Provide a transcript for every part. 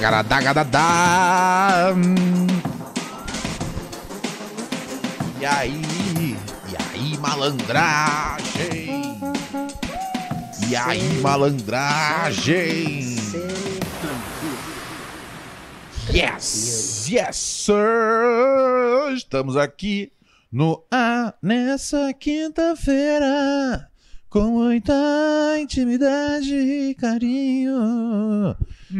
Tagaradagaradá. E aí? E aí, malandragem? E aí, malandragem? Yes, yes, sir! Estamos aqui no A nessa quinta-feira com muita intimidade e carinho.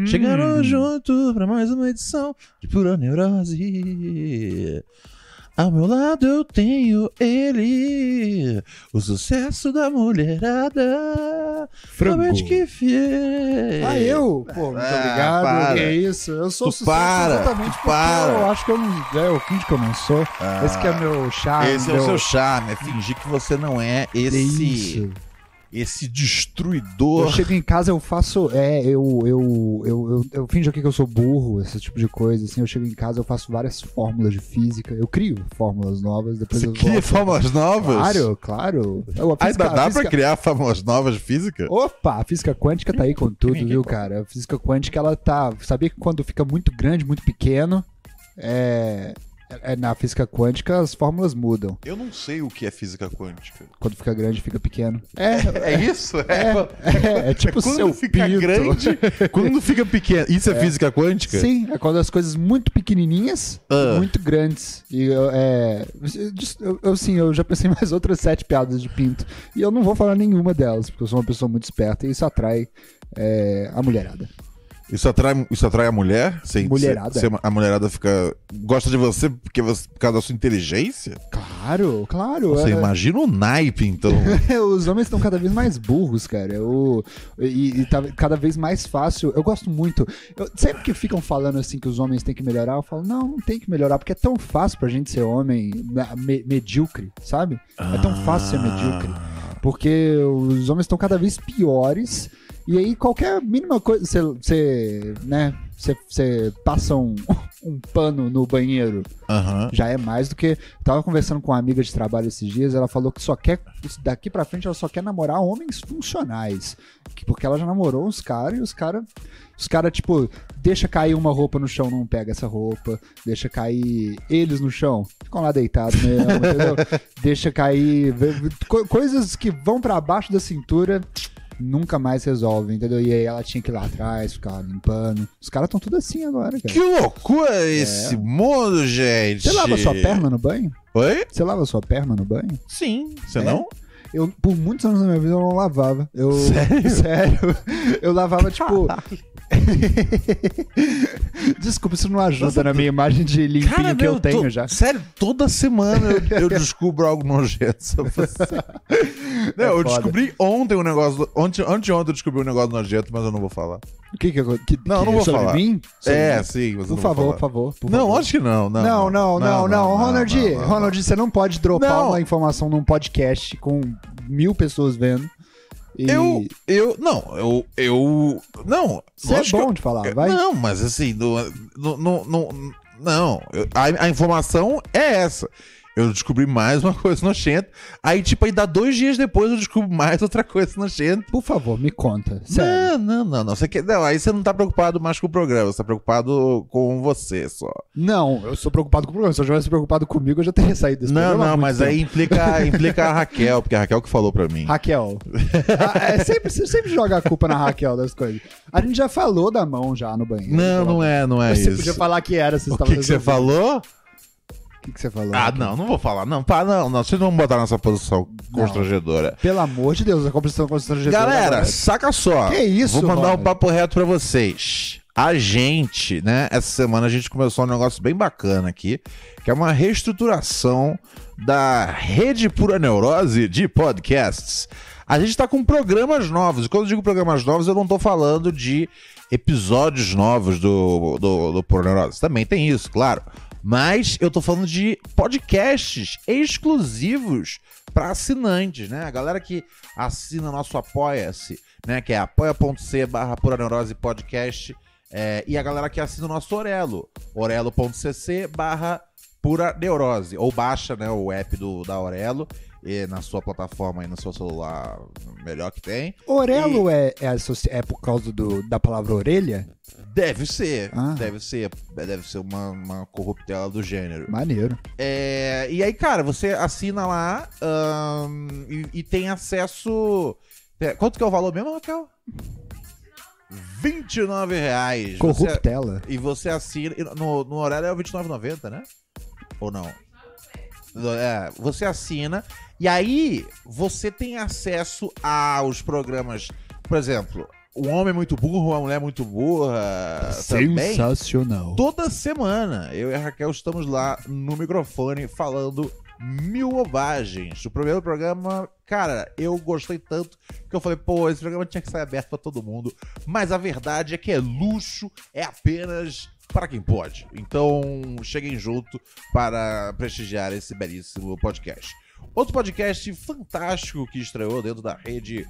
Chegando junto pra mais uma edição de Pura Neurose. Ao meu lado eu tenho ele, o sucesso da mulherada. Frango. Robert Kiffer. Ah, eu? Pô, muito Ah, obrigado. para. Que isso? Eu sou Tu sucesso para, exatamente tu porque para. eu acho que eu não. É, eu finge que eu não sou. Ah. Esse que é meu charme. Esse é o meu- seu charme, é fingir que você não é esse, Isso. Esse destruidor. Eu chego em casa, eu faço. É, eu, eu, eu, eu, eu finjo aqui que eu sou burro, esse tipo de coisa. Assim, eu chego em casa, eu faço várias fórmulas de física. Eu crio fórmulas novas, depois Você eu cria volto. fórmulas novas? Claro, claro. Eu, a física- Ainda dá física- pra criar fórmulas novas de física? Opa, a física quântica tá aí com tudo, viu, cara? A física quântica, ela tá. Sabia que quando fica muito grande, muito pequeno, é. É- na física quântica as fórmulas mudam. Eu não sei o que é física quântica. Quando fica grande, fica pequeno. É, É isso? é, é, é tipo quando seu fica pinto. grande, quando fica pequeno. Isso é, física quântica? Sim, é quando as coisas muito pequenininhas e muito grandes. E eu, é, eu, eu, sim, eu já pensei mais outras sete piadas de pinto. E eu não vou falar nenhuma delas, porque eu sou uma pessoa muito esperta e isso atrai é, a mulherada. Isso atrai, isso atrai a mulher? Mulherada. a mulherada fica. gosta de você porque você, por causa da sua inteligência? Claro, claro. Você é- imagina o naipe, então. Os homens estão cada vez mais burros, cara. O, e, e tá cada vez mais fácil. Eu gosto muito. Eu- sempre que ficam falando assim que os homens têm que melhorar, eu falo, não, não tem que melhorar, porque é tão fácil pra gente ser homem me- medíocre, sabe? É tão fácil ser medíocre. Porque os homens estão cada vez piores. E aí, qualquer mínima coisa. Você, né? Você passa um, um pano no banheiro Aham. já é mais do que. Tava conversando com uma amiga de trabalho esses dias, ela falou que só quer. Daqui pra frente ela só quer namorar homens funcionais. Que- Porque ela já namorou uns caras e os caras. Os caras, tipo, deixa cair uma roupa no chão, não pega essa roupa. Deixa cair eles no chão, ficam lá deitados mesmo, entendeu? Deixa cair. co- coisas que vão pra baixo da cintura. Nunca mais resolve, entendeu? E aí ela tinha que ir lá atrás, ficar limpando. Os caras estão tudo assim agora, cara. Que loucura esse mundo, gente! Você lava sua perna no banho? Oi? Você lava sua perna no banho? Sim. Você É? não? Eu, por muitos anos da minha vida, eu não lavava. Eu, Sério? Sério. Eu lavava, tipo. Desculpa, isso não ajuda Nossa, na minha imagem de limpinho que eu tô- tenho já. Sério, toda semana eu, eu descubro algo nojento sobre você. Não, eu É foda. descobri ontem um negócio. Ontem, anteontem eu descobri um negócio nojento, mas eu não vou falar. O que que, eu- que Não, que, não vou sobre falar. mim? Sobre é, mim? sim, eu Por não favor, por favor. por Não, favor. acho que não. Não, Não, não, não, não. Ronald, não, não. Ronald, você não pode dropar Não. uma informação num podcast com mil pessoas vendo. E Eu, eu, não, eu, eu, não. Você é bom eu- de falar, vai. Não, mas assim, no, no, no, no- não, eu- a, a informação é essa. Eu descobri mais uma coisa nojenta. Aí, tipo, aí dá dois dias depois eu descubro mais outra coisa nojenta. Por favor, me conta. Sério. Não, não, não, não. Você quer, não. Aí você não tá preocupado mais com o programa, você tá preocupado com você só. Não, eu sou preocupado com o programa. Se eu tivesse preocupado comigo, eu já teria saído desse não, programa. não, muito mas tempo. aí implica, implica a Raquel, porque a Raquel que falou pra mim. Raquel. Ah, é, sempre, você sempre joga a culpa na Raquel das coisas. A gente já falou da mão já no banheiro. Não, não é, não é Você isso. podia falar que era, você O estava que, que você falou? O que, que você falou? Ah, Raquel? não, não vou falar. Não, pá, não, não. Vocês não vão botar nessa posição constrangedora. Pelo amor de Deus, a composição constrangedora. Galera, agora- saca só. Que isso, Vou mandar um Ronald? papo reto pra vocês. A gente, né, essa semana a gente começou um negócio bem bacana aqui, que é uma reestruturação da Rede Pura Neurose de podcasts. A gente tá com programas novos. E quando eu digo programas novos, eu não tô falando de episódios novos do, do, do Pura Neurose. Também tem isso, claro. Mas eu tô falando de podcasts exclusivos para assinantes, né? A galera que assina nosso Apoia-se, né? Que é apoia.c barra Pura Neurose Podcast. é, e a galera que assina o nosso Orelo, orelo.cc barra Pura Neurose. Ou baixa né, o app do, da Aurelo e na sua plataforma aí no seu celular, melhor que tem. Orelo é, é, associ- é por causa do, da palavra orelha? Deve ser, Ah. deve ser, deve ser uma, uma corruptela do gênero. Maneiro. É, e aí, cara, você assina lá ahn, e, e tem acesso. é, Quanto que é o valor mesmo, Raquel? 29 reais. Você- Corruptela. e você assina. e No, no horário é o R$29,90, né? Ou não? É, você assina e aí você tem acesso aos programas. Por exemplo, um homem muito burro, uma mulher muito burra. Também. Sensacional. Toda semana, eu e a Raquel estamos lá no microfone falando mil bobagens. O primeiro programa, cara, eu gostei tanto que eu falei, pô, esse programa tinha que sair aberto pra todo mundo. Mas a verdade é que é luxo, é apenas para quem pode. Então, cheguem junto para prestigiar esse belíssimo podcast. Outro podcast fantástico que estreou dentro da rede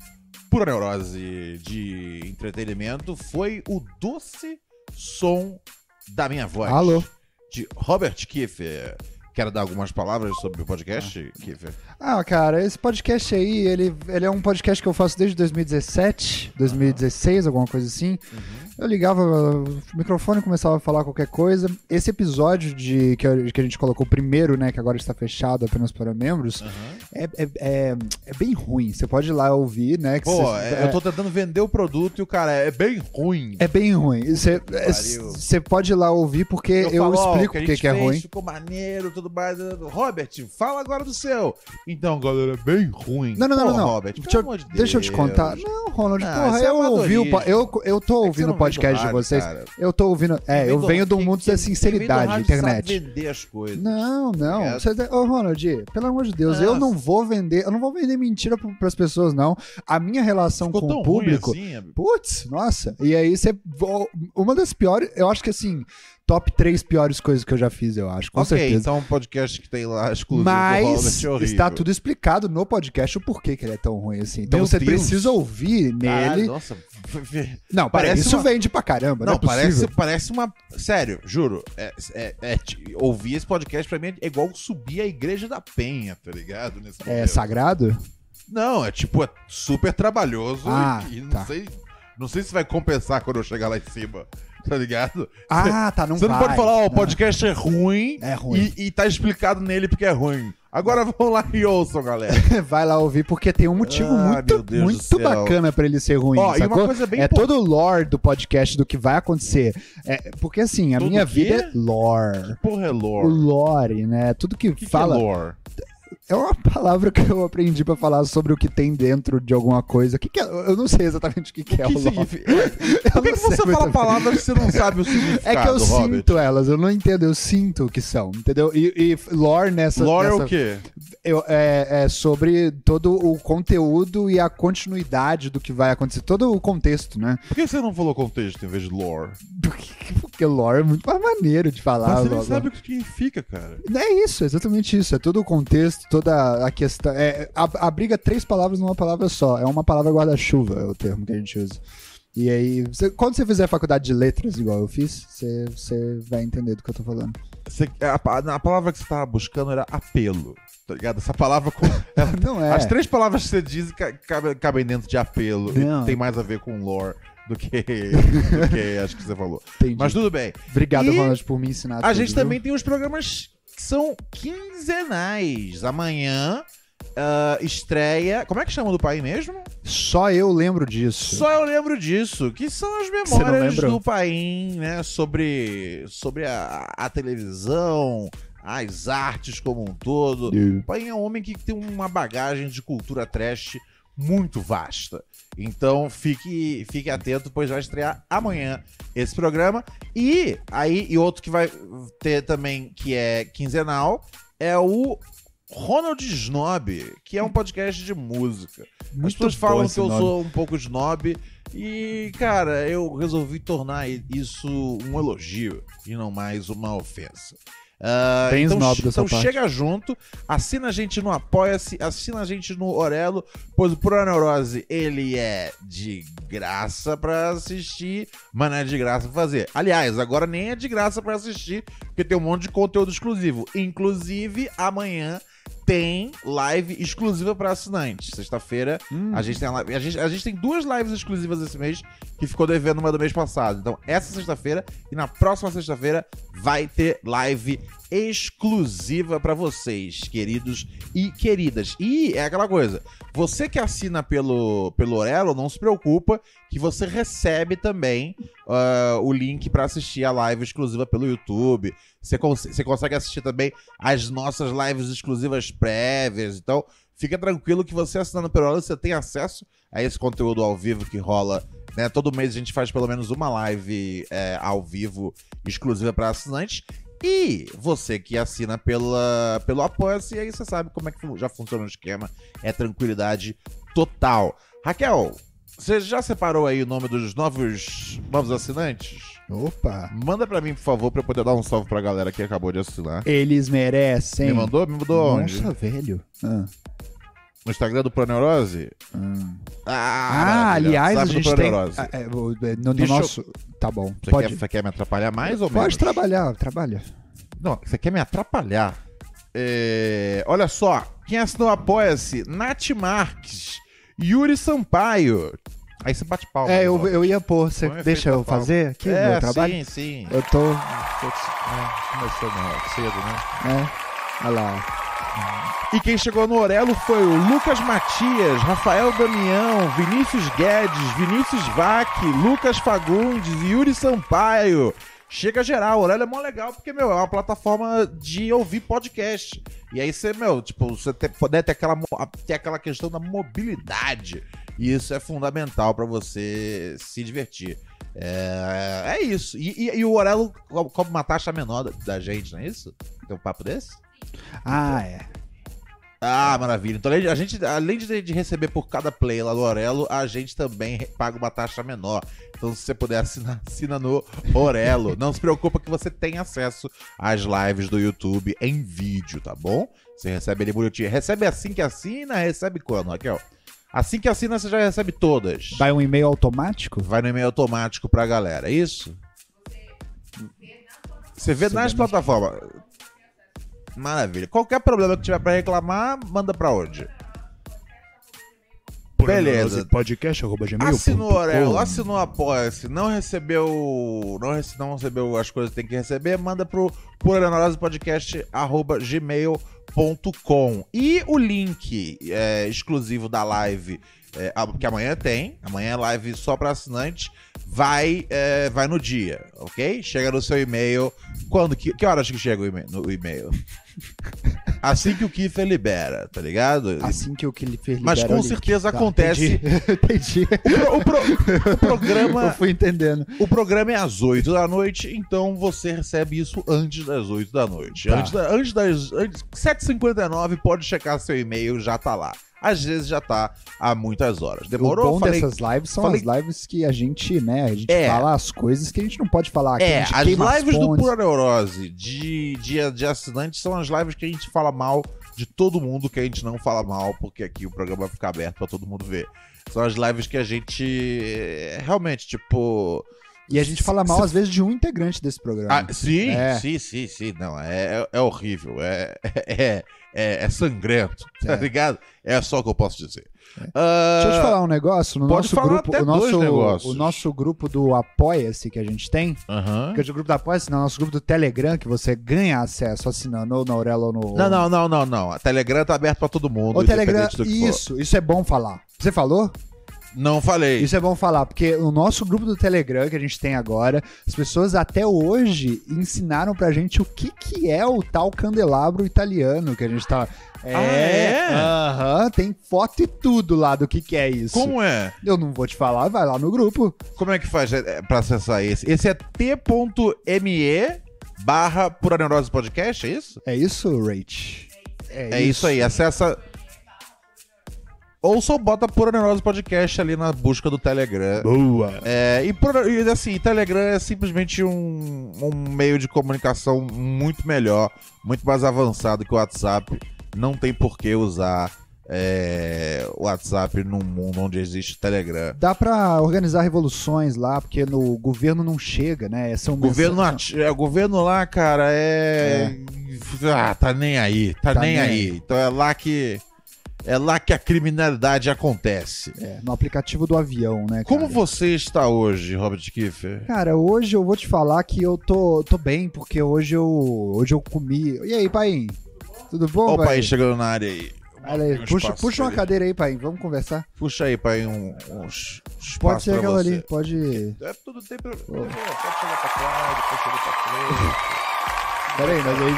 Pura Neurose de entretenimento foi o Doce Som da Minha Voz. Alô? De Robert Kiefer. Quero dar algumas palavras sobre o podcast, Kiefer? Ah, cara, esse podcast aí, ele, ele é um podcast que eu faço desde 2017, 2016, alguma coisa assim. Eu ligava o microfone e começava a falar qualquer coisa. Esse episódio de que a, que a gente colocou primeiro, né, que agora está fechado apenas para membros, é, é, é, é bem ruim. Você pode ir lá ouvir, né? Pô, cê- é, eu tô tentando vender o produto e o cara é bem ruim. É bem ruim. Você você pode ir lá ouvir porque eu, falo, ó, explico o que, que é fez ruim. Ficou maneiro, tudo mais. Robert, fala agora do seu. Então, galera, é bem ruim. Não, não, não, Pô, não. Robert, eu- de deixa eu te contar. Não, Ronald, Ah, porra, é eu ouvi o. Eu, eu tô É ouvindo o podcast vem de vocês. cara. Eu tô ouvindo. É, eu venho do mundo quem- da sinceridade, internet. Sabe vender as coisas. Não, não. É. Você, ô, Ronald, pelo amor de Deus, eu Nossa. não vou vender, eu não vou vender mentira pras pessoas, não. A minha relação Ficou com o público. assim. Putz, nossa. E aí você. Uma das piores, eu acho que assim, top três piores coisas que eu já fiz, eu acho, com ok, certeza. então um podcast que tem lá exclusivo Mas é está tudo explicado no podcast o porquê que ele é tão ruim assim. Então Meu você Deus. precisa ouvir nele. nossa. Não, Parece isso uma- vende pra caramba, não, Não, é parece, parece uma. Sério, juro. É, é- é ouvir esse podcast pra mim é igual subir a igreja da Penha, tá ligado? Nesse É momento. sagrado? Não, é tipo, é super trabalhoso Ah, e, e não tá. sei. Não sei se vai compensar quando eu chegar lá em cima. Tá ligado? Ah, tá, não Você não vai. pode falar, ó, o podcast é ruim, É ruim. E, e tá explicado nele porque é ruim. Agora vão lá e ouçam, galera. Vai lá ouvir, porque tem um motivo Ah, meu muito, Deus do muito céu. bacana pra ele ser ruim, Ó, e uma sacou? coisa bem é impor- todo o lore do podcast do que vai acontecer. É, porque assim, a Todo minha quê? vida é lore. Porra, é O lore. lore, né? Tudo que, O que, fala. que é lore? É uma palavra que eu aprendi pra falar sobre o que tem dentro de alguma coisa. Que que é? Eu não sei exatamente o que, que é O que Por que, que você fala bem. palavras que você não sabe o significado, É que eu Robert? sinto elas, eu não entendo, eu sinto o que são, entendeu? E, e lore nessa. Lore é nessa- o quê? eu- é, é sobre todo o conteúdo e a continuidade do que vai acontecer, todo o contexto, né? Por que você não falou contexto em vez de lore? Porque lore é muito mais maneiro de falar. Mas você nem sabe o que significa, cara. É isso, exatamente isso. É todo o contexto, toda a questão. É, a- abriga três palavras numa palavra só. É uma palavra guarda-chuva, é o termo que a gente usa. E aí, você- quando você fizer faculdade de letras, igual eu fiz, você, você vai entender do que eu tô falando. Você- a, pa- a palavra que você tava buscando era apelo, tá ligado? Essa palavra com... ela- Não é. As três palavras que você diz ca- cabe- cabem dentro de apelo Não. e tem mais a ver com lore do que, do que acho que você falou. Entendi. Mas tudo bem. Obrigado, E Ronald, por me ensinar. A tudo, gente viu? também tem os programas que são quinzenais. Amanhã ah, estreia. Como é que chama do pai mesmo? Só eu lembro disso. Só eu lembro disso, que são as memórias do Paim, né? Sobre, sobre a, a televisão, as artes como um todo. O Paim é um homem que tem uma bagagem de cultura trash muito vasta. Então fique, fique atento, pois vai estrear amanhã esse programa. E aí, e outro que vai ter também, que é quinzenal, é o Ronald Snob, que é um podcast de música. As Muito pessoas bom falam que eu nome. sou um pouco snob e, cara, eu resolvi tornar isso um elogio e não mais uma ofensa. Ah, Bem então, snob da sua então parte. chega junto, assina a gente no Apoia-se, assina a gente no Orelo, pois o Pura Neurose, ele é de graça pra assistir, mas não é de graça pra fazer. Aliás, agora nem é de graça pra assistir, porque tem um monte de conteúdo exclusivo. Inclusive, amanhã tem live exclusiva pra assinantes. Sexta-feira, Hum. a gente tem a, live- a gente, a gente tem duas lives exclusivas esse mês que ficou devendo uma do mês passado. Então, essa sexta-feira e na próxima sexta-feira vai ter live exclusiva pra vocês, queridos e queridas. E é aquela coisa, você que assina pelo pelo Orelo, não se preocupa que você recebe também ah, o link pra assistir a live exclusiva pelo YouTube. Você, você consegue assistir também as nossas lives exclusivas prévias. Então, fica tranquilo que você assinando pelo Orelo, você tem acesso a esse conteúdo ao vivo que rola. Né? Todo mês a gente faz pelo menos uma live é, ao vivo exclusiva para assinantes. E você que assina pela, pelo Apoia-se, aí você sabe como é que já funciona o esquema. É tranquilidade total. Raquel, você já separou aí o nome dos novos, novos assinantes? Opa! Manda pra mim, por favor, pra eu poder dar um salve pra galera que acabou de assinar. Eles merecem. Me mandou? Me mandou onde? Nossa, velho. Ah, No Instagram do Proneurose? ah. Ah, Ah, aliás, a Sabe do gente tem. Proneurose. ah, é, o- é, no, no eu- nosso. Tá bom. Você, Pode. Quer, você quer me atrapalhar mais ou menos? Pode trabalhar, trabalha. Não, você quer me atrapalhar. É, Olha só, quem assinou Apoia-se, Nath Marques, Yuri Sampaio. Aí você bate palma. É, eu, eu ia pôr. Você Põe um deixa eu palma. fazer aqui É, meu trabalho? sim, sim. Eu tô. É, começou né, cedo, né? É. Olha lá. E quem chegou no Orelo foi o Lucas Matias, Rafael Damião, Vinícius Guedes, Vinícius Vac, Lucas Fagundes, Yuri Sampaio. Chega geral, o Orelo é mó legal porque, meu, é uma plataforma de ouvir podcast. E aí você, meu, tipo, você ter, poder ter aquela, ter aquela questão da mobilidade. E isso é fundamental pra você se divertir. É, é isso. E, e- e o Orelo co- cobra uma taxa menor da, da gente, não é isso? Tem um papo desse? Ah, é. Ah, maravilha. Então, além de- a gente, além de, de receber por cada play lá do Orelo, a gente também paga uma taxa menor. Então, se você puder assinar, assina no Orelo. Não se preocupa que você tem acesso às lives do YouTube em vídeo, tá bom? Você recebe ele bonitinho. Recebe assim que assina, recebe quando, Raquel? Assim que assina, você já recebe todas. Vai um e-mail automático? Vai no e-mail automático pra galera, é isso? Você vê Você nas vê nas plataformas. Maravilha. Qualquer problema que tiver pra reclamar, manda pra onde? Beleza. Podcast, arroba gmail. Assinou o Orelo, assinou Apoia-se, não recebeu. Não, rece- não recebeu as coisas que tem que receber, manda pro gmail.com E o link é, exclusivo da live, é, que amanhã tem, amanhã é live só pra assinantes, vai, é, vai no dia, ok? Chega no seu e-mail. Quando? Que, que horas que chega o e-mail? No e-mail? Assim que o Kiffer libera, tá ligado? Assim que o ele fez. Mas libera com certeza Tá, acontece. Entendi. entendi. O, pro- o pro- o programa, Eu fui entendendo. o programa é às 8 da noite, então você recebe isso antes das 8 da noite. Tá. Antes, da, antes das antes, 7h59, pode checar seu e-mail, já tá lá. Às vezes já tá há muitas horas. Demorou? o bom Falei- dessas lives são falei- as lives que a gente, né, a gente É. fala as coisas que a gente não pode falar aqui. É, a gente as lives do fontes. Pura Neurose de, de, de assinantes são as lives que a gente fala mal de todo mundo que a gente não fala mal, porque aqui o programa vai ficar aberto pra todo mundo ver. São as lives que a gente é, realmente, tipo. E a gente fala mal, Se- às vezes, de um integrante desse programa. Ah, sim, É. sim, sim, sim. Não, é, é, é horrível. É, é, é, é sangrento, tá É. ligado? É só o que eu posso dizer. Deixa eu te falar um negócio. No pode nosso falar grupo, até o dois nosso, negócios. o nosso grupo do Apoia-se que a gente tem, Aham. que é o grupo do Apoia-se, não, nosso grupo do Telegram, que você ganha acesso assinando ou na Aurela ou no. Não, não, não, não, não. A Telegram tá aberto pra todo mundo. O Telegram, que for. isso, isso é bom falar. Você falou? Não falei. Isso é bom falar, porque o nosso grupo do Telegram que a gente tem agora, as pessoas até hoje ensinaram pra gente o que, que é o tal candelabro italiano que a gente tá. É, Ah, é? Aham, tem foto e tudo lá do que, que é isso. Como é? Eu não vou te falar, vai lá no grupo. Como é que faz é, pra acessar esse? Esse é t.me barra Pura Neurose Podcast, é isso? É isso, Rach? É isso aí, acessa. Ou só bota Pura Neurose Podcast ali na busca do Telegram. Boa. É, e, por- e, assim, Telegram é simplesmente um, um meio de comunicação muito melhor, muito mais avançado que o WhatsApp. Não tem por que usar é, o WhatsApp num mundo onde existe Telegram. Dá pra organizar revoluções lá, porque no governo não chega, né? São O governo, mensagens- ati- é, o governo lá, cara, é. Ah, tá nem aí, tá, Tá nem nem aí. Então é lá que. É lá que a criminalidade acontece. É, no aplicativo do avião, né? Como cara? você está hoje, Robert Kiefer? Cara, hoje eu vou te falar que eu tô, tô bem, porque hoje eu, hoje eu comi. E aí, pai? Tudo bom, Olha o pai? chegando na área aí. Olha aí, Um puxa, puxa uma cadeira aí, pai. Vamos conversar. Puxa aí, pai, um, um es- espaço Pode ser aquela você. ali, pode. É tudo tem pra... Pode chegar pra cá, depois chegar pra frente. Pera aí, mas aí.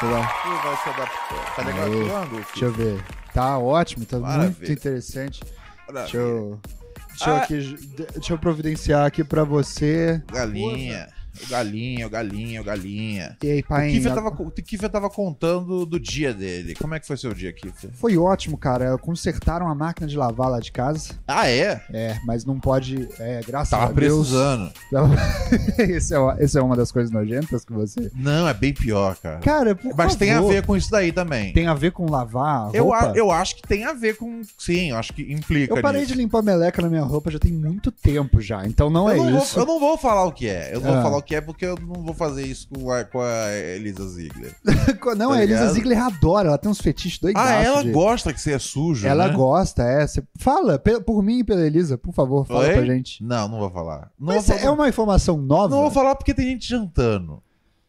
Deixa eu, ver. Tu vai se adaptar. Tá legal? Deixa eu ver. Tá ótimo, tá muito Maravilha. interessante. Deixa Deixa eu. Deixa eu, Ah. aqui, deixa eu providenciar aqui pra você. Galinha. O galinha, o galinha, o galinha. E aí, O pai? Kiffer tava, o Kiffer tava contando do dia dele. Como é que foi seu dia, Kiffer? Foi ótimo, cara. Consertaram a máquina de lavar lá de casa. Ah, é? É, mas não pode. É, graças Tava a Deus. precisando. esse, é, uma- esse é uma das coisas nojentas que você. Não, é bem pior, cara. Cara, por Mas tem a favor. ver com isso daí também. Tem a ver com lavar? Eu, a- eu acho que tem a ver com. Sim, eu acho que implica. Eu parei nisso. de limpar meleca na minha roupa já tem muito tempo já, então não eu é não isso. Vou, eu não vou falar o que é. Eu não vou Ah. falar o que é porque eu não vou fazer isso com a, com a Elisa Ziegler. não, tá a Elisa ligado? Ziegler adora, ela tem uns fetiches doidaços. Ah, ela de- gosta que você é sujo. Ela né? gosta, é. Cê- Fala, por mim e pela Elisa, por favor, fala Oi? pra gente. Não, não vou falar. Não, Mas vou falar. é uma informação nova? não vou falar porque tem gente jantando.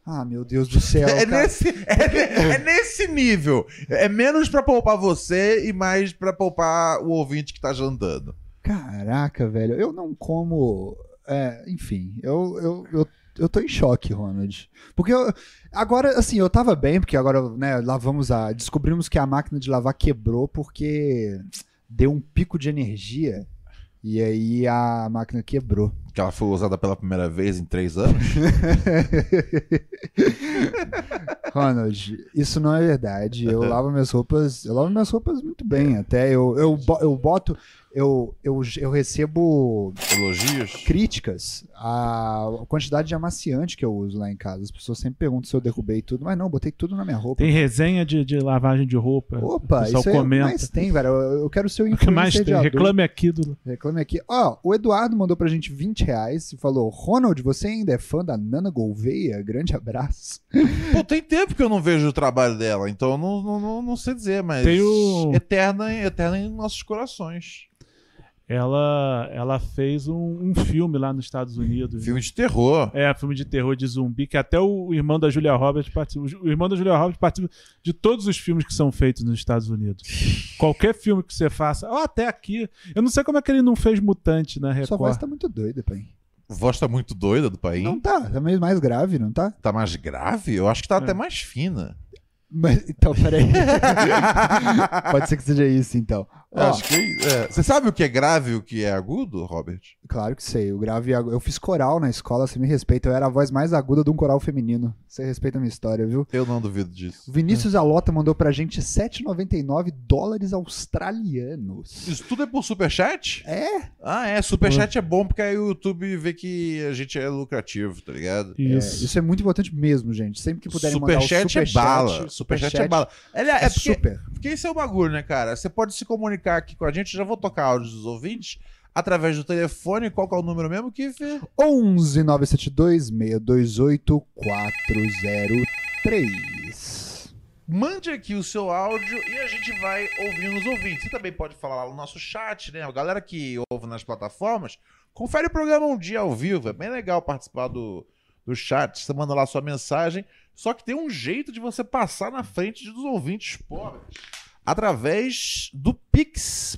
Ah, meu Deus do céu. É, nesse, é, é nesse nível. É menos pra poupar você e mais pra poupar o ouvinte que tá jantando. Caraca, velho. Eu não como. é, enfim, eu, eu, eu, eu tô em choque, Ronald. Porque eu, agora, assim, eu tava bem, porque agora, né, lavamos a. Descobrimos que a máquina de lavar quebrou porque deu um pico de energia. E aí a máquina quebrou. Que ela foi usada pela primeira vez em três anos. Ronald, isso não é verdade. Eu lavo minhas roupas, eu lavo minhas roupas muito bem. Até eu, eu, eu boto, eu, eu, eu recebo Elogios. críticas à quantidade de amaciante que eu uso lá em casa. As pessoas sempre perguntam se eu derrubei tudo, mas não, botei tudo na minha roupa. Tem resenha de, de lavagem de roupa. Opa, isso aí é o que comenta. mais tem, velho. Eu, eu quero ser o O que mais tem? Reclame aqui do. Reclame aqui. Ó, o Eduardo mandou pra gente 20 reais e falou: Ronald, você ainda é fã da Nana Gouveia? Grande abraço. Pô, tem tempo que eu não vejo o trabalho dela, então eu não, não, não, não sei dizer, mas. Tem o- Eterna, eterna em nossos corações. Ela, ela fez um, um filme lá nos Estados Unidos. Filme de terror. É, filme de terror de zumbi, que até o irmão da Julia Roberts participa. O irmão da Julia Roberts participa de todos os filmes que são feitos nos Estados Unidos. Qualquer filme que você faça, ó, até aqui. Eu não sei como é que ele não fez Mutante na Sua voz Record. tá muito doida, pai. Voz tá muito doida do país. Não tá, tá meio mais grave, não tá? Tá mais grave? Eu acho que tá É. até mais fina. Mas, então, peraí. Pode ser que seja isso, então. Acho que é. Você sabe o que é grave e o que é agudo, Robert? Claro que sei. O grave Eu fiz coral na escola, você me respeita. Eu era a voz mais aguda de um coral feminino. Você respeita a minha história, viu? Eu não duvido disso. O Vinícius Alota mandou pra gente 7,99 dólares australianos. Isso tudo é por superchat? É? Ah, é. Superchat é bom porque aí o YouTube vê que a gente é lucrativo, tá ligado? É, Isso. isso é muito importante mesmo, gente. Sempre que puderem mandar o Superchat é superchat, bala. Superchat é bala. Ele é, É, é porque, super. porque esse é o bagulho, né, cara? Você pode se comunicar aqui com a gente. Já vou tocar áudios dos ouvintes através do telefone. Qual que é o número mesmo, Kiffer? 11 972 628 403. Mande aqui o seu áudio e a gente vai ouvindo os ouvintes. Você também pode falar lá no nosso chat, né? A galera que ouve nas plataformas, confere o programa um dia ao vivo. É bem legal participar do, do chat. Você manda lá sua mensagem. Só que tem um jeito de você passar na frente dos ouvintes pobres. Através do Pix,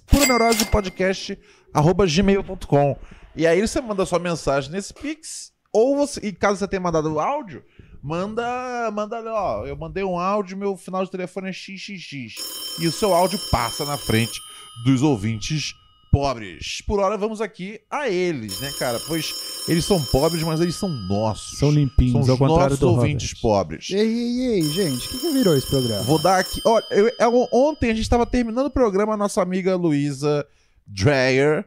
puroneurosepodcast.gmail.com. E aí você manda sua mensagem nesse Pix. Ou você, e caso você tenha mandado áudio, manda, manda, ó, eu mandei um áudio, meu final de telefone é XXX. E o seu áudio passa na frente dos ouvintes pobres. Por hora, vamos aqui a eles, né, cara? Pois eles são pobres, mas eles são nossos. São limpinhos, São os ao contrário nossos do ouvintes Robert. pobres. Ei, ei, ei, gente, o que, que virou esse programa? Vou dar aqui. Olha, eu- eu- ontem a gente estava terminando o programa, a nossa amiga Luísa Dreyer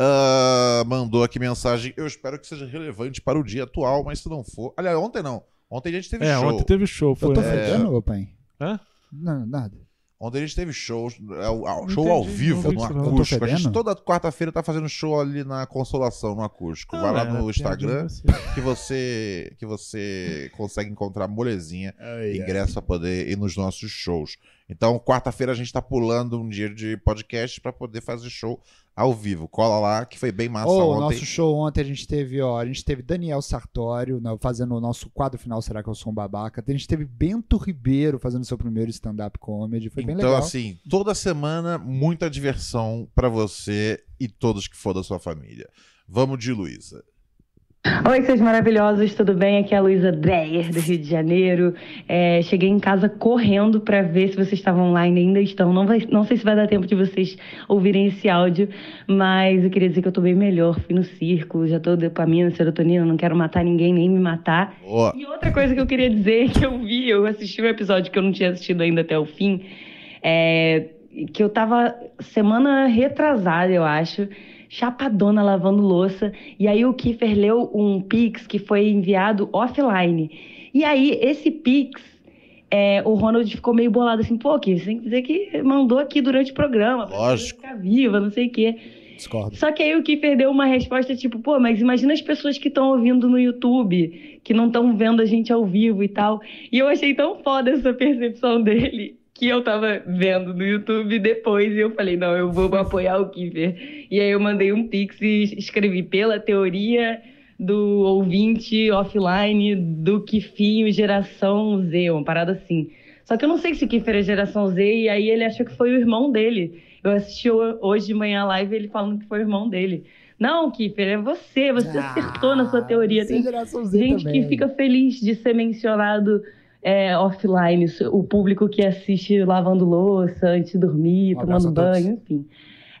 ah, mandou aqui mensagem. Eu espero que seja relevante para o dia atual, mas se não for. Aliás, ontem não. Ontem a gente teve É, show. ontem teve show. Foi, Eu tô é, ô pai? Hã? Não, nada. Ontem a gente teve show, é, ao- Não show ao entendi, vivo, não vi no acústico. A gente toda quarta-feira tá fazendo show ali na Consolação, no acústico. Não, Vai lá é, no piadinha Instagram que você, que você consegue encontrar molezinha, ingresso pra poder ir nos nossos shows. Então, quarta-feira a gente tá pulando um dia de podcast pra poder fazer show ao vivo. Cola lá, que foi bem massa Ô, o ontem. nosso show ontem a gente teve, ó, a gente teve Daniel Sartório né, fazendo o nosso quadro final Será que eu sou um babaca? A gente teve Bento Ribeiro fazendo seu primeiro stand-up comedy, foi bem então, legal. assim, toda semana, muita diversão pra você e todos que for da sua família. Vamos de Luísa. Oi, seus maravilhosos, tudo bem? Aqui é a Luísa Dreyer, do Rio de Janeiro. É, cheguei em casa correndo para ver se vocês estavam online, ainda estão. Não, vai- não sei se vai dar tempo de vocês ouvirem esse áudio, mas eu queria dizer que eu tô bem melhor. Fui no circo, já tô dopamina, serotonina, não quero matar ninguém, nem me matar. Ó, E outra coisa que eu queria dizer que eu vi, eu assisti um episódio que eu não tinha assistido ainda até o fim, é, que eu tava semana retrasada, eu acho, chapadona lavando louça, e aí o Kiefer leu um Pix que foi enviado offline. E aí, esse Pix, é, o Ronald ficou meio bolado assim, pô, Kiefer, você tem que dizer que mandou aqui durante o programa, Lógico. ficar viva, não sei o quê. Discordo. Só que aí o Kiefer deu uma resposta tipo, pô, mas imagina as pessoas que estão ouvindo no YouTube, que não estão vendo a gente ao vivo e tal. E eu achei tão foda essa percepção dele que eu tava vendo no YouTube depois e eu falei, não, eu vou apoiar o Kiefer. E aí eu mandei um pix e escrevi pela teoria do ouvinte offline do Kifinho geração Z, uma parada assim. Só que eu não sei se o Kiefer é geração Z e aí ele achou que foi o irmão dele. Eu assisti ho- hoje de manhã a live ele falando que foi o irmão dele. Não, Kiefer, é você, você acertou na sua teoria. É Tem geração Z gente também. que fica feliz de ser mencionado é, offline, o público que assiste lavando louça, antes de dormir, Um tomando banho, enfim.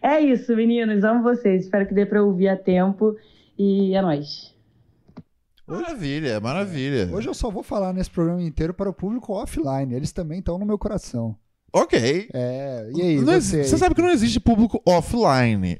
É isso, meninos, amo vocês. Espero que dê pra ouvir a tempo e é nóis. maravilha, maravilha. Hoje eu só vou falar nesse programa inteiro para o público offline. Eles também estão no meu coração. Ok. É, e aí, Não você? você sabe que não existe público offline.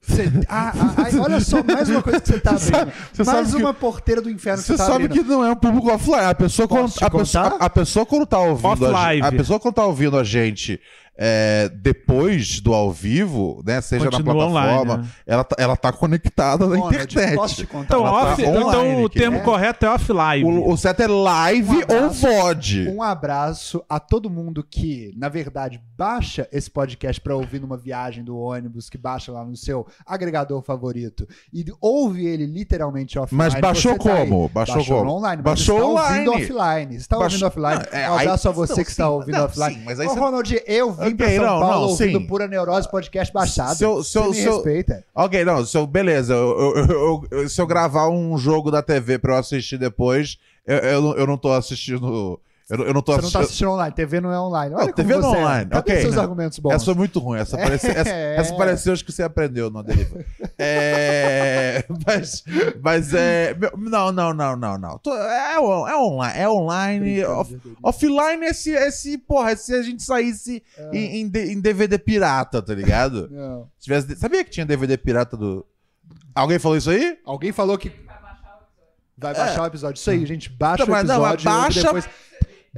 Você- ah, ah, ah, olha só, mais uma coisa que você tá sabe- abrindo. você mais sabe que- uma porteira do inferno que Você você tá sabe abrindo. que não é um público offline. A pessoa, quando, a, pessoa, a pessoa quando tá ouvindo a, a pessoa quando tá ouvindo a gente é, depois do ao vivo, né, seja Continua na plataforma, online, né? ela, tá, ela tá conectada na Ronald, internet. Posso te contar? Então, Ela tá off- online então o termo É. correto é offline. O, o certo é live Um ou abraço. VOD. Um abraço a todo mundo que, na verdade, baixa esse podcast pra ouvir numa viagem do ônibus, que baixa lá no seu agregador favorito e ouve ele literalmente offline. Mas baixou tá aí. como? Baixou como? online. Baixou ouvindo online. offline. Você está ouvindo Baixou- offline. Não, é, um abraço aí- a você não, que está ouvindo não, offline. sim, mas aí Ô, você- Ronald, eu vim pra Ok, São não, Paulo não, ouvindo sim. Pura Neurose podcast baixado. Se eu- se eu- você me se eu- respeita. Ok, não, se eu, beleza, eu- eu- eu- se eu gravar um jogo da TV pra eu assistir depois, eu, eu, não- eu não tô assistindo. Eu, não- eu não tô Você não tá assistindo. assistindo online. TV não é online. Olha Não, TV não você é é. online. Cadê Ok, seus não. argumentos bons? Essa foi muito ruim. Essa parecia, essa, É. essa parecia acho que você aprendeu no Delivery. É, mas, mas é. Não, não, não, não, não. É, on- é online. É online. off- offline é se, é se, porra, é se a gente saísse É. em, em em DVD pirata, tá ligado? Não. Se tivesse- sabia que tinha DVD pirata do. Alguém falou isso aí? Alguém falou que vai baixar o episódio. Isso aí, gente. Baixa É. Não, o não, episódio. ouve baixa- depois.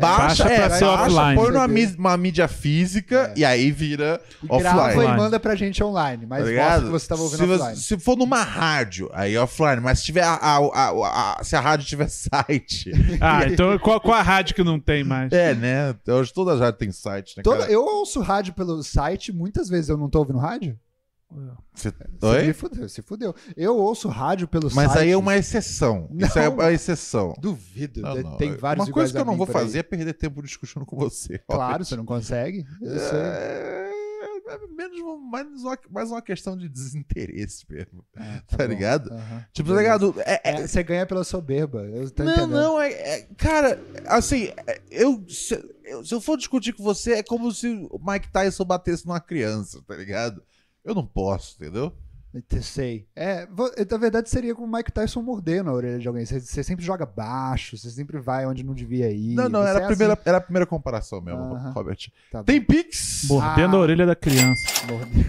Baixa, Baixa é, pra ser baixa, offline. põe numa mí- uma mídia física É. e aí vira E grava offline. e manda pra gente online. Mas Tá que você tava ouvindo se, você- offline. se for numa rádio, aí é offline. Mas se tiver a, a- a- a- se a rádio tiver site. Ah, então qual, qual a rádio que não tem mais? é, né? Hoje todas as rádios têm site, né? Toda- cara? eu ouço rádio pelo site, muitas vezes eu não tô ouvindo rádio. Me Oi? fudeu, se fudeu. Eu ouço rádio pelo site. Mas aí é uma exceção. Isso é Não. uma exceção. Duvido. Não, de- não. Tem vários Uma coisa que eu não vou por aí. fazer é perder tempo discutindo com você. Claro, você não consegue. Eu. É, é menos, mais, uma, mais uma questão de desinteresse mesmo. Ah, Tá bom. ligado? Aham. Tipo, tá ligado? É- é- É, você ganha pela soberba. Eu tô não, entendendo. não, é, é- Cara, assim, é, eu se, eu- se eu for discutir com você, é como se o Mike Tyson batesse numa criança, tá ligado? Eu não posso, entendeu? Eu Sei. É, vo- na verdade seria como o Mike Tyson mordendo a orelha de alguém. Você, você sempre joga baixo, você sempre vai onde não devia ir. não, não, era é a, primeira, era a primeira comparação mesmo, Aham. Robert. assim. Tá Tem Pix? Mordendo Ah. a orelha da criança.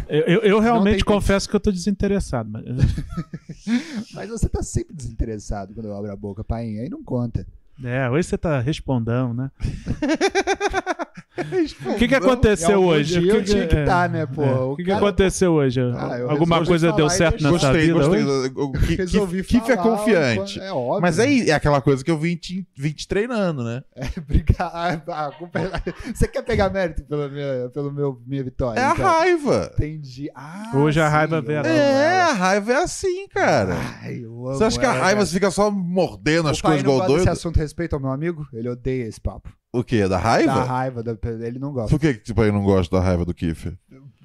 Eu, eu- eu realmente confesso que eu tô desinteressado. Mas... Mas você tá sempre desinteressado quando eu abro a boca, pai. Aí não conta. É, hoje você tá respondão, né? O que, que aconteceu algum hoje? dia O eu tinha que é, estar, né, pô? é. O que, que cara- aconteceu hoje? Ah, Alguma coisa deu certo nessa Gostei, vida gostei. que- Resolvi que- Kiff é falar, confiante. É óbvio. Mas aí é aquela coisa que eu vim te, vim te treinando, né? Obrigado. Ah, a culpa é- Você quer pegar mérito pela minha, pelo meu, minha vitória? É a então? raiva. Entendi. Ah, Hoje a sim, raiva veio à amo É, a raiva é assim, cara. Ai, eu amo Você acha que a raiva fica só mordendo as coisas igual doido? assunto respeito ao meu amigo? Ele odeia esse papo. O quê? Da raiva? Da raiva, da- ele não gosta. Por que tipo, aí não gosta da raiva do Kiffer?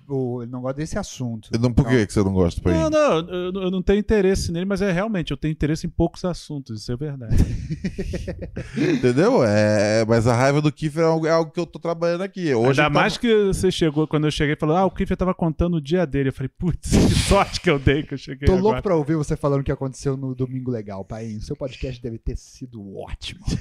O- ele não gosta desse assunto. Não, por que que você não gosta, Paim? Não, não, eu, eu não tenho interesse nele, mas é realmente, eu tenho interesse em poucos assuntos, isso é verdade. Entendeu? É, mas a raiva do Kiffer é algo, é algo que eu tô trabalhando aqui. Hoje Ainda tá- mais que você chegou, quando eu cheguei, falou: Ah, o Kiffer tava contando o dia dele. Eu falei, putz, que sorte que eu dei que eu cheguei. Tô agora. louco pra ouvir você falando o que aconteceu no Domingo Legal, pai. Seu podcast deve ter sido ótimo.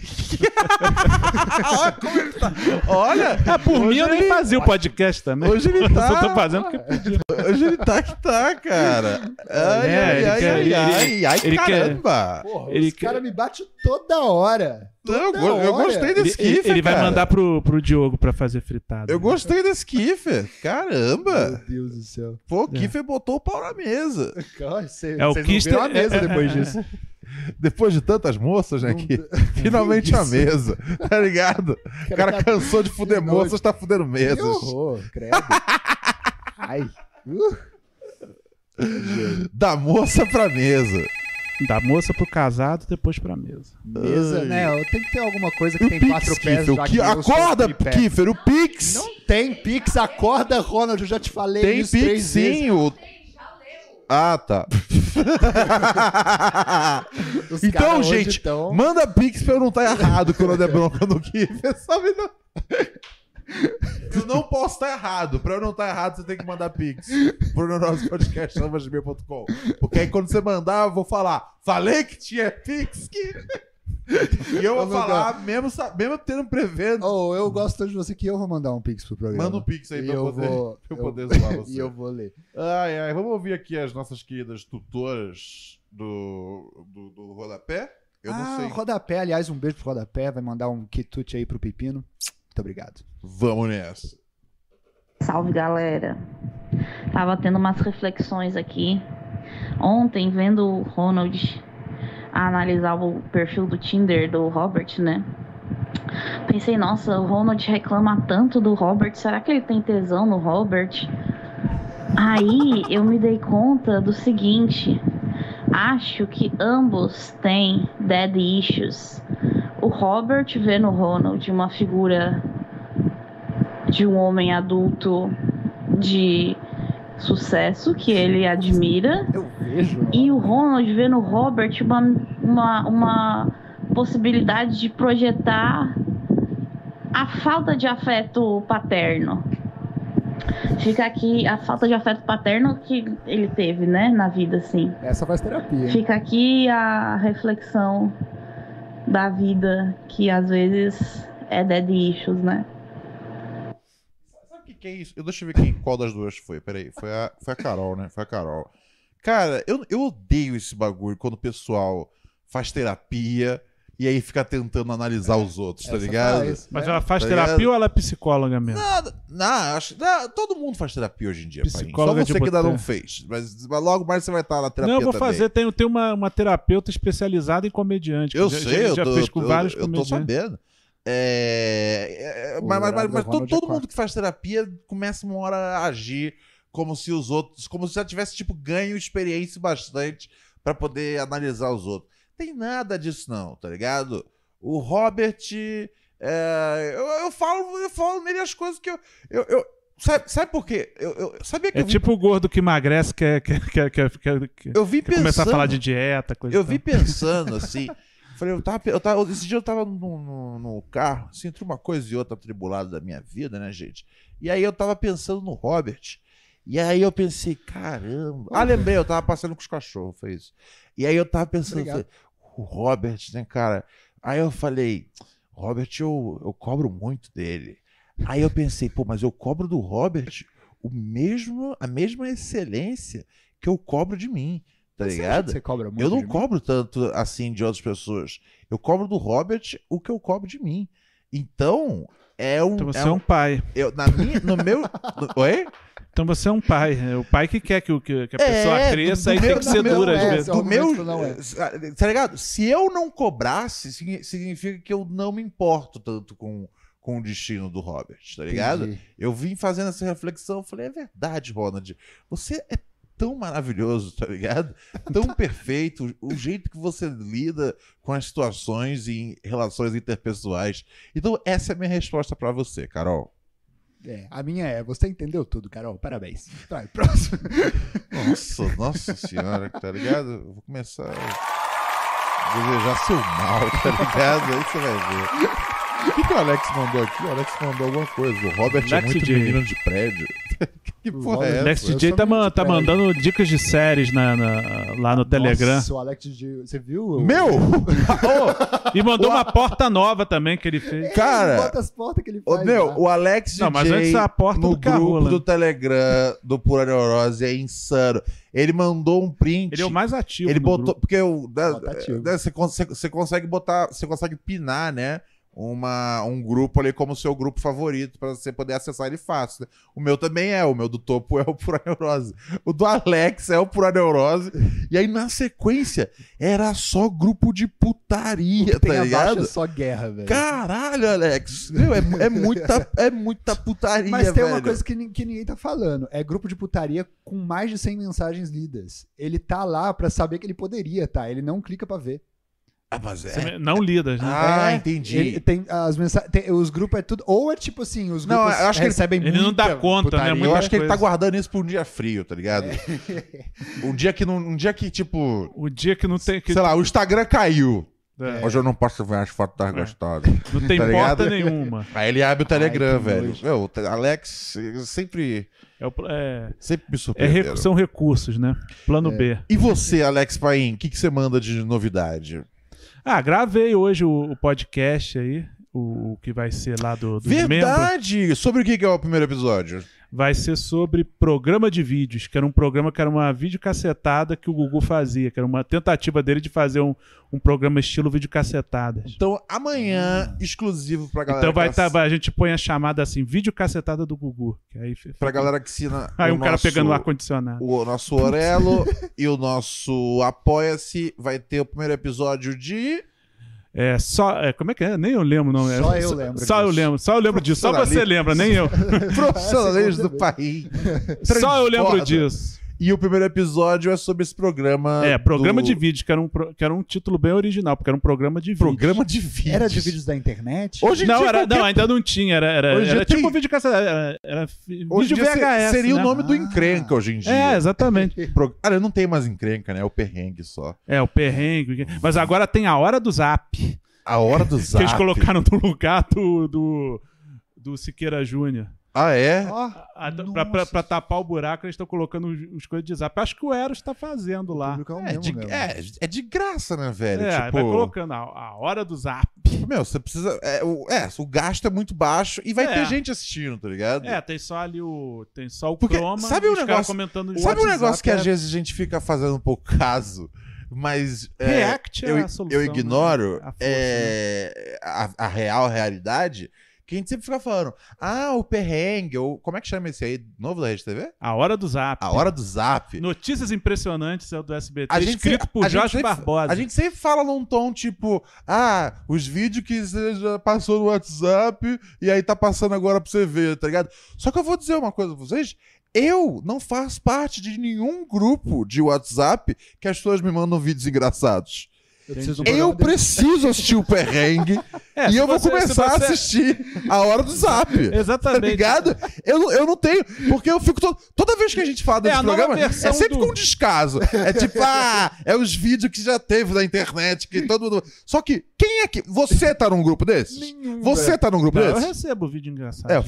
Olha como ele tá. Olha, Ah, por mim hoje eu nem ele- fazia o podcast também. Hoje ele tá. Fazendo porque podia. Hoje ele tá que tá, cara. Ai, É, ai, ele ai, quer- ai, ele- ai, ai, ele quer- caramba. Porra, Ele os que- caras me batem toda hora. Eu, Toda eu hora. gostei Ele, desse ele- Kiffer, ele vai cara. mandar pro, pro Diogo pra fazer fritada. Eu gostei desse Kiffer. Caramba. Meu Deus do céu. Pô, o Kiffer botou o pau na mesa. Cara, cê- É o viram a mesa é- é- depois é- disso. Depois de tantas moças, né, Não- que finalmente a Isso. mesa, tá ligado? O cara cansou de fuder Que moças, tá fudendo Que mesas. horror, credo. Ai. Uh. Da moça pra mesa. Da moça pro casado, depois pra mesa. Mesa, Ai. né? Tem que ter alguma coisa que O tem Pix, quatro pés. Kiffer. já O que Acorda. Kiffer. O Pix. Não tem Pix, acorda, Ronald. Eu já te falei Tem isso Pix, três vezes. sim. O... Ah, tá. Então, gente, tão- manda Pix pra eu não estar errado quando eu der bronca no Kiffer, sabe? Não... Eu não posso estar errado. Pra eu não estar errado, você tem que mandar Pix pro nosso podcast, gmail.com. Porque aí quando você mandar, eu vou falar, falei que tinha Pix, Kiffer. E eu vou falar, mesmo, mesmo tendo prevendo. Oh, eu gosto tanto de você que eu vou mandar um Pix pro programa. Manda um Pix aí pra eu poder, vou- pra eu- poder zoar você. E eu vou ler. Ai, ai, vamos ouvir aqui as nossas queridas tutoras do, do, do rodapé? Eu ah, não sei. Rodapé, aliás, um beijo pro Rodapé. Vai mandar um quitute aí pro Pepino. Muito obrigado. Vamos nessa. Salve galera! Tava tendo umas reflexões aqui. Ontem, vendo o Ronald analisar o perfil do Tinder do Robert, né? Pensei, nossa, o Ronald reclama tanto do Robert, será que ele tem tesão no Robert? Aí eu me dei conta do seguinte: acho que ambos têm dead issues. O Robert vê no Ronald uma figura de um homem adulto de sucesso que ele admira. Eu vejo. E o Ronald vê no Robert uma, uma, uma possibilidade de projetar a falta de afeto paterno. Fica aqui a falta de afeto paterno que ele teve, né, na vida, assim. Essa faz terapia, hein? Fica aqui a reflexão da vida que às vezes é dead issues, né? Sabe o que, é isso? Eu, deixa eu ver quem, qual das duas foi. Peraí. Foi a, foi a Carol, né? Foi a Carol. Cara, eu, eu odeio esse bagulho quando o pessoal faz terapia e aí fica tentando analisar os outros, tá Essa ligado? faz, Mas né? ela faz Tá terapia ligado? ou ela é psicóloga mesmo? Nada, não, acho, não, todo mundo faz terapia hoje em dia, pai. Só Psicóloga de você que ainda não fez. Mas, mas logo mais você vai estar na terapia Não, eu vou também. fazer. Tem, tem uma, uma terapeuta especializada em comediante. Eu já, sei, já, eu, já tô, fez com eu, vários eu tô comediantes. sabendo. É, é, O mas mas- mas do todo, é todo mundo que faz terapia começa uma hora a agir como se os outros, como se já tivesse tipo ganho experiência bastante pra poder analisar os outros. Tem nada disso não, tá ligado? O Robert, é, eu, eu falo, eu falo nele as coisas que eu, eu, eu- sabe, sabe por quê? Eu, eu sabia que É eu vi, tipo o gordo que emagrece, quer, quer, quer, quer, quer, quer eu vi pensando, começar a falar de dieta, coisa Eu vi tal. pensando assim. Falei, eu tava, eu tava. Esse dia eu tava no, no, no carro, assim, entre uma coisa e outra atribulado da minha vida, né, gente? E aí eu tava pensando no Robert. E aí eu pensei, caramba. Ah, lembrei, eu tava passando com os cachorros, foi isso. E aí eu tava pensando, falei, o Robert, né, cara? Aí eu falei, Robert, eu, eu cobro muito dele. Aí eu pensei, pô, mas eu cobro do Robert o mesmo, a mesma excelência que eu cobro de mim, tá Você ligado? que Você cobra muito Eu não de mim? cobro tanto assim de outras pessoas. Eu cobro do Robert o que eu cobro de mim. Então, é um. Então você é é um pai. eu, na minha, no meu. no- oi? Então você é um pai. É o pai que quer que, o- que, que a pessoa É, cresça e tem que ser dura às é, Do meu. que não é. Tá ligado? Se eu não cobrasse, signi- significa que eu não me importo tanto com, com o destino do Robert, tá ligado? Entendi. Eu vim fazendo essa reflexão, eu falei, é verdade, Ronald. Você é tão maravilhoso, tá ligado? Tão perfeito. O jeito que você lida com as situações em relações interpessoais. Então, essa é a minha resposta pra você, Carol. É, a minha é, você entendeu tudo, Carol. Parabéns. Vai, próximo. Nossa, nossa senhora, tá ligado? Eu vou começar a desejar seu mal, tá ligado? Aí você vai ver. O que, que o Alex mandou aqui? O Alex mandou alguma coisa. O Robert é Lex muito J. menino de prédio. que porra é essa? Eu DJ tá, man- tá mandando dicas de séries na, na- lá no Telegram. Nossa, o Alex de... Você viu? Meu! Ô, E mandou O- uma porta nova também que ele fez. cara, Bota as portas que ele faz. meu, lá. o Alex DJ Não, mas antes a porta no do grupo né? do Telegram do Pura Neurose é insano. Ele mandou um print. Ele é o mais ativo. Ele no botou. grupo. Porque da- tá você, consegue, você consegue botar. Você consegue pinar, né? Uma, um grupo ali como seu grupo favorito pra você poder acessar ele fácil. né? O meu também é, o meu do topo é o Pura Neurose. O do Alex é o Pura Neurose. E aí, na sequência, era só grupo de putaria, Tem tá é ligado? só guerra, velho. Caralho, Alex. Meu, é, é muita, é muita putaria, Mas tem velho. uma coisa que, que ninguém tá falando. É grupo de putaria com mais de 100 mensagens lidas. Ele tá lá pra saber que ele poderia, tá? Ele não clica pra ver. Ah, mas é. Não lidas, né? Ah, É, entendi. Ele tem as mensagens. tem- os grupos é tudo. Ou é tipo assim, os Não, grupos eu acho que ele- recebem ele não dá muita conta, né? putaria. Eu muita acho que ele tá coisa. guardando isso pra um dia frio, tá ligado? Um dia que não, um dia que tipo, O dia que não tem. Que, sei lá, o Instagram caiu. é, Hoje eu não posso ver as fotos das É. gostadas. não tem tá porta nenhuma. Aí ele abre o Telegram, que velho. Meu, Alex sempre, É, o- é- sempre me é surpreendeu. são recursos, né? Plano É. B. E você, Alex Paim, o que, que você manda de novidade? Ah, gravei hoje o, o podcast aí. O, o que vai ser lá do, membros. Verdade! Sobre o que, é o primeiro episódio? vai ser sobre programa de vídeos, que era um programa que era uma videocacetada que o Gugu fazia, que era uma tentativa dele de fazer um, um programa estilo videocacetadas. Então, amanhã, exclusivo pra galera. Então vai que tá, a gente põe a chamada assim, videocacetada do Gugu. Que aí, fica- Pra galera que assina. aí o um cara nosso- pegando o ar-condicionado. O nosso Orelo e o nosso Apoia-se vai ter o primeiro episódio de. É, só, é, como é que é? Nem eu lembro, não. É, Só eu lembro Só eu disso. lembro, só eu lembro disso. Só você lembra, nem eu. Profissionalismo do segunda país. Só eu lembro disso. E o primeiro episódio é sobre esse programa. É, programa do- de vídeo, que era, um, que era um título bem original, porque era um programa de vídeo. Programa de vídeos. Era de vídeos da internet? Hoje em Não, dia, era, qualquer- não, ainda não tinha. Era, era, era tipo tem- um vídeo cassete. Era, era fi- Hoje em vídeo VHS. seria né? o nome do Ah. encrenca hoje em dia. É, exatamente. Pro... Cara, não tem mais encrenca, né? É o perrengue só. É, o perrengue. Mas agora tem a hora do zap. A hora do Que zap. eles colocaram no lugar do, do, do Siqueira Júnior. Ah, é? Ó, A- Nossa. Pra, pra- pra tapar o buraco, eles estão colocando os, os coisas de zap. Acho que o Eros tá fazendo lá. é É mesmo de, é, é de graça, né, velho? É, tipo, vai colocando a, a hora do zap. meu, você precisa. É o, é, o gasto é muito baixo e vai É. ter gente assistindo, tá ligado? É, tem só ali o. Tem só o Porque Chroma sabe e um negócio- comentando Sabe um negócio que é às vezes a gente fica fazendo um pouco caso, mas. é, React é eu, a solução, eu ignoro né? A força, é, a, a real realidade. Que a gente sempre fica falando, ah, o perrengue, ou como é que chama esse aí? Novo da Rede TV? A hora do zap. A hora do zap. Notícias impressionantes é o do SBT, A gente escrito sempre- por Jorge sempre- Barbosa. A gente sempre fala num tom tipo, ah, os vídeos que você já passou no WhatsApp e aí tá passando agora pra você ver, tá ligado? Só que eu vou dizer uma coisa pra vocês. Eu não faço parte de nenhum grupo de WhatsApp que as pessoas me mandam vídeos engraçados. Eu preciso de um Eu preciso assistir o perrengue É, e eu vou você- começar você- a assistir a hora do zap. Tá Exatamente. ligado? Eu, não- eu não tenho. Porque eu fico. todo- toda vez que a gente fala É desse nova programa, é sempre do- com descaso. É tipo, ah, é os vídeos que já teve na internet, que todo mundo. Só que, quem é que. Você tá num grupo desses? Nenhum, Você velho. tá num grupo Não, eu desses? recebo vídeo engraçado. É.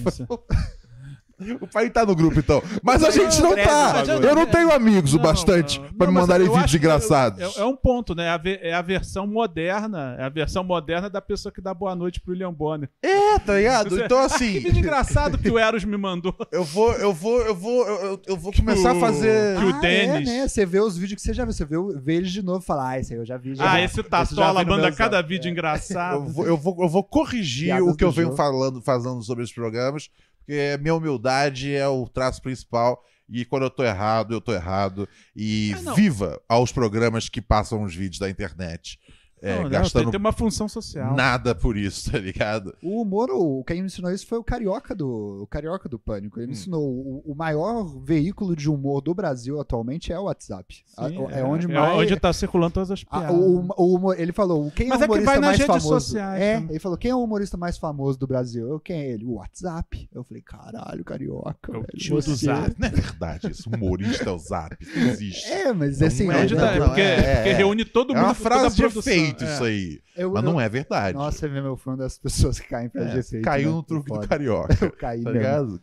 O pai tá no grupo, então. Mas a gente não tá. Eu não tenho amigos o bastante pra me mandarem eu vídeos que engraçados. É, é um ponto, né? É a, é a versão moderna. É a versão moderna da pessoa que dá boa noite pro William Bonner. É, tá ligado? Você- Então, Que assim, vídeo engraçado que o Eros me mandou. eu vou, eu vou, eu vou, eu, eu- eu vou começar a o- fazer. que o ah, Denis- É, né? Você vê os vídeos que você já viu. Você vê, vê eles de novo e fala, ah, esse aí eu já vi. Já Ah, esse Tatola no manda cada vídeo É. Eu engraçado. vou, eu, vou, eu vou corrigir Piadas o que eu venho jogo. falando, falando sobre os programas, porque minha humildade é o traço principal. E quando eu tô errado, eu tô errado. E Ah, viva aos programas que passam os vídeos da internet. É, Não, não, gastando tem, tem uma função social. nada por isso, tá ligado? O humor, o, quem me ensinou isso foi o Carioca do, o Carioca do Pânico. Ele me Hum. ensinou o, o maior veículo de humor do Brasil atualmente é o WhatsApp. A- Sim, é, onde é mais. onde tá circulando todas as a- piadas. o, o humor- ele falou, quem Mas é é o que humorista vai nas mais redes famoso? sociais é, também. ele falou, quem é o humorista mais famoso do Brasil? Eu, quem é ele? O WhatsApp. Eu falei, caralho, Carioca. É o velho, tio do Zap. Não é verdade isso. Humorista é o Zap. Não existe. É, mas Não assim, é, Onde eu- tá- não, porque, é, porque é. reúne todo É mundo. uma a frase de produção. Efeito É. isso aí. eu- Mas eu- não é verdade. Nossa, você vê meu fã das pessoas que caem pra É, de efeito. caiu né? no truque do carioca. Eu caí Tá mesmo. ligado?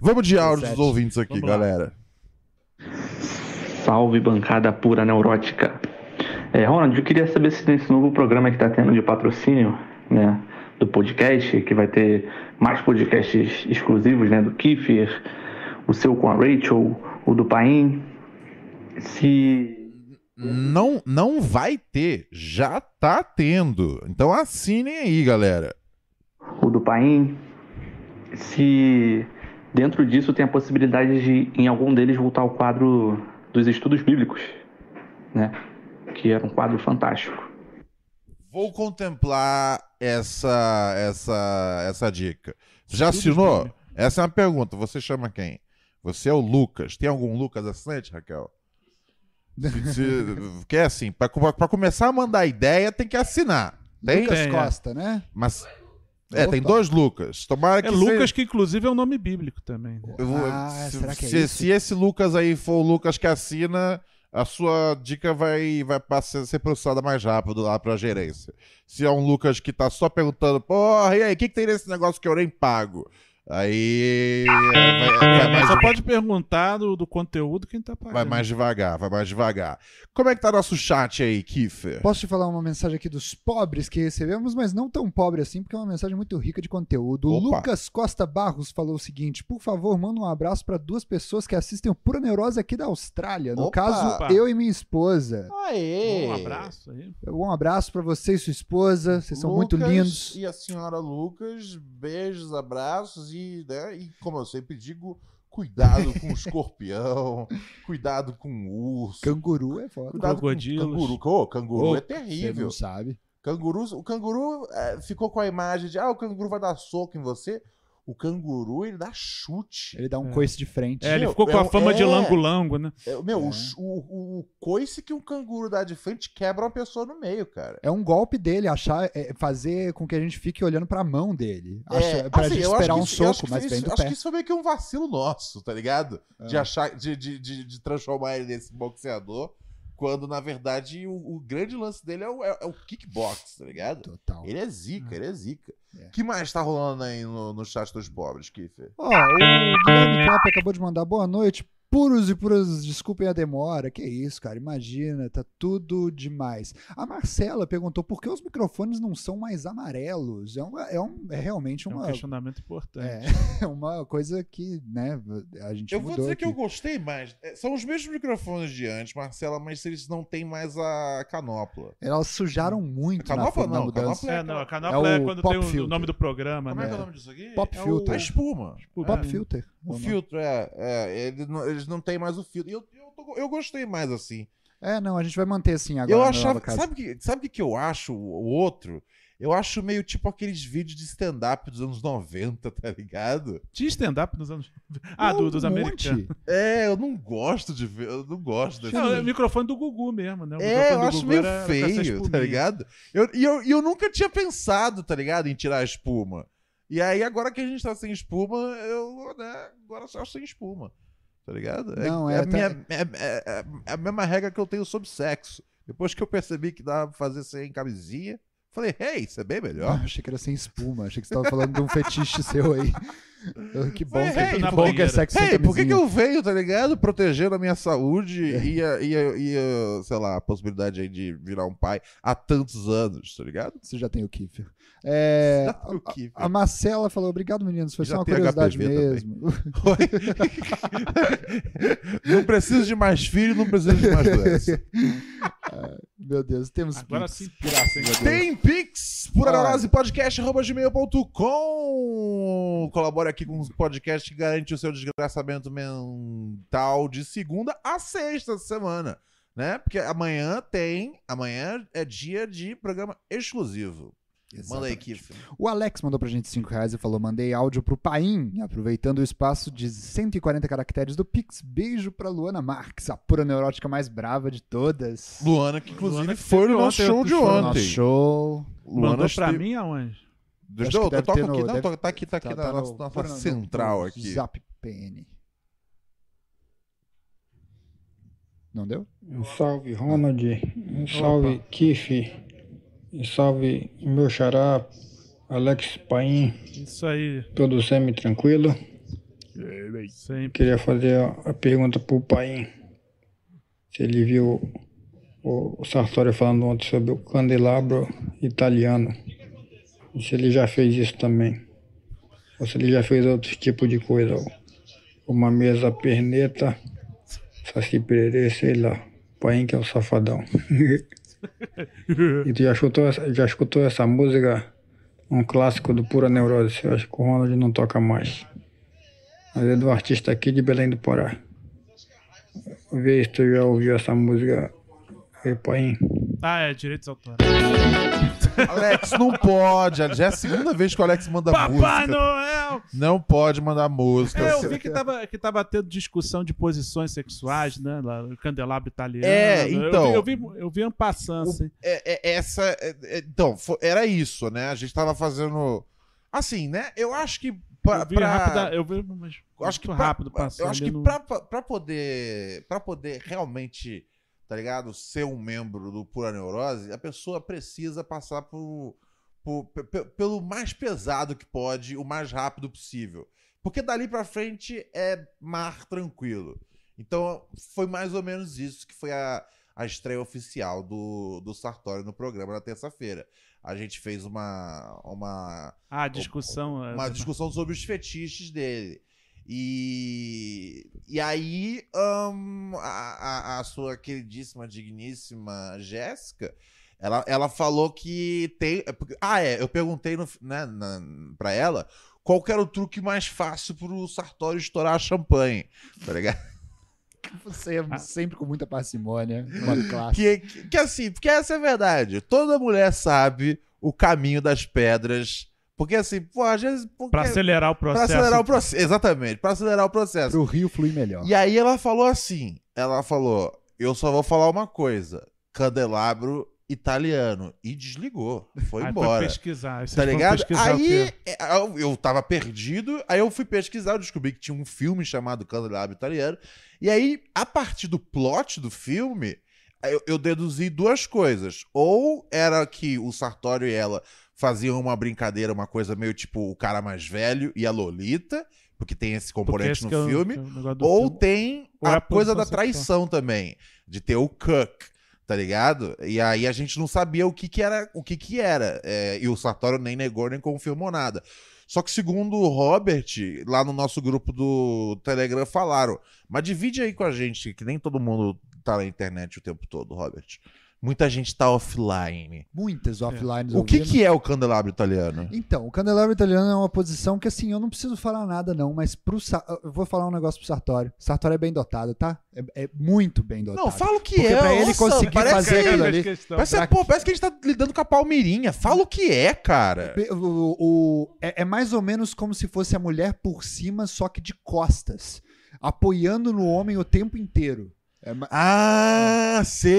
Vamos de áudio dos ouvintes aqui, Vamos lá. galera. Salve bancada pura neurótica. É, Ronald, eu queria saber se nesse novo programa que está tendo de patrocínio, né, do podcast, que vai ter mais podcasts exclusivos, né, do Kiffer, o seu com a Rachel, o do Paim, se Não, não vai ter. Já tá tendo. Então assinem aí, galera. o do Paim, se dentro disso tem a possibilidade de em algum deles voltar ao quadro dos estudos bíblicos, né, que era um quadro fantástico. Vou contemplar essa essa essa dica. Já assinou? Essa é uma pergunta. Você chama quem? Você é o Lucas. Tem algum Lucas assinante, Raquel? Se, se, porque é assim, pra, pra começar a mandar ideia, tem que assinar. Tem? Lucas Tem, é. Costa, né? Mas. É, tem dois Lucas. Tomara que É seja- Lucas, que inclusive é um nome bíblico também. né? Ah, se, será que é se, isso? se esse Lucas aí for o Lucas que assina, a sua dica vai, vai passar, ser processada mais rápido lá pra gerência. Se é um Lucas que tá só perguntando, porra, e aí, o que, que tem nesse negócio que eu nem pago? Aí. é, vai, vai É, mais, só pode perguntar do, do conteúdo quem tá pagando. vai mais devagar, vai mais devagar. Como é que tá nosso chat aí, Kiffer? Posso te falar uma mensagem aqui dos pobres que recebemos, mas não tão pobre assim, porque é uma mensagem muito rica de conteúdo. O. Lucas Costa Barros falou o seguinte: por favor, manda um abraço para duas pessoas que assistem o Pura Neurose aqui da Austrália. No Opa. caso, Opa. eu e minha esposa. Aê! Um abraço aí. Um abraço para você e sua esposa. Vocês são muito Lucas lindos. E a senhora Lucas, beijos, abraços e, né, e como eu sempre digo, cuidado com o escorpião, cuidado com o urso, Canguru é foda. cuidado Crocodilos. com o canguru. Ô, canguru Ô, é Você terrível. não sabe. Canguru, o canguru é, ficou com a imagem de, ah, o canguru vai dar soco em você. O canguru, ele dá chute. Ele dá um É. coice de frente. É, ele Meu, ficou com é a fama de é. lango-lango, né? É, meu, É. o o, o, coice que um canguru dá de frente quebra uma pessoa no meio, cara. É um golpe dele achar, é, fazer com que a gente fique olhando pra mão dele. É, Acha, pra assim, gente eu acho esperar um isso- acho soco, mas vem do Acho pé. que isso foi meio que um vacilo nosso, tá ligado? De achar, de, de, de, de transformar ele nesse boxeador, quando na verdade o, o grande lance dele é o, é, é o kickbox, tá ligado? Total. Ele é zica, ele é zica. É. O que mais tá rolando aí no, no chat dos pobres, Kiffer? Ó, o Guilherme Klopp acabou de mandar boa noite. Puros e puras, desculpem a demora. Que isso, cara. Imagina, tá tudo demais. A Marcela perguntou por que os microfones não são mais amarelos. É, uma- é, um, é realmente É um uma, questionamento importante. é, uma coisa que, né, a gente Eu vou dizer que aqui. eu gostei mais. É, São os mesmos microfones de antes, Marcela, mas eles não têm mais a canopla. Elas sujaram muito na, Canopla na não, mudança. canopla É, não, a canopla É é, o quando tem o- o, nome do programa, Como é né? que é o nome disso aqui? Pop É o- filter. A espuma. O Pop É. filter. O filtro, é. é ele não- eles não têm mais o filtro. E eu, eu, tô- eu gostei mais assim. É, não, a gente vai manter assim agora. eu na achava. Sabe o que, sabe que que eu acho o outro? Eu acho meio tipo aqueles vídeos de stand-up dos anos 90, tá ligado? Tinha stand-up nos anos. Ah, do- dos um americanos. É, eu não gosto de ver. Eu não gosto desse. Não, é o microfone do Gugu mesmo, né? O É, microfone eu do acho Gugu meio era- era feio, tá espuminha. ligado? Eu- E eu, e eu nunca tinha pensado, tá ligado, em tirar a espuma. E aí, agora que a gente tá sem espuma, eu, né, agora só sem espuma. Tá ligado? Não, é, é, a minha, é, é- é- é a mesma regra que eu tenho sobre sexo. Depois que eu percebi que dava pra fazer sem camisinha, falei, hey, isso é bem Ah, melhor. achei que era sem espuma. Achei que você tava falando de um fetiche seu aí. Que bom, Hey, que, hey, que bom que é sexo Ei, por que, que eu venho, tá ligado? Protegendo a minha saúde e a, e, a, e a, sei lá, a possibilidade aí de virar um pai há tantos anos, tá ligado? Você já tem o Kiffer. É, Já tem o Kiffer. a Marcela falou, obrigado meninos, foi Já só uma curiosidade HPV mesmo. não preciso de mais filho, não preciso de mais doença. Meu Deus, temos Agora Pix. sim, graça, hein? Tem Pix por Olha. gmail.com. Colabore aqui com o podcast que garante o seu desgraçamento mental de segunda a sexta semana, né? Porque amanhã tem, amanhã é dia de programa exclusivo. Manda aí, Kiff. O Alex mandou pra gente 5 reais e falou: mandei áudio pro Paim, aproveitando o espaço de 140 caracteres do Pix. Beijo pra Luana Marques, a pura neurótica mais brava de todas. Luana, que inclusive Luana que foi no nosso ontem, show de show. Nosso ontem. show. Mandou pra mim aonde? Deixa Acho eu, toco no- aqui, não, deve- tá aqui, tá aqui Tá- na tá nossa, no- nossa no- central no aqui. Zap PN. Não deu? Um salve, Ronald. Um salve, Kiff. Um salve, meu xará, Alex Paim. Isso aí, Todo semi-tranquilo. sempre. Queria fazer a, pergunta pro Paim. Se ele viu o, o Sartori falando ontem sobre o candelabro italiano. E se ele já fez isso também. Ou se ele já fez outro tipo de coisa. Uma mesa perneta, saci pererê, sei lá. Paim que é o safadão. E tu já escutou, já escutou essa música? Um clássico do Pura Neurose. Eu acho que o Ronald não toca mais. Mas é do artista aqui de Belém do Pará. Vê se tu já ouviu essa música. Ei, Paim. Ah, é, direitos autorais. Alex, não pode. Já é a segunda vez que o Alex manda Papai música. Noel! Não pode mandar música. É, eu vi que tava, que tava tendo discussão de posições sexuais, né? Lá, o candelabro italiano. É, Eu vi- então. Eu vi, eu vi, um passando, assim. É, é, essa. é, é, então, fo- era isso, né? A gente tava fazendo. Assim, né? Eu acho que. Pra, eu vi pra- rápida, eu vi mas acho que pra- rápido passando. Eu acho que no- pra, pra- pra poder. para poder realmente, tá ligado? Ser um membro do Pura Neurose, a pessoa precisa passar por, por- pe- pe- pelo mais pesado que pode, o mais rápido possível. Porque dali pra frente é mar tranquilo. Então, foi mais ou menos isso que foi a, a estreia oficial do, do Sartori no programa na terça-feira. A gente fez uma, uma, Ah, discussão. é, uma discussão sobre os fetiches dele. E, e aí, ahn, a, a- a sua queridíssima, digníssima Jéssica, ela, ela falou que tem. é Ah, é, eu perguntei no, né, na, pra ela qual que era o truque mais fácil pro Sartori estourar a champanhe, tá ligado? Você Ah. é sempre com muita parcimônia. Uma classe. Que, que, que assim, porque essa é a verdade. Toda mulher sabe o caminho das pedras. Porque assim, pô, às vezes. Porque, Pra acelerar o pra processo. acelerar o processo. Exatamente, pra acelerar o processo. Pro rio fluir melhor. E aí ela falou assim: ela falou, eu só vou falar uma coisa: candelabro italiano. E desligou. Foi Aí embora. Foi pesquisar. Tá ligado? pesquisar o Aí quê? é, eu, eu tava perdido, aí eu fui pesquisar, eu descobri que tinha um filme chamado Candelabro Italiano. E aí, a partir do plot do filme, eu, eu deduzi duas coisas. Ou era que o Sartório e ela faziam uma brincadeira, uma coisa meio tipo o cara mais velho e a Lolita, porque tem esse componente no é o- filme. é Ou filme. tem Ou é a a coisa da traição também, de ter o Cook, tá ligado? E aí a gente não sabia o que que era, o que que era. É, e o Sartório nem negou nem confirmou nada. Só que segundo o Robert, lá no nosso grupo do Telegram falaram, mas divide aí com a gente, que nem todo mundo tá na internet o tempo todo, Robert. Muita gente tá offline. Muitas offlines. O que que é o candelabro italiano? Então, o candelabro italiano é uma posição que, assim, eu não preciso falar nada, não, mas pro Sa- eu vou falar um negócio pro Sartório. Sartório é bem dotado, tá? É, é muito bem dotado. Não, fala o que Porque é. pra ele nossa, conseguir parece fazer que- aquilo ali-. Parece, Pra pô, parece que a gente tá lidando com a Palmeirinha. Fala o que é, cara. O, o- o- é, é mais ou menos como se fosse a mulher por cima, só que de costas, apoiando no homem o tempo inteiro. É, ma- Ah, sei!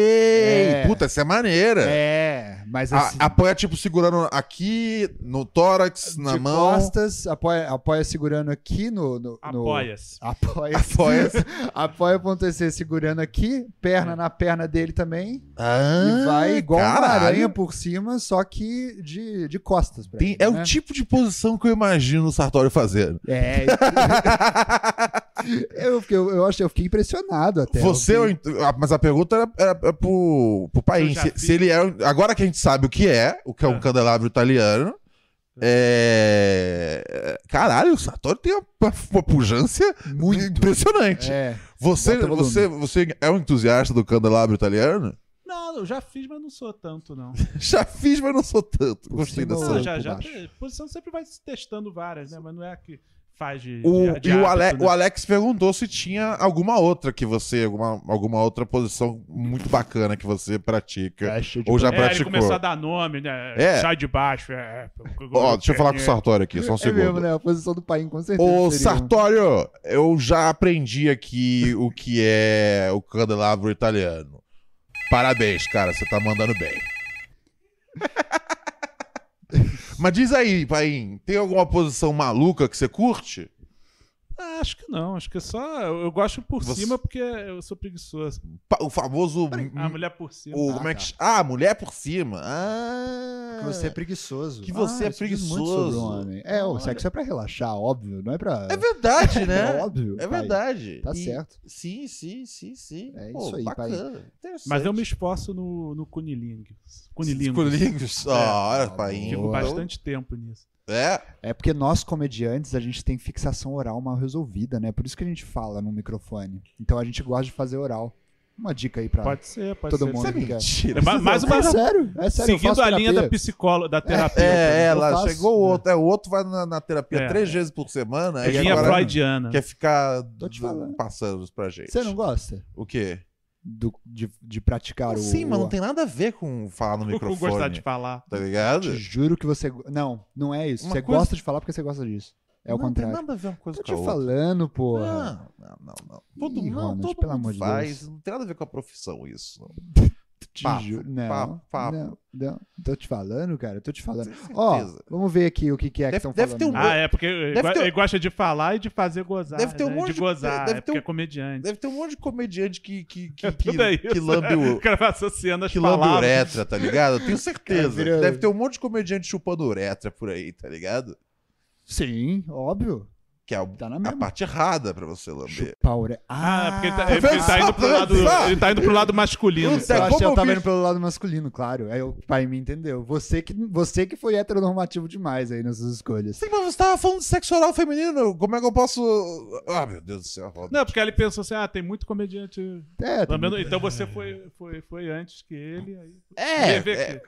É. Puta, essa é maneira. é, mas A- assim, apoia, tipo, segurando aqui, no tórax, na de mão. costas, apoia, apoia segurando aqui no... no, no Apoia-se. Apoia. Apoia. Apoia.tc segurando aqui, perna na perna dele também. Ah, e vai igual uma caralho. aranha por cima, só que de, de costas. Tem- ele, é né? o tipo de posição que eu imagino o Sartori fazendo. É. eu, fiquei- eu, eu, achei, eu fiquei impressionado até. Você, eu é o int- ah, mas a pergunta era, era, era pro, pro já Se, se ele é. um- Agora que a gente sabe o que é, o que é um É. candelabro italiano. É... Caralho, o Sartori tem uma, uma pujança Muito. impressionante. É. Você, você, você é um entusiasta do candelabro italiano? Não, eu já fiz, mas não sou tanto, não. Já fiz, mas não sou tanto. Gostei dessa. Não, já, por já. Posição sempre vai se testando várias, né? Mas não é a que faz de. O, de, de e o, hábito, Ale- né? o Alex perguntou se tinha alguma outra que você, alguma, alguma outra posição muito bacana que você pratica. De Ou já É, ele praticou. começou a dar nome, né? É. Sai de baixo. É, Ó, deixa eu falar com o Sartório aqui, só um É segundo. mesmo, né? A posição do pai, com certeza. Ô, seria Sartório, eu já aprendi aqui o que é o candelabro italiano. Parabéns, cara, você tá mandando bem. Mas diz aí, Paim, tem alguma posição maluca que você curte? Ah, acho que não, acho que é só. Eu, gosto por Você- cima porque eu sou preguiçoso. Pa- O famoso. A mulher por cima. o, Ah, como é tá. que. Ah, mulher por cima. Ah. Que você é preguiçoso. Que você é isso diz muito sobre preguiçoso. homem. É, o Olha. sexo é pra relaxar, óbvio. Não é pra. É verdade, né? É óbvio. É pai. verdade. Tá E- certo. Sim, sim, sim, sim. É Pô, isso aí, pai. bacana. Interessante. Mas eu me esforço no, no cunilingus. Cunilingus. Cunilingus. Ah, Paim. Fico Boa. bastante tempo nisso. É. É porque nós, comediantes, a gente tem fixação oral mal resolvida, né? Por isso que a gente fala no microfone. Então a gente gosta de fazer oral. Uma dica aí pra Pode ser, pode todo ser. mundo Isso é mentira. É, ma- mais uma. É sério, é sério. Seguindo a linha da psicóloga, da terapia. É, eu ela faço. chegou o outro. É, o outro vai na, na terapia É. três vezes por semana. É linha agora freudiana. quer ficar Tô te falando. passando pra gente. Você não gosta O quê? Do- de, de praticar o. Sim, mas não o- tem nada a ver com falar no Com gostar microfone. de falar. Tá ligado? Te juro que você. Não, não é isso. Uma Você coisa- gosta de falar porque você gosta disso. É o não contrário. tem nada a ver uma coisa Tô com a te outra. falando, porra. Não, não, não, não. Todo, Ih, não, Ronald, todo pelo mundo amor de faz. Deus. Não tem nada a ver com a profissão isso. Te Papo. Não, papo, papo. não, não. Tô te falando, cara. Tô te falando. Ó, certeza. vamos ver aqui o que, que é que Deve- estão deve falando. ter um- Ah, é porque ele, ter- gosta de falar e de fazer gozar. Deve ter um né? monte de gozar, deve é ter porque um- é comediante. Deve ter um monte de comediante que, que, que, É que, é que lambe o, O cara vai associando as que lambe palavras. uretra, tá ligado? Eu tenho certeza. Cara, vira- Deve ter um monte de comediante chupando uretra por aí, tá ligado? Sim, óbvio. Que é a, Tá na a mesma. parte errada pra você lamber. Chupar ure- Ah, porque ele tá, Ah, é porque ele tá indo pro lado, ele tá indo pro lado masculino. Puta, Eu acho que eu tava indo pelo lado masculino, claro. Aí o pai me entendeu. Você que, você que foi heteronormativo demais aí nessas escolhas. Sim, mas você tava falando de sexo oral feminino. Como é que eu posso. Ah, meu Deus do céu. Não, porque ele pensou assim, ah, tem muito comediante É, tá lambendo. Então você foi, foi, foi antes que ele. Aí... É, é,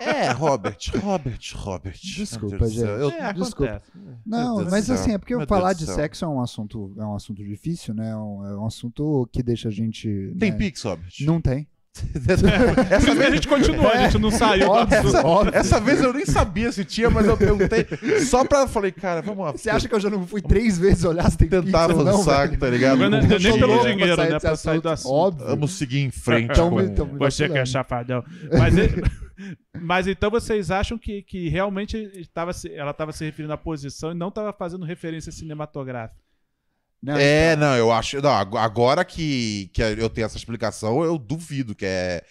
é, Robert, Robert, Robert. Desculpa, gente. Eu- É, desculpa. acontece. Não, mas céu. Assim, é porque Meu falar de sexo é um assunto, é um assunto difícil, né? É um, é um assunto que deixa a gente. Tem né? Pix? Não tem. Isso que a gente continuou, a gente não saiu. do Óbvio, assunto. óbvio. Essa vez eu nem sabia se tinha, mas eu perguntei só pra. Falei, cara, vamos lá. Você acha que eu já não fui três vezes olhar se tem tentar não, avançar, velho? tá ligado? Não é Com nem pelo dinheiro, pra né? Pra sair do assunto. Óbvio. Vamos seguir em frente Então, com... então, Você que é chafadão. Mas, ele- mas então vocês acham que, que realmente tava se- ela estava se referindo à posição e não estava fazendo referência cinematográfica? Não, É, então, não, eu acho. Não, ag- agora que, que eu tenho essa explicação, eu duvido que é,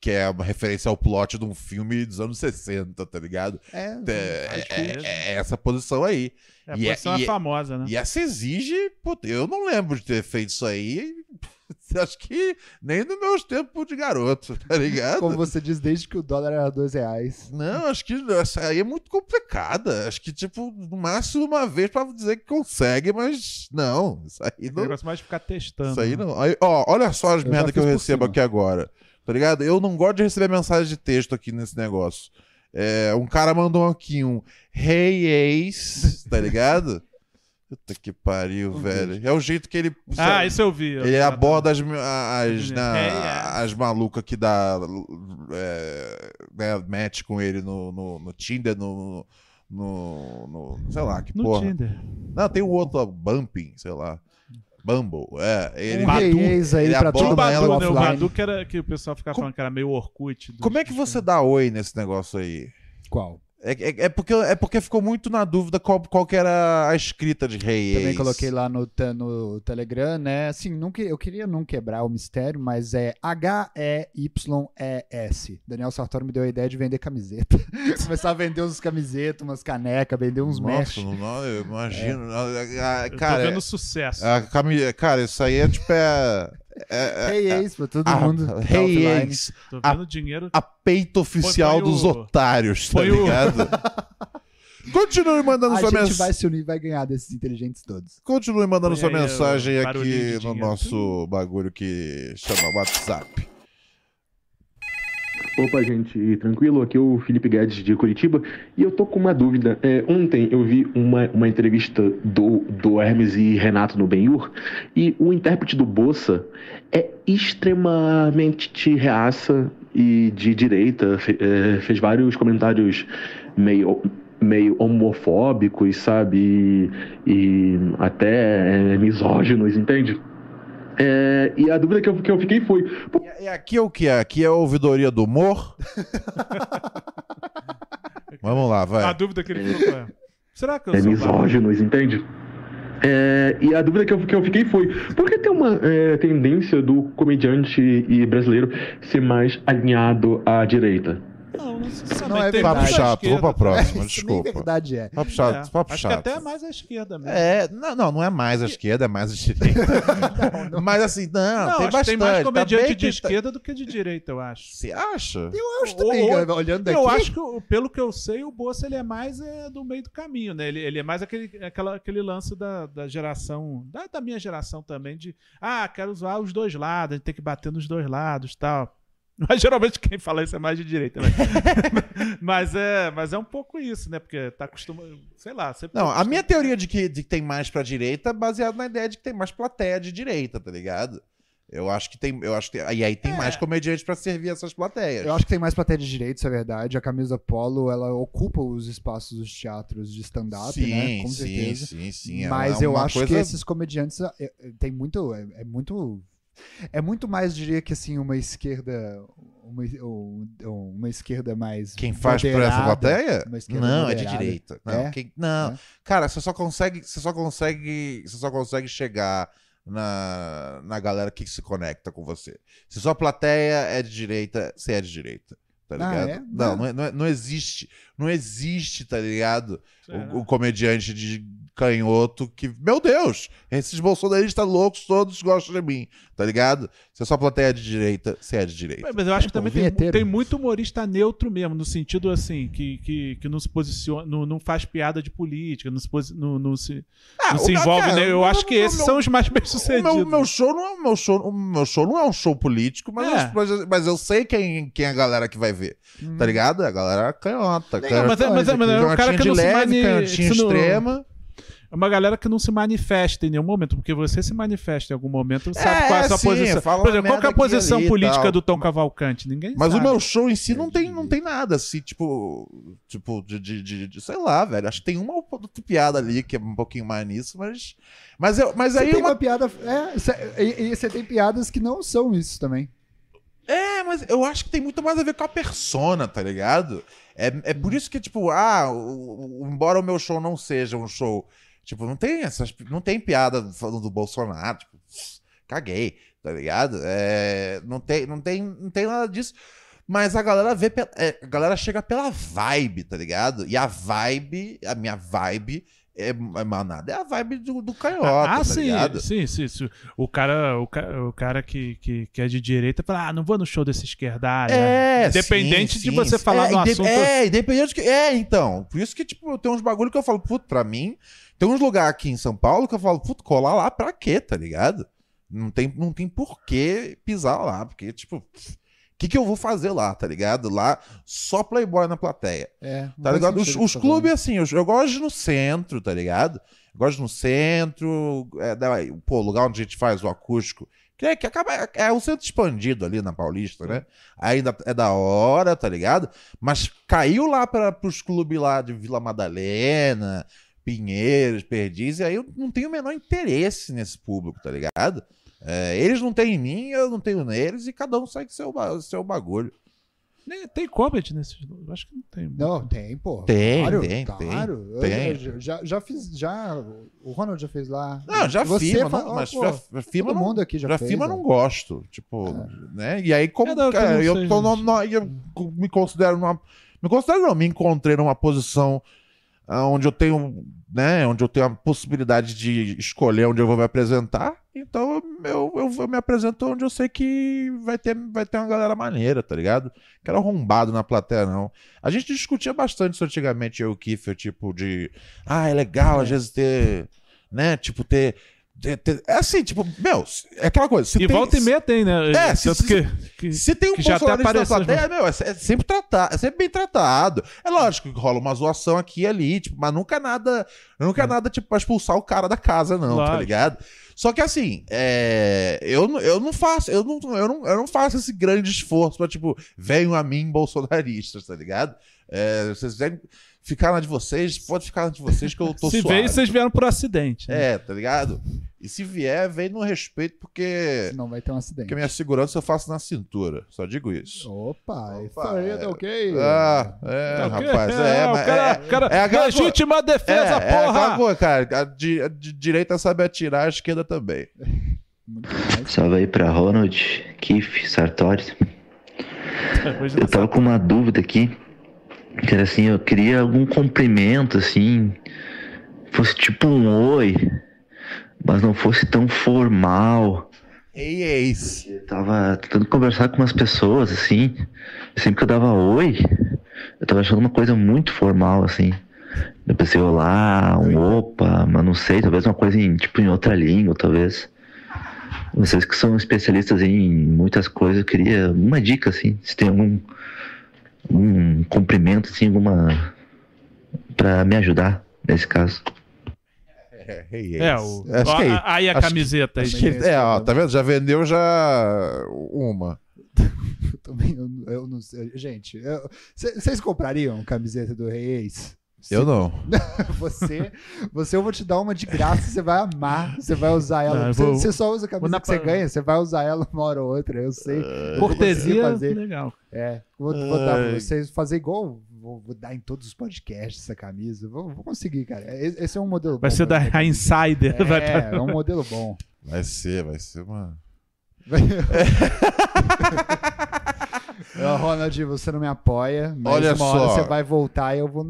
que é uma referência ao plot de um filme dos anos 60, tá ligado? é, É, acho que é- mesmo. é essa posição aí. É, a E é- posição é, é- famosa, né? E essa exige. pô, eu não lembro de ter feito isso aí. Acho que nem nos meus tempos de garoto, tá ligado? como você diz, desde que o dólar era dois reais. Não, acho que essa aí é muito complicada. Acho que, tipo, no máximo uma vez pra dizer que consegue, mas não. Isso aí O não. negócio mais de ficar testando. Isso aí né? não. Aí, ó, olha só as Eu já merda que eu recebo cima. aqui agora. Tá ligado? Eu não gosto de receber mensagem de texto aqui nesse negócio. É, um cara mandou aqui um Hey ex, tá ligado? Puta que pariu, velho. É o jeito que ele. Ah, isso eu vi. eu Ele aborda as, as, na- Hey, ass. as malucas que dá é, né, match com ele no, no, no Tinder, no, no, no- Sei lá, que No porra. Tinder. Não, tem o outro, ó, Bumping, sei lá. Bumble, é. Ele, Um Badu. aí Ele pra aborda todo Tinha o ela Badu, né? O. Badu que, era, que o pessoal ficava falando que era meio Orkut. Como é que você dá oi nesse negócio aí? Qual? É, é, é porque, é porque ficou muito na dúvida qual, qual que era a escrita de rei. Também ex. coloquei lá no, no Telegram, né? Assim, não que, eu queria não quebrar o mistério, mas é H-E-Y-E-S. Daniel Sartori me deu a ideia de vender camiseta. Começar a vender uns camisetas, umas canecas, vender uns Nossa, mesh. não, não, eu imagino. Ah, Eu tô Cara, vendo sucesso. a cami- cara, isso aí é tipo. É, é, Hey, ex, pra todo a- mundo. tá Hey, offline. ex, Tô a- vendo dinheiro. a peito oficial Põe- põe dos o- otários, tá o- ligado? Continue mandando A sua gente mensagem. vai se unir e vai ganhar desses inteligentes todos. Continue mandando Põe sua aí o mensagem aqui no dinheiro. nosso bagulho que chama WhatsApp. Opa, gente, tranquilo? Aqui é o Felipe Guedes de Curitiba e eu tô com uma dúvida. É, ontem eu vi uma, uma entrevista do, do Hermes e Renato no Benhur e o intérprete do Bossa é extremamente reaça e de direita, fe- é, fez vários comentários meio meio homofóbicos, sabe? E, e até é, misóginos, entende? É, e a dúvida que eu, que eu fiquei foi, E, e aqui é o que? Aqui é a ouvidoria do humor? Vamos lá, vai. A dúvida que ele colocou é: será que eu é sou misóginos, entende? É, e a dúvida que eu, que eu fiquei foi: por que tem uma é, tendência do comediante e brasileiro ser mais alinhado à direita? Não, não não é tem verdade. Papo chato, esquerda vou pra próxima, também. Isso nem desculpa. verdade é. Papo chato, É, papo acho chato. que até é mais à esquerda mesmo. É, não, não, não é mais a esquerda, é mais a direita. Mas assim, não, Não, tem bastante. tem mais tá comediante bem de que- esquerda do que de direita, eu acho. Você acha? Eu acho também, Ou- olhando daqui. Eu acho que, pelo que eu sei, o Bolsa ele é mais é, do meio do caminho, né? Ele, ele é mais aquele, aquela, aquele lance da, da geração, da, da minha geração também, de ah, quero usar os dois lados, a gente tem que bater nos dois lados tal. Mas geralmente quem fala isso é mais de direita, né? mas, é, mas é um pouco isso, né? Porque tá acostumado, sei lá. Sempre Não, tá a minha teoria de que, de que tem mais pra direita é baseada na ideia de que tem mais plateia de direita, tá ligado? Eu acho que tem. Eu acho que, e aí tem É. mais comediantes pra servir essas plateias. Eu acho que tem mais plateia de direito, isso é verdade. A camisa polo, ela ocupa os espaços dos teatros de stand-up, sim, né? Com sim, certeza. sim, sim. é Mas uma eu acho que coisa- esses comediantes é, é, tem muito. É, é muito. É muito mais, diria que assim, uma esquerda. Uma, um- uma esquerda mais. Quem faz por essa moderada, plateia? Não, é de moderada. direita. Não, É? quem- não. É? cara, você só consegue, você só consegue, você só consegue chegar na, na galera que se conecta com você. Se sua plateia é de direita, você é de direita. Tá Ah, ligado? é? Não, Ah. não, é- não, é- não existe. Não existe, tá ligado? O, o comediante de canhoto que. Meu Deus! Esses bolsonaristas loucos todos gostam de mim, tá ligado? Se a sua plateia é de direita, você é de direita. Mas eu acho que pô, também tem, tem muito humorista neutro mesmo, no sentido assim, que, que, que não se posiciona, não, não faz piada de política, não se, posi- não, não se, não se envolve. cara, né? Eu acho que esses o- são os mais bem O sucedidos. meu, meu show não é o meu show. O meu show não é um show político, mas, É. eu, mas, eu- mas eu sei quem, quem é a galera que vai ver. Hum. Tá ligado? A galera canhota. Não, canhota- mas é, mas é, mas é um leve, mani... canhotinha se não- extrema. É uma galera que não se manifesta em nenhum momento, porque você se manifesta em algum momento, sabe É, qual é a sua sim, posição. fala Por exemplo, qual é a posição ali política tal. do Tom Cavalcante? Ninguém Mas sabe. o meu show em si não tem, não tem nada, assim, tipo. Tipo, de, de, de- de- sei lá, velho. Acho que tem uma outra piada ali que é um pouquinho mais nisso, mas. Mas, eu, mas Você aí tem uma uma piada. É, cê- e, e você tem piadas que não são isso também. É, mas eu acho que tem muito mais a ver com a persona, tá ligado? É, é por isso que, tipo, ah, o- o- embora o meu show não seja um show. Tipo, não tem essas. Não tem piada falando do Bolsonaro, tipo, caguei, tá ligado? É, não, tem, não, tem, não tem nada disso. Mas a galera vê. é, a galera chega pela vibe, tá ligado? E a vibe, a minha vibe. É, é manada, é a vibe do, do canhota, Ah, tá sim, ligado? sim, sim, sim. O cara, o cara, o cara que, que, que é de direita fala, ah, não vou no show desse esquerdalha. É, Independente sim, de sim, você falar é, no inde- assunto. É, independente de que. É, então. Por isso que, tipo, tem uns bagulho que eu falo, puto, pra mim. Tem uns lugares aqui em São Paulo que eu falo, puto, colar lá pra quê, tá ligado? Não tem, não tem por que pisar lá, porque, tipo, o que, que eu vou fazer lá, tá ligado? Lá, só playboy na plateia. É, Tá ligado? Os, os clubes, assim, eu, eu gosto de no centro, tá ligado? Eu gosto no centro, é, daí, pô, lugar onde a gente faz o acústico. Que, é, que acaba, é o centro expandido ali na Paulista, né? Ainda é da hora, tá ligado? Mas caiu lá para pros clubes lá de Vila Madalena, Pinheiros, Perdiz, e aí eu não tenho o menor interesse nesse público, tá ligado? É, eles não têm em mim, eu não tenho neles, e cada um segue seu, seu bagulho. Nem- Tem comedy nesse. Eu acho que não tem. Não, tem, pô. Tem, claro, tem, claro. Eu tem. Já, já, já fiz, já. O Ronald já fez lá. Não, já Você firma, fa- não, mas pô, já, já firma todo não, mundo aqui já, já fez. firma ó. não gosto, tipo, né? E aí como É, não, cara, não eu, sei, tô no, no- eu me considero numa me considero não, me encontrei numa posição onde eu tenho, né, onde eu tenho a possibilidade de escolher onde eu vou me apresentar. Então eu, eu, eu me apresento onde eu sei que vai ter, vai ter uma galera maneira, tá ligado? Quero arrombado na plateia, não. A gente discutia bastante isso antigamente, eu e o Kiffer, tipo, de. Ah, é legal às vezes ter. Né? Tipo, ter. É assim, tipo, meu, é aquela coisa. Se E tem, volta e meia tem, né? É, se- se- que, que- se tem um que bolsonarista na apareceu, plateia, meu, é, é sempre tratado, é sempre bem tratado. É lógico que rola uma zoação aqui e ali, tipo, mas nunca é nada, nunca é nada tipo pra expulsar o cara da casa não, tá Lógico. ligado? Só que assim, é, eu, não- eu não faço, eu não, eu não, eu não faço esse grande esforço pra tipo, venham a mim bolsonaristas, tá ligado? É, vocês ficar na de vocês, pode ficar na de vocês que eu tô Se suave. veio, vocês vieram por acidente. né? É, tá ligado? E se vier, vem no respeito porque Senão vai ter um acidente. porque a minha segurança eu faço na cintura. Só digo isso. Opa, isso aí é. tá ok. Ah, é, Tá ok? rapaz. É, o mas cara, é, o cara é aquela legítima é, defesa, é aquela porra! coisa, cara. A, di- a di- direita sabe atirar, a esquerda também. Muito mais. Salve aí pra Ronald, Kiff, Sartori. Eu tava com uma dúvida aqui. Era assim, eu queria algum cumprimento, assim. Fosse tipo um oi, mas não fosse tão formal. Ei, ex. Eu tava tentando conversar com umas pessoas, assim. Sempre que eu dava oi, eu tava achando uma coisa muito formal, assim. Eu pensei, olá, um opa, mas não sei, talvez uma coisa em, tipo, em outra língua, talvez. Vocês que são especialistas em muitas coisas, eu queria uma dica, assim, se tem algum um cumprimento, assim, alguma. pra me ajudar nesse caso. É, ex. É, o... Acho ó, que é a- aí a acho que- camiseta aí. Acho que, é, ó, tá vendo? Já vendeu já uma. Eu também, eu, eu não sei. Gente, vocês comprariam camiseta do Reis? Eu não. Você, você eu vou te dar uma de graça, você vai amar, você vai usar ela. Não, vou- você só usa a na que você ganha, você vai usar ela uma hora ou outra, eu sei. Conseguir Cortesia, fazer. legal. É, vou, vou dar vocês fazer igual, vou, vou dar em todos os podcasts essa camisa. Vou, vou conseguir, cara. E- Esse é um modelo Vai bom. ser pra da minha a camisa. Insider. vai É, pra- é um modelo bom. Vai ser, vai ser uma. Ronald, você não me apoia, mas Olha uma hora só. você vai voltar e eu vou,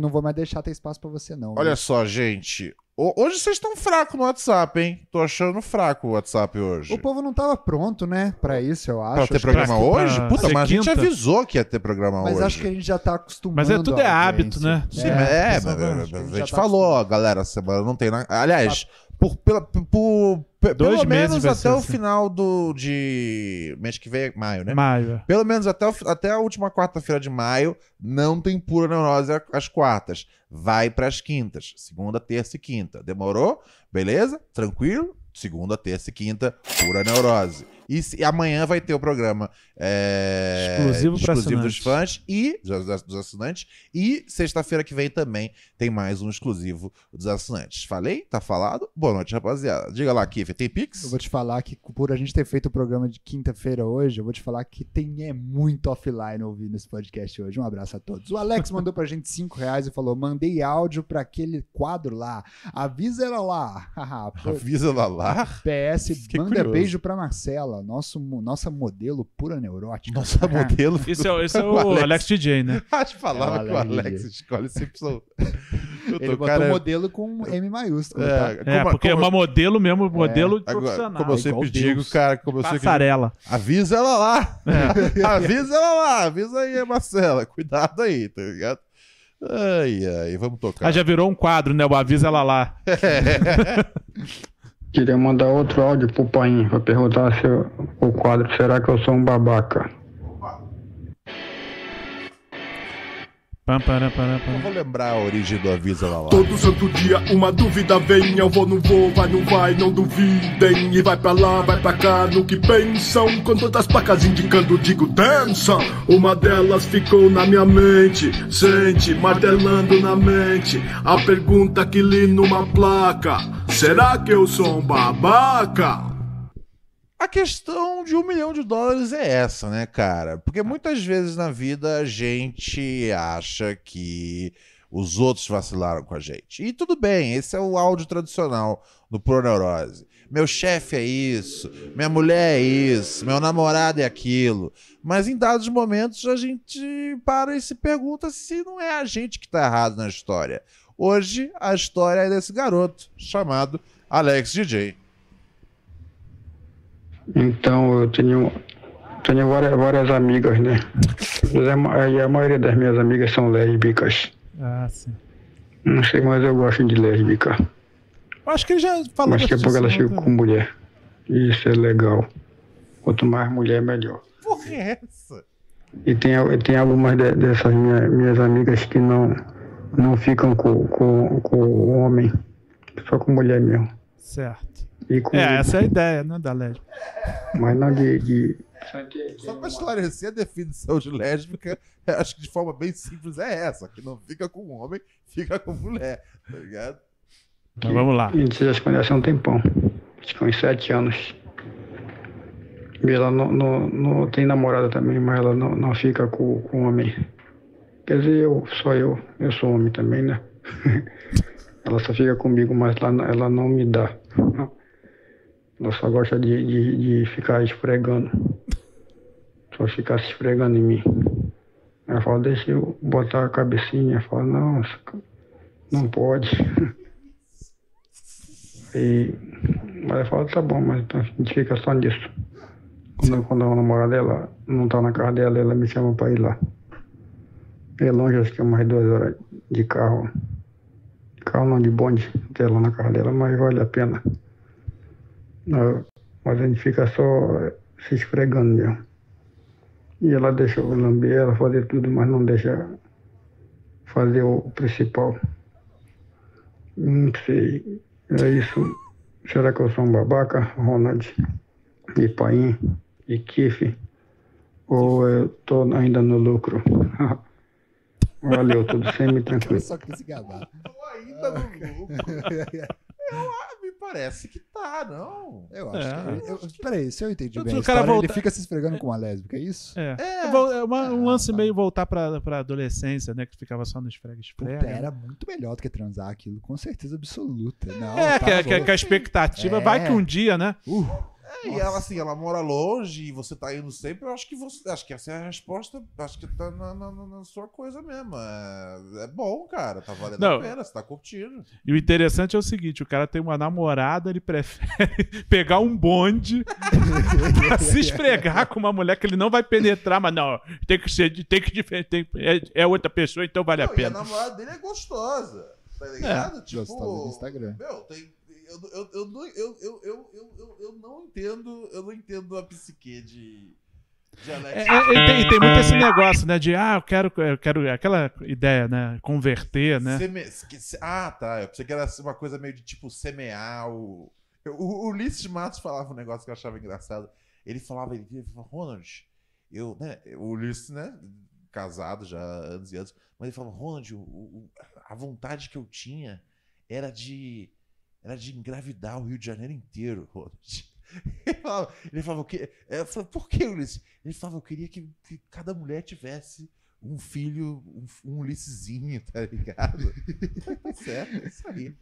não vou mais deixar ter espaço pra você, não. Olha só, gente. Ho- Hoje vocês estão fracos no WhatsApp, hein? Tô achando fraco o WhatsApp hoje. O povo não tava pronto, né, pra isso, eu acho. Pra ter Acho programa pra- hoje? pra Puta, mas a gente avisou que ia ter programa Mas hoje. acho que a gente já tá acostumado. Mas é tudo é hábito, né? Sim, É, mas é, pessoal, mas, a a gente, gente já tá falou, ó, galera, semana não tem nada. Aliás, por, pela, por, Dois pelo meses menos até o assim. final do de mês que vem, maio, né? Maio. é. Pelo menos até, o até a última quarta-feira de maio, não tem pura neurose às quartas. Vai pras quintas. Segunda, terça e quinta. Demorou? Beleza? Tranquilo? Segunda, terça e quinta, pura neurose. E, se- e amanhã vai ter o programa é, Exclusivo exclusivo dos fãs e dos, dos assinantes. E sexta-feira que vem também tem mais um exclusivo dos assinantes. Falei? Tá falado? Boa noite, rapaziada. Diga lá, Kiff, tem Pix? Eu vou te falar que por a gente ter feito o programa de quinta-feira hoje, eu vou te falar que tem é muito offline ouvindo esse podcast hoje. Um abraço a todos. O Alex mandou pra gente 5 reais e falou: mandei áudio pra aquele quadro lá. Avisa ela lá. Avisa lá lá. PS, Fiquei manda curioso. beijo pra Marcela, nosso, mo- nossa modelo pura neurótica. Nossa modelo. Esse é, o- esse é o Alex DJ, né? Acho falava É o que o Alex escolhe sempre. Eu Ele tô, botou cara, modelo com M maiúsculo, tá? é, É, como- porque é uma modelo mesmo, modelo agora, profissional. como eu sempre igual digo, Deus. cara, como eu sempre Passarela. avisa ela lá. avisa ela lá, avisa aí, Marcela. Cuidado aí, tá ligado? Ai, ai, vamos tocar. Ah, já virou um quadro, né? O Avisa Ela Lá. Queria mandar outro áudio pro Paim pra perguntar se o quadro Será que eu sou um babaca? Pam, vou lembrar a origem do aviso lá. lá. Todo santo dia uma dúvida vem, eu vou, não vou, vai, não vai, não duvidem. E vai pra lá, vai pra cá, no que pensam. Com todas as placas indicando, digo dança. Uma delas ficou na minha mente, sente, martelando na mente. A pergunta que li numa placa: Será que eu sou um babaca? A questão de um milhão de dólares é essa, né, cara? Porque muitas vezes na vida a gente acha que os outros vacilaram com a gente. E tudo bem, esse é o áudio tradicional do Proneurose. Meu chefe é isso, minha mulher é isso, meu namorado é aquilo. Mas em dados momentos a gente para e se pergunta se não é a gente que tá errado na história. Hoje a história é desse garoto chamado Alex DJ. Então eu tenho, tenho várias, várias amigas, né? E a maioria das minhas amigas são lésbicas. Ah, sim. Não sei, mas eu gosto de lésbica. Eu acho que ele já falou Mas daqui a pouco elas outra ficam com mulher. Isso é legal. Quanto mais mulher, melhor. Porra, é essa? E tem, tem algumas de- dessas minha, minhas amigas que não, não ficam com, com, com o homem, só com mulher mesmo. Certo. E com É, essa é a ideia, né, da LED. Mas não de, de, Só pra esclarecer a definição de lésbica, acho que de forma bem simples é essa: que não fica com homem, fica com mulher, tá ligado? Mas vamos lá. A gente já se conhece há um tempão. Acho que uns sete anos. E ela não, não, não tem namorada também, mas ela não, não fica com, com homem. Quer dizer, eu, só eu. Eu sou homem também, né? ela só fica comigo, mas ela, ela não me dá. Ela só gosta de, de, de ficar esfregando. Só ficar se esfregando em mim. Ela fala, deixa eu botar a cabecinha. Eu falo, não, não pode. E, mas ela fala, tá bom, mas então a gente fica só nisso. Quando, quando a namorada dela não tá na casa dela, ela me chama pra ir lá. É longe, acho que é umas duas horas de carro. Carro não, de bonde, até lá na casa dela, mas vale a pena. Ah, Mas a gente fica só se esfregando mesmo. E ela deixa eu lamber, ela fazer tudo, mas não deixa fazer o principal. Não sei. É isso. Será que eu sou um babaca, Ronald? E Paim? E Kiff? Ou eu tô ainda no lucro? Valeu, tudo semi tranquilo. Só queria se gabar. Tô ainda no lucro. Eu, parece que tá, não. Eu acho É. que. Eu, peraí, se eu entendi bem, o cara história, volta- ele fica se esfregando com uma lésbica, é isso? É. É. É, é uma- um Ah, lance tá. meio voltar pra, pra adolescência, né? Que ficava só no esfrega-esfrega. Puta, era muito melhor do que transar aquilo, com certeza absoluta. Não, É, tá que, que, a- que a expectativa É. vai que um dia, né? Uh, É, e ela assim, ela mora longe e você tá indo sempre, eu acho que você. Acho que essa é a resposta. Acho que tá na, na- na- sua coisa mesmo. É, é bom, cara. Tá valendo Não. a pena, você tá curtindo. E o interessante é o seguinte: o cara tem uma namorada, ele prefere pegar um bonde pra se esfregar com uma mulher que ele não vai penetrar, mas não, tem que ser, tem que tem- é, é outra pessoa, então vale a Não, e a pena. namorada dele é gostosa. Tá ligado? tipo, Gostosa do Instagram. Meu, tem. Eu, eu, eu, não- eu, eu, eu, eu, eu, não entendo. Eu não entendo a psique de. É, é, e, tem, tem muito esse negócio, né? De ah, eu quero, eu quero aquela ideia, né? Converter, né? Seme- Ah, tá. Eu pensei que era uma coisa meio de tipo semear o. O, o Ulisses Matos falava um negócio que eu achava engraçado. Ele falava, ele falava, Ronald, eu, né? O Ulisses, né? Casado já anos e anos. Mas ele falava, Ronald, o- o- a vontade que eu tinha era de. Era de engravidar o Rio de Janeiro inteiro, Ronald. Ele falava, ele falava o quê? Eu falava, por que, Ulisses? Ele falava, eu queria que, que cada mulher tivesse um filho, um, um Ulissesinho, tá ligado? tá certo, é isso aí.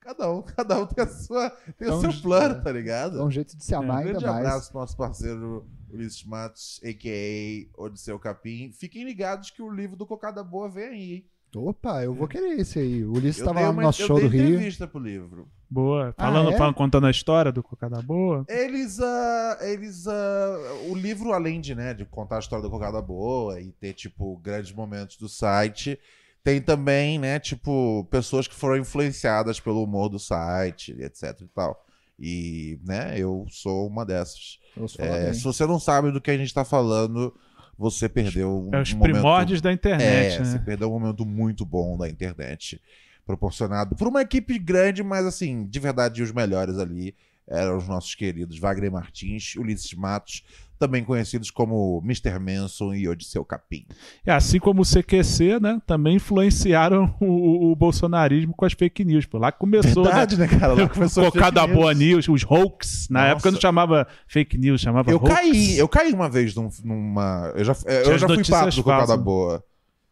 Cada um, cada um tem, a sua, tem o um seu plano, é. tá ligado? é um jeito de se Um amar ainda grande mais. abraço pro nosso parceiro Ulisses Matos, a.k.a. Odisseu Capim. Fiquem ligados que o livro do Cocada Boa vem aí, hein? Opa, eu vou querer esse aí. O Ulisses Eu estava dei lá no nosso eu show dei do Rio. entrevista pro livro. Boa. Ah, Falando, é? falando, contando a história do Cocada Boa. Eles, ah, eles, ah, o livro, além de, né, de contar a história do Cocada Boa e ter, tipo, grandes momentos do site, tem também, né, tipo, pessoas que foram influenciadas pelo humor do site, etc e tal. E, né, eu sou uma dessas. Eu É, se você não sabe do que a gente tá falando, você perdeu um É os momento- primórdios da internet, é, né? você perdeu um momento muito bom da internet, proporcionado por uma equipe grande, mas assim, de verdade, os melhores ali eram os nossos queridos Wagner Martins, Ulisses Matos, também conhecidos como Mr. Manson e Odisseu Capim. É, assim como o CQC, né? Também influenciaram o, o bolsonarismo com as fake news. Pô. Lá que começou. Verdade, né, cara? Lá começou Cocada fake boa news. news, os hoax. Na Nossa. época não chamava fake news, chamava Eu hoax. caí, eu caí uma vez num- numa. Eu já, eu já fui pato do Cocada. Boa.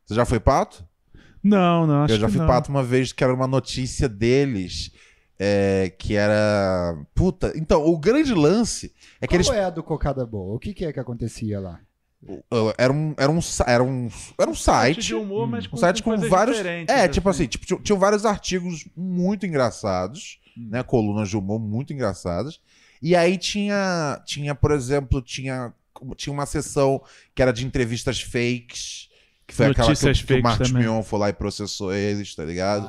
Você já foi pato? Não, não, acho eu já fui não. pato uma vez que era uma notícia deles. É, que era. Puta. Então, o grande lance é que Qual eles. é a do Cocada Boa? O que, que é que acontecia lá? Era um, era um, era um, era um site. de humor, mas com, um site com, vários. diferentes, É, tipo assim, tipo, tinha, tinham vários artigos muito engraçados, Hum. né? Colunas de humor muito engraçadas. E aí tinha, tinha, por exemplo, tinha, tinha uma sessão que era de entrevistas fakes. Que foi aquela que, Notícias o- que o Marcos também. Mion foi lá e processou eles, tá ligado?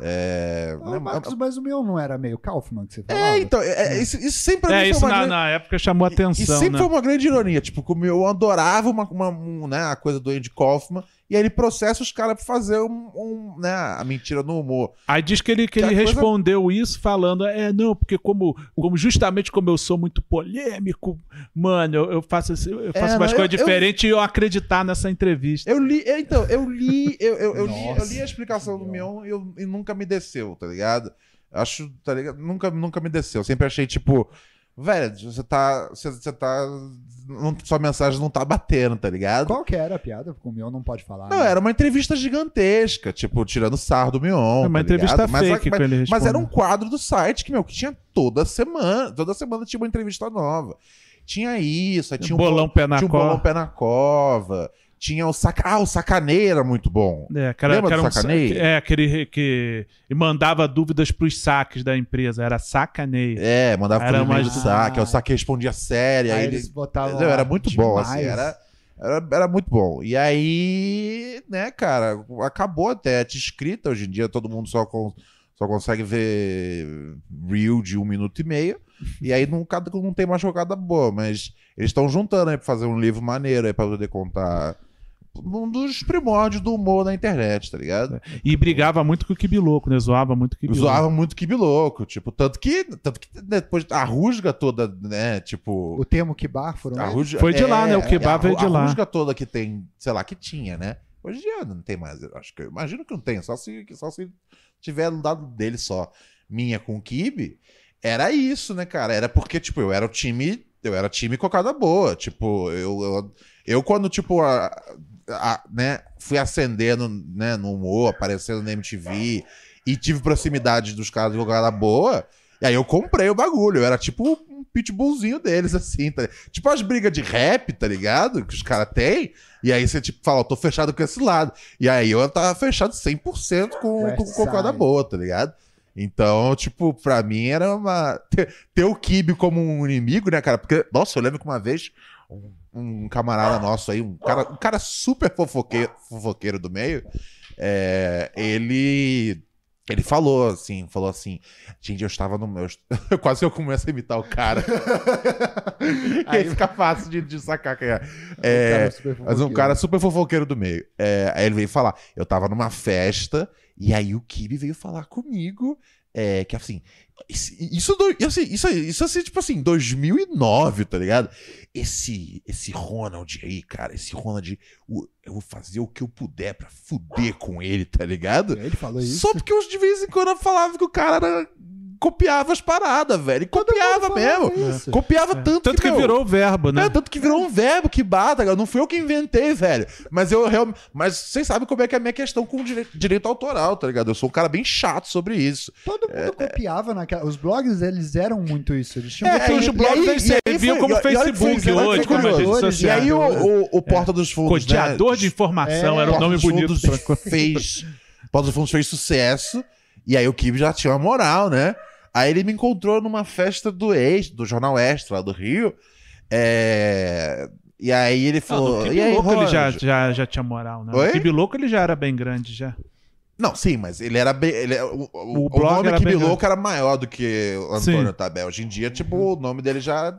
É, Ah, né, o Marcos, mas o meu não era meio Kaufman que você falava? é, então, é, é, isso, isso sempre É, isso foi uma na, grande- na época chamou e atenção, sempre né? foi uma grande ironia. Tipo, como eu adorava uma, uma- um, né, a coisa do Andy Kaufman. E aí ele processa os caras pra fazer um, um, né, a mentira no humor. Aí diz que ele, que Que ele coisa- respondeu isso falando, é, não, porque como, como justamente como eu sou muito polêmico, mano, eu, eu faço, eu faço É, umas não, coisas diferentes e eu acreditar nessa entrevista. Eu li, é, então, eu li, eu, eu, eu li, eu li a explicação do Mion e, eu- e nunca me desceu, tá ligado? Acho, tá ligado? Nunca, nunca me desceu. Sempre achei, tipo, velho, você tá. Você, você tá. não- sua mensagem não tá batendo, tá ligado? Qual que era a piada? Porque o meu não pode falar. Não, né? era uma entrevista gigantesca, tipo, tirando sarro do Mion. É uma tá entrevista ligado? mas, fake mas, que ele mas era um quadro do site que, meu, que tinha toda semana. Toda semana tinha uma entrevista nova. Tinha isso, aí tinha um bolão pé na tinha um bolão pé na cova. Tinha o saca... Ah, o sacaneio era muito bom. É, cara, Lembra era do um sa- sacaneio? É, aquele que e mandava dúvidas pros saques da empresa, era sacaneio. É, mandava Era pro mais- saque, aí o saque respondia sério. Aí Aí eles ele... botavam Não, era muito bom, demais. assim, era, era, era muito bom. E aí, né, cara, acabou até a escrita. Hoje em dia todo mundo só, con- só consegue ver reel de um minuto e meio. E aí não, cada- não tem mais jogada boa, mas eles estão juntando aí pra fazer um livro maneiro aí pra poder contar um dos primórdios do humor na internet, tá ligado? E brigava muito com o Kibiloco, né? Zoava muito o Kibiloco. Zoava muito o Kibi Louco, tipo, tanto que, tanto que depois a rusga toda, né, tipo... O termo Kibar foram A rusga- Foi de lá, né? O Kebab a, veio de a lá. rusga toda que tem, sei lá, que tinha, né? Hoje em dia não tem mais. eu Acho que eu imagino que não tem. Só se, só se tiver do lado dele só. Minha com o Kibe. Era isso, né, cara? Era porque, tipo, eu era o time. Eu era time cocada boa. Tipo, eu, eu, eu quando, tipo, a, a- né, fui ascendendo né, no humor, aparecendo na MTV e tive proximidade dos caras de cocada boa. E aí eu comprei o bagulho. Eu era tipo um pitbullzinho deles, assim. tá? Tipo as brigas de rap, tá ligado? Que os caras têm. E aí você, tipo, fala, eu tô fechado com esse lado. E aí eu tava fechado 100% com, com, com o Cocada. Boa, tá ligado? Então, tipo, pra mim era uma. Ter, ter o Kibe como um inimigo, né, cara? Porque, nossa, eu lembro que uma vez um, um camarada nosso aí, um cara, um cara super fofoqueiro, fofoqueiro do meio, é, ele. Ele falou assim, falou assim, gente, eu estava no meu. Quase eu começo a imitar o cara. aí fica fácil de, de sacar quem é. É, super mas um cara super fofoqueiro do meio. É, aí ele veio falar, eu tava numa festa, e aí o Kibe veio falar comigo, é, que assim, isso, isso, assim, isso, isso assim, tipo assim, 2009, tá ligado? Esse, esse Ronald aí, cara, esse Ronald, eu vou fazer o que eu puder pra fuder com ele, tá ligado? Ele falou isso. Só porque eu, de vez em quando eu falava que o cara era- copiava as paradas, velho. E copiava mesmo. isso. Copiava tanto, Tanto que meu, virou o verbo, né? é, tanto que virou um verbo que bata, cara. Não fui eu que inventei, velho. Mas eu realmente. Mas vocês sabem como é que é a minha questão com direito, direito autoral, tá ligado? Eu sou um cara bem chato sobre isso. Todo mundo copiava naquela. Os blogs, eles eram muito isso. Eles tinham É, Porque e- os blogs aí- eles aí serviam foi- como e que Facebook que hoje, como redes curioso. E aí o, o, o Porta dos Fundos. Codeador né, de informação É, era um nome Porta dos bonito fez. Porta dos Fundos fez sucesso. E aí o Kibe já tinha uma moral, né? Aí ele me encontrou numa festa do ex, do Jornal Extra lá do Rio. É, E aí ele Não, falou. no e aí, Kibiloco ele já, Ronald?" já, já tinha moral, né? Oi? O Kibiloco ele já era bem grande já. Não, sim, mas ele era bem. Ele, é- o, o, O o nome bem Louco era maior do que o Sim. Antônio Tabel. Hoje em dia, tipo, o nome dele já.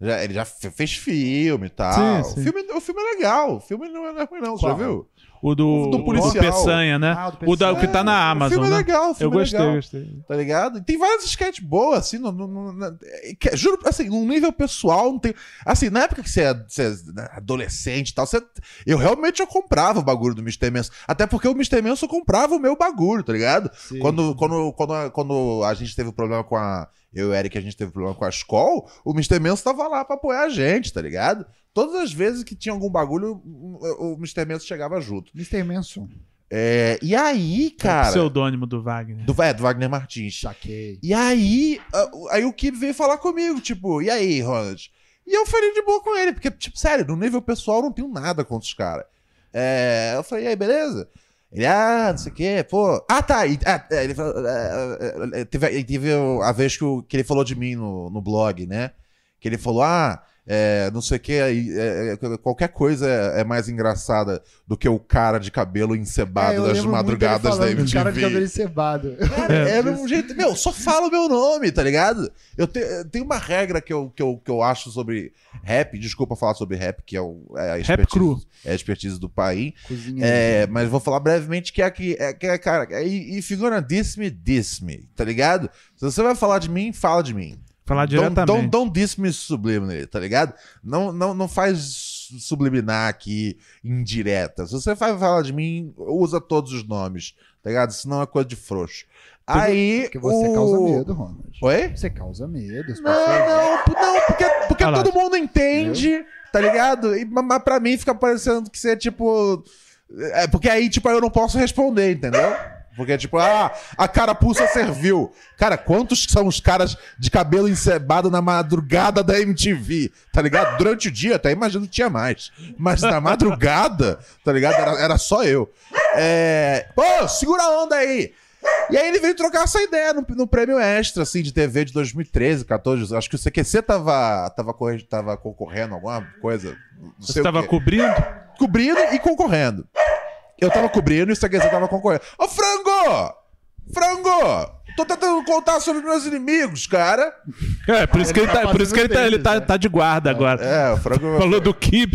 Já- ele já fe- fez filme e tal. Sim, sim. O, filme, o filme é legal. O filme não é não ruim, não. Você já viu? O do, O do policial. do Peçanha, né? Ah, o do o, da, o que tá na o Amazon, filme é né? legal, o Eu filme é gostei, legal. gostei. Tá ligado? E tem várias sketches boas, assim, no, no- no- na- que- juro, assim, num nível pessoal, não tem. Assim, na época que você é, você é adolescente e tal, você, eu realmente eu comprava o bagulho do Mr. Manson. Até porque o Mr. Manson comprava o meu bagulho, tá ligado? Sim. Quando, quando, quando, a, quando a gente teve problema com a. Eu e o Eric, a gente teve problema com a escola, o Mr. Manson tava lá pra apoiar a gente, tá ligado? Todas as vezes que tinha algum bagulho, o o Mr. Manson chegava junto. Mr. Manson. É, e aí, cara. Pseudônimo do Wagner. Do, é, do Wagner Martins. Saquei. E aí, aí o Kib veio falar comigo, tipo, e aí, Ronald? E eu falei de boa com ele, porque, tipo, sério, no nível pessoal eu não tenho nada contra os caras. É, eu falei, e aí, beleza? Ele, ah, não sei o quê, pô. Ah, tá. e- ah, é, ele falou, é, é, é, teve, teve a vez que, o- que ele falou de mim no, no blog, né? Que ele falou, ah, é, não sei o quê, é, é, qualquer coisa é, é mais engraçada do que o cara de cabelo encebado É, das madrugadas da do Cara de cabelo MTV. encebado. Cara, era um jeito. Meu, só fala o meu nome, tá ligado? Eu te- eu tenho uma regra que eu, que, eu, que eu acho sobre rap. Desculpa falar sobre rap, que é, o, é a expertise, cru. É a expertise do. Cozinha. É, mas vou falar brevemente que é que, é, que é, cara, é, if you're gonna diss me, diss me, tá ligado? Se você vai falar de mim, fala de mim. Falar Don't, diretamente. don't, don't diss me subliminally, tá ligado? Não, não, não faz subliminar aqui indireta. Se você vai falar de mim, usa todos os nomes, tá ligado? Senão é coisa de frouxo. Aí. Porque você o... causa medo, Ronald. Oi? Você causa medo. Não, não, não, porque, porque todo mundo entende, tá ligado? E, mas pra mim fica parecendo que você é tipo. É, porque aí, tipo, eu não posso responder, entendeu? Porque, tipo, ah, a carapuça serviu. Cara, quantos são os caras de cabelo encebado na madrugada da MTV? Tá ligado? Durante o dia, até imagino que tinha mais. Mas na madrugada, tá ligado? Era, era só eu. É. Pô, segura a onda aí! E aí ele veio trocar essa ideia no, no prêmio extra, assim, de TV de 2013, 14. Acho que o CQC tava, tava, tava concorrendo a alguma coisa. Não Você tava cobrindo? cobrindo e concorrendo. Eu tava cobrindo e o CQC tava concorrendo. Ô, Frango! Frango! Tô tentando contar sobre meus inimigos, cara. É, por isso que ele tá, por isso que ele tá, ele tá, tá de guarda agora. É, o Frango. Falou do Kib.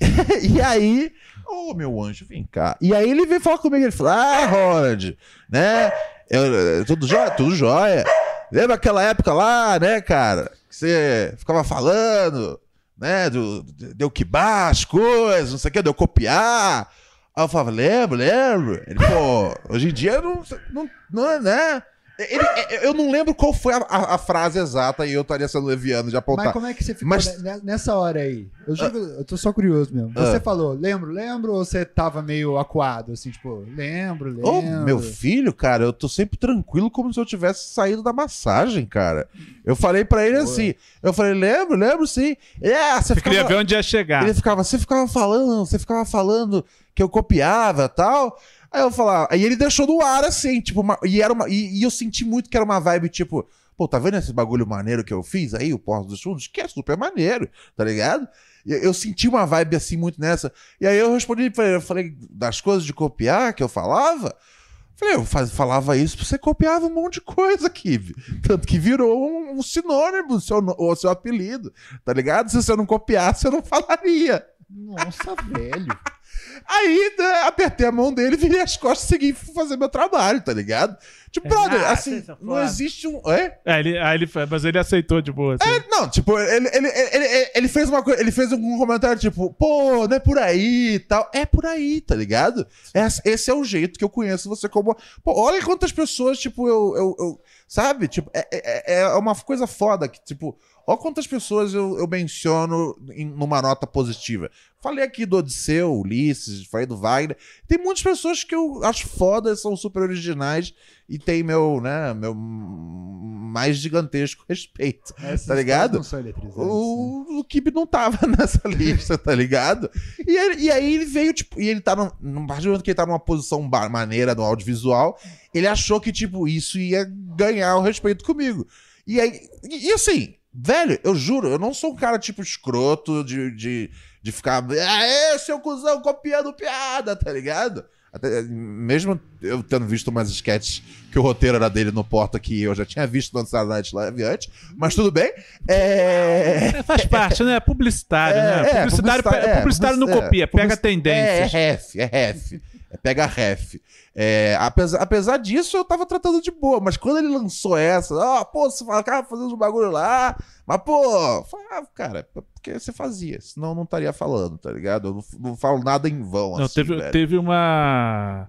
e aí, ô meu anjo, vem cá. E aí ele veio falar comigo, ele falou: Ah, Ronald, né? Eu, eu- tudo jóia? Tudo jóia. Lembra aquela época lá, né, cara? Que você ficava falando, né? Do, deu que as coisas, não sei o que, deu copiar. Aí eu falava, lembro, lembro. Ele, pô, hoje em dia não, não, não é, né? Ele- eu não lembro qual foi a, a- a frase exata e eu estaria sendo leviano de apontar. Mas como é que você ficou Mas- ne- nessa hora aí? Eu, juro, eu tô só curioso mesmo. Você Ah. falou, lembro, lembro, ou você tava meio acuado, assim, tipo, lembro, lembro. Ô, meu filho, cara, eu tô sempre tranquilo como se eu tivesse saído da massagem, cara. Eu falei pra ele assim, eu falei, lembro, lembro sim. É, você Você queria ficava... ver onde ia chegar. Ele ficava, você ficava falando, você ficava falando que eu copiava e tal. Aí eu falava, aí ele deixou no ar assim, tipo, uma- e, era uma, e, e eu senti muito que era uma vibe tipo, pô, tá vendo esse bagulho maneiro que eu fiz aí, o Porto dos Fundos? Que é super maneiro, tá ligado? E Eu senti uma vibe assim muito nessa. E aí eu respondi pra ele, eu falei, das coisas de copiar que eu falava. Falei, eu faz- falava isso, você copiava um monte de coisa aqui. Tanto que virou um, um sinônimo, seu, o seu apelido, tá ligado? Se você não copiasse, você não falaria. Nossa, velho. Aí né, apertei a mão dele, virei as costas e segui fazer meu trabalho, tá ligado? Tipo, brother, Ah, assim, não existe um. É? É, ele, aí ele, mas ele aceitou de boa. assim. É, não, tipo, ele, ele, ele, ele, fez uma coisa, ele fez um comentário tipo, pô, não é por aí e tal. É por aí, tá ligado? Esse, esse é o jeito que eu conheço você como. Pô, olha quantas pessoas, tipo, eu. eu, eu- sabe? Tipo, é, é, é uma coisa foda que, tipo, olha quantas pessoas eu, eu menciono em, numa nota positiva. Falei aqui do Odisseu, Ulisses, falei do Wagner. Tem muitas pessoas que eu acho foda, são super originais e tem meu, né, meu mais gigantesco respeito. Essas Tá ligado? Eletrizantes, né? O, o Kib não tava nessa lista, tá ligado? E, ele- e aí ele veio, tipo, e ele tá num, num partir do momento que ele tá numa posição maneira no audiovisual, ele achou que, tipo, isso ia ganhar o respeito comigo. E aí, e, e assim, velho, eu juro, eu não sou um cara, tipo, escroto de, de, de ficar, ah, é, seu cuzão, copiando piada, tá ligado? Até, mesmo eu tendo visto umas sketches que o roteiro era dele no Porta que eu já tinha visto no Saturday Night Live antes, mas tudo bem. É... É, faz parte, né? Publicitário, né? É, é, Publicitário, publicitário, é, publicitário não copia, é, pega tendências. É, é ref, é ref. É pega ref. É, apesar, apesar disso, eu tava tratando de boa, mas quando ele lançou essa, ó, pô, você fala, cara, fazendo um bagulho lá, mas pô, falei, ah, cara, porque você fazia, senão eu não estaria falando, tá ligado? Eu não, não falo nada em vão, Não, assim, teve, velho. teve uma.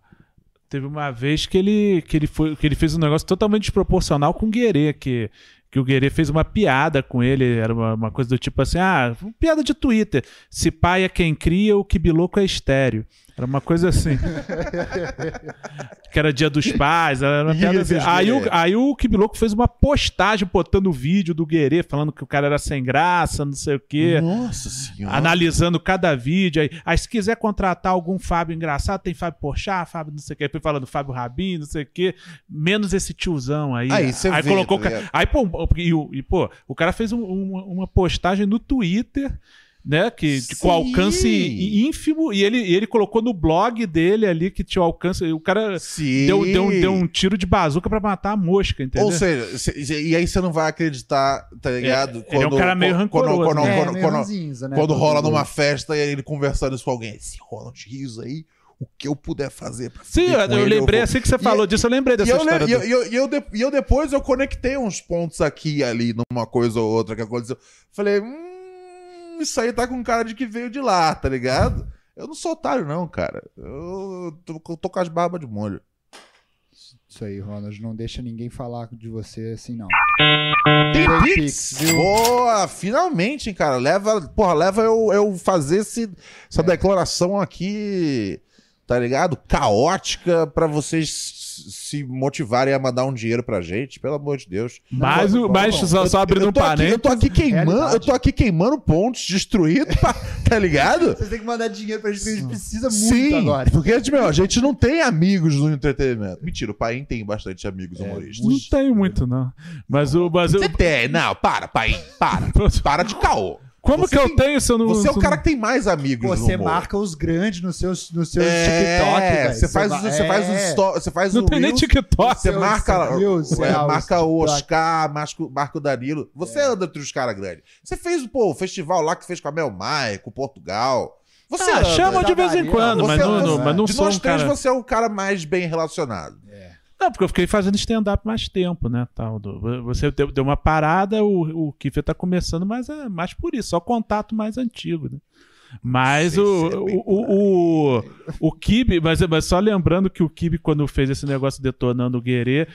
Teve uma vez que ele, que ele, foi, que ele fez um negócio totalmente desproporcional com o Guerê, que, que o Guerê fez uma piada com ele, era uma, uma coisa do tipo assim, ah, piada de Twitter, se pai é quem cria, o Kibiloco é estéreo. Era uma coisa assim. que era dia dos pais, era uma piada assim. Aí o, Guerê. aí o Kibiloco fez uma postagem botando o vídeo do Guerê, falando que o cara era sem graça, não sei o quê Nossa senhora. analisando cada vídeo. Aí, aí se quiser contratar algum Fábio engraçado, tem Fábio Porchat, Fábio não sei o que, foi falando Fábio Rabin, não sei o que, menos esse tiozão aí. Aí você vê, colocou. tá aí, pô, e, e, pô, o cara fez um- uma, uma postagem no Twitter. Né, que de- com Sim. alcance ínfimo, e ele, e ele colocou no blog dele ali que tinha alcance. O cara Sim. deu, deu, deu um tiro de bazuca pra matar a mosca, entendeu? Ou seja, cê- e aí você não vai acreditar, tá ligado? ele é um cara meio quando, rancoroso, quando, né? quando, É, quando- ranzinza, né? quando rola numa festa e ele conversando isso com alguém, esse Ronald Rios aí, o que eu puder fazer pra Sim, eu, eu ele, lembrei vou. assim que você E- falou disso, eu lembrei E dessa eu, história. e do- eu, e eu, e eu de- e eu depois eu conectei uns pontos aqui e ali numa coisa ou outra que aconteceu. Falei, hum, isso aí tá com cara de que veio de lá, tá ligado? Eu não sou otário, não, cara. Eu tô, eu tô com as barbas de molho. Isso aí, Ronald. Não deixa ninguém falar de você assim, não. Tem Tem Pix, Pix, viu? Boa, finalmente, hein, cara. Leva, porra, leva eu, eu fazer esse, essa declaração aqui, tá ligado? Caótica pra vocês se motivarem a mandar um dinheiro pra gente, pelo amor de Deus. Mas, o- mas só, só abrindo eu um parênteses. eu tô aqui queimando, Realidade. eu tô aqui queimando pontos, destruindo, tá ligado? Vocês têm que mandar dinheiro pra gente, a gente precisa muito Sim, agora. porque tipo, a gente não tem amigos no entretenimento. Mentira, o Paim tem bastante amigos É, humoristas. Não tenho muito, não. Mas o. Mas eu, Você tem, não, para, Paim, para. Para de caô. Como você que eu tem- tenho se eu não. Você é o eu cara que tem mais amigos Você marca os grandes nos seus, nos seus é, TikTok, velho. Você faz, você faz o é. você faz Não o tem nem Reels, TikTok. Você marca, Reels, é, é, marca o. Oscar, marca, o- marca o Danilo. Você anda entre os caras grandes. Você fez pô, o festival lá que fez com a Mel Maia, com Portugal. Você Ah, anda. chama de vez em quando, Você- mas não, você- não- mas não de sou nós um três, cara. você é o cara mais bem relacionado. Não, porque eu fiquei fazendo stand-up mais tempo, né? Tal, do- você deu, deu uma parada, o, o Kiffer tá começando, mas é mais por isso, só contato mais antigo, né? Mas o, é o, o, o Kibe, mas, mas só lembrando que o Kibe, quando fez esse negócio detonando o Guerê,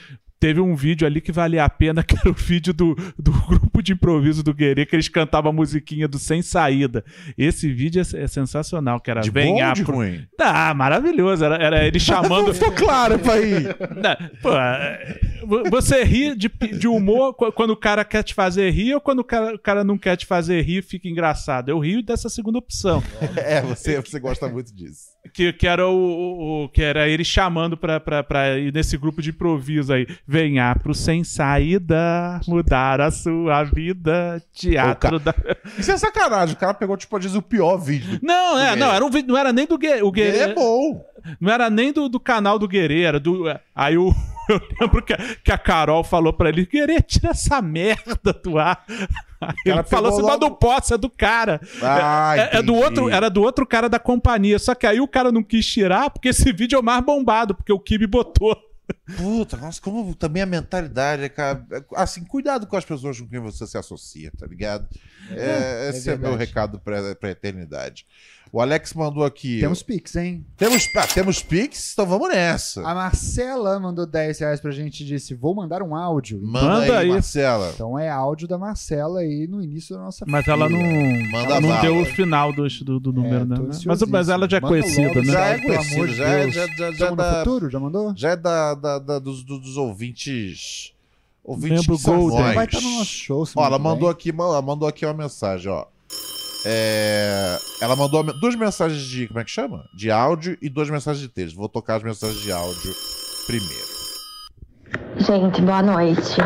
teve um vídeo ali que valia a pena, que era o vídeo do, do grupo de improviso do Guerê, que eles cantavam a musiquinha do Sem Saída. Esse vídeo é, é sensacional, que era De Vem bom de pro- ruim? Ah, maravilhoso. Era, era ele chamando. Ficou claro. Não, pô, é, vo- você ri de, de humor qu- quando o cara quer te fazer rir ou quando o cara, o cara não quer te fazer rir fica engraçado? Eu rio dessa segunda opção. É, você, você gosta muito disso. Que, que, era o- o- que era ele chamando pra, pra, pra ir nesse grupo de improviso aí. Venha pro Sem Saída, mudar a sua vida, teatro da... Isso é sacanagem. O cara pegou, tipo, diz, o pior vídeo. Não, é, não, era um vídeo, não era nem do Guerê. O Guerê Ele é bom. Não era nem do, do canal do Guerê, era do. Aí o, eu lembro que a, que a Carol falou pra ele: Guerê, tira essa merda do ar. Aí ele falou assim, mas logo- não posso, é do cara. Ah, É- é, do entendi. outro, era do outro cara da companhia. Só que aí o cara não quis tirar, porque esse vídeo é o mais bombado, porque o Kibe botou. Puta, nossa, como também a mentalidade, é, cara. Assim, cuidado com as pessoas com quem você se associa, tá ligado? É, é esse é, meu recado pra, pra eternidade. O Alex mandou aqui. Temos Pix, hein? Temos, ah, temos Pix, então vamos nessa. A Marcela mandou 10 reais pra gente e disse: Vou mandar um áudio. Manda, Manda aí, aí. Marcela. Então é áudio da Marcela aí no início da nossa Mas ela não, Manda ela não deu o final do, do, do número, tô né? Mas, mas ela já é Manda conhecida, logo, né? Já é pelo amor conhecido, de já é- Deus. já- já- já Já dá- futuro? Já mandou? Já é da, da- da- dos, dos- dos ouvintes. Ouvintes Membro Golden. Vai estar no nosso show. Ó, ela mandou aqui, ela mandou aqui uma mensagem, ó. É, Ela mandou duas mensagens de. Como é que chama? De áudio e duas mensagens de texto. Vou tocar as mensagens de áudio primeiro. Gente, boa noite.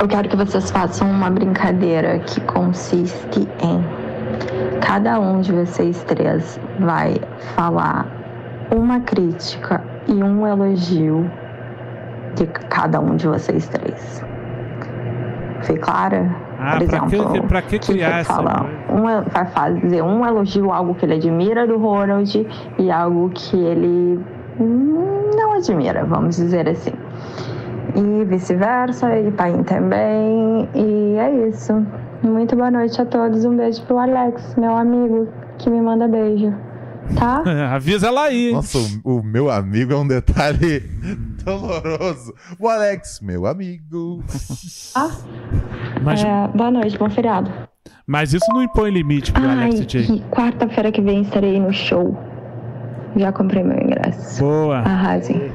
Eu quero que vocês façam uma brincadeira que consiste em cada um de vocês três vai falar uma crítica e um elogio de cada um de vocês três. Fui clara? Ah, Por pra que- exemplo, pra que criar vai essa falar um, el- vai fazer um elogio, algo que ele admira do Ronald e algo que ele não admira, vamos dizer assim. E vice-versa, e Paim também. E é isso. Muito boa noite a todos. Um beijo pro Alex, meu amigo, que me manda beijo. Tá? Avisa ela aí. hein? Nossa, o, o meu amigo é um detalhe doloroso. O Alex, meu amigo. Mas, É, boa noite, bom feriado. mas isso não impõe limite pro Ai, Alex e quarta-feira que vem estarei no show. Já comprei meu ingresso. Boa. Arrasem.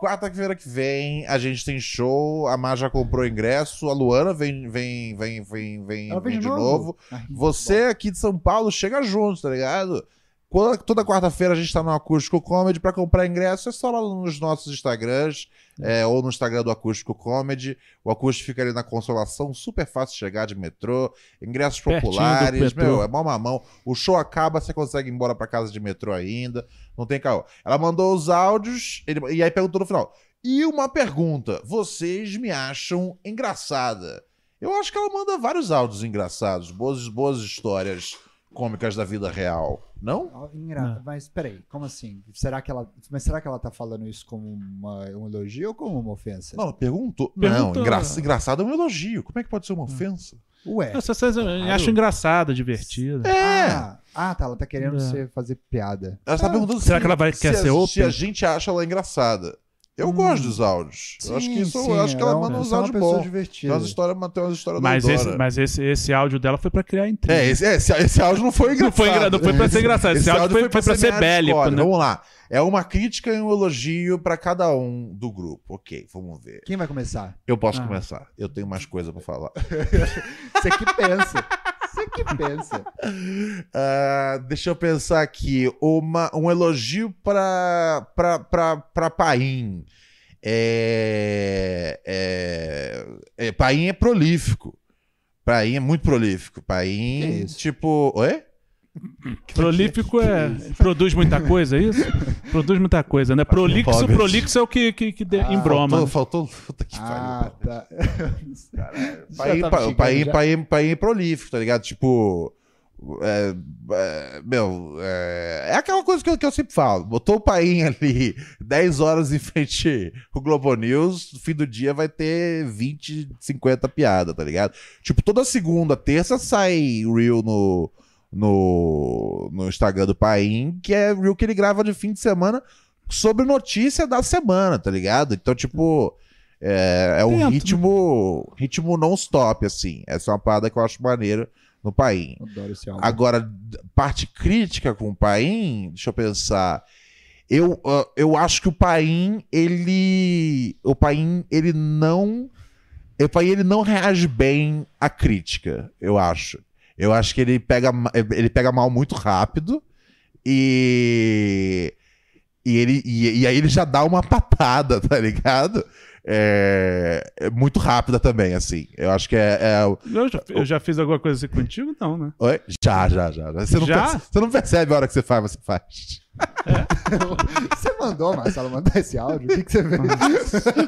Quarta-feira que vem a gente tem show. A Mar já comprou ingresso. A Luana vem, vem, vem, vem, vem, vem de novo? novo. Ai, Você aqui de São Paulo chega junto, tá ligado? Toda quarta-feira a gente tá no Acústico Comedy pra comprar ingresso. É só lá nos nossos Instagrams é, ou no Instagram do Acústico Comedy. O Acústico fica ali na Consolação, super fácil de chegar de metrô. Ingressos Pertinho populares, meu, é mó mamão. O show acaba, você consegue ir embora pra casa de metrô ainda. Não tem caô. Ela mandou os áudios ele- e aí perguntou no final. E uma pergunta: vocês me acham engraçada? Eu acho que ela manda vários áudios engraçados, boas, boas histórias cômicas da vida real. Não? Ó, engra- Mas peraí, como assim? Será que ela, mas será que ela tá falando isso como uma- um elogio ou como uma ofensa? Não, ela perguntou. Não, engra- engraçado é um elogio. Como é que pode ser uma ofensa? Ué. Não, Vocês acham engraçada, divertida. É. Ah, ah, tá. Ela tá querendo É. ser- fazer piada. Ela está Ah, perguntando será se- que ela vai- se quer a- ser open? Se a gente acha ela engraçada. Eu gosto dos áudios. eu acho que isso, sim, eu acho que ela ela é manda uma- uns é áudios pessoa bons. divertida. Tem umas histórias, tem umas histórias Mas, esse, mas esse, esse áudio dela foi pra criar intriga. É, esse, esse, esse áudio não foi engraçado. Não foi engra- não foi pra ser engraçado, esse áudio foi- foi pra ser minha bélico, né? Vamos lá. É uma crítica e um elogio pra cada um do grupo. Ok, vamos ver. Quem vai começar? Eu posso Ah. começar. Eu tenho mais coisa pra falar. Você que pensa. Você que pensa. Ah, deixa eu pensar aqui. Uma, um elogio pra, pra, pra, pra Paim. É, é, é, Paim é prolífico. Paim é muito prolífico. Paim, tipo. Oi? Prolífico é. Produz muita coisa, é isso? Produz muita coisa, né? Prolixo, prolixo é o que, que, que de- embroma. Ah, Faltou, faltou. Puta que Ah, tá. Paim, paim é prolífico, tá ligado? Tipo. é, é, meu, é, é aquela coisa que eu, que eu sempre falo. Botou o Paim ali 10 horas em frente o Globo News, no fim do dia vai ter 20, 50 piadas, tá ligado? Tipo, toda segunda, terça sai Reel no, no, no Instagram do Paim, que é Reel que ele grava de fim de semana sobre notícia da semana, tá ligado? Então, tipo. É, é um ritmo ritmo non-stop, assim. Essa é uma parada que eu acho maneira no Paim. Adoro esse álbum. Agora, parte crítica com o Paim, deixa eu pensar. Eu, ah, eu acho que o Paim, ele. O Paim, ele não. O Paim, ele não reage bem à crítica, eu acho. Eu acho que ele pega, ele pega mal muito rápido e. E, ele, e, e aí ele já dá uma patada, tá ligado? É, é muito rápida também, assim. Eu acho que é. é Eu já, eu já fiz alguma coisa assim contigo? Não, né? Oi? Já, já, já. Você não, Já? perce- você não percebe a hora que você faz, você faz. Você mandou, Marcelo, mandar esse áudio? O que, que você fez?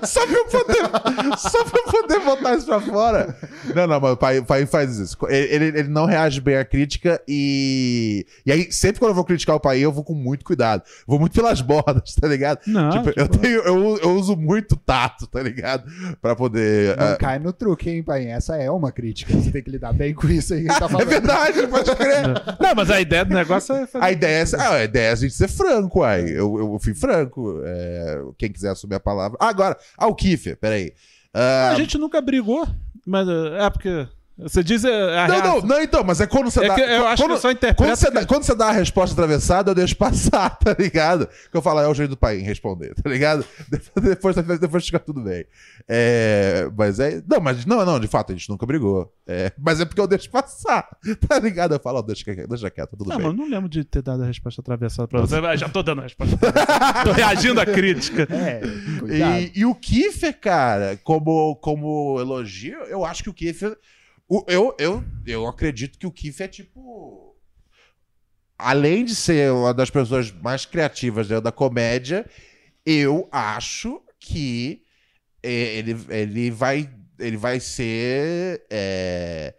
só pra eu poder, só pra eu poder botar isso pra fora. Não, não, mas o pai, pai faz isso. Ele, ele, ele não reage bem à crítica e. E aí, sempre quando eu vou criticar o pai, eu vou com muito cuidado. Vou muito pelas bordas, tá ligado? Não, Tipo, eu, tipo- tenho, eu, eu uso muito tato, tá ligado? Pra poder. Não ah, cai no truque, hein, pai? Essa é uma crítica. Você tem que lidar bem com isso aí tá é verdade, pode crer. Não, mas a ideia do negócio é fazer. A ideia, é, ah, a ideia é a gente ser franco, uai. Eu, eu fui franco. é, quem quiser assumir a palavra. Ah, agora, ah, o Kiffer, peraí. Ah, A gente nunca brigou, mas uh, é porque. Você diz uh, a Não, não, reação- não, então, mas é quando você É dá. que eu acho quando, que eu só interpreto quando você, dá, quando você dá a resposta atravessada, eu deixo passar, tá ligado? Que eu falo, é o jeito do pai responder, tá ligado? Depois, depois, depois fica tudo bem. É, mas é. Não, mas não, não, de fato, a gente nunca brigou. É, mas é porque eu deixo passar, tá ligado? Eu falo, ó, deixa, quieto, deixa quieto, tudo Não, bem. mas eu não lembro de ter dado a resposta atravessada pra você. Já tô dando a resposta atravessada. tô reagindo à crítica. É, cuidado. E, e o Kiefer, cara, como, como elogio, eu acho que o Kiefer. O- eu, eu, eu acredito que o Kiefer é tipo. além de ser uma das pessoas mais criativas dentro da comédia, eu acho que é, ele, ele vai ele vai ser é,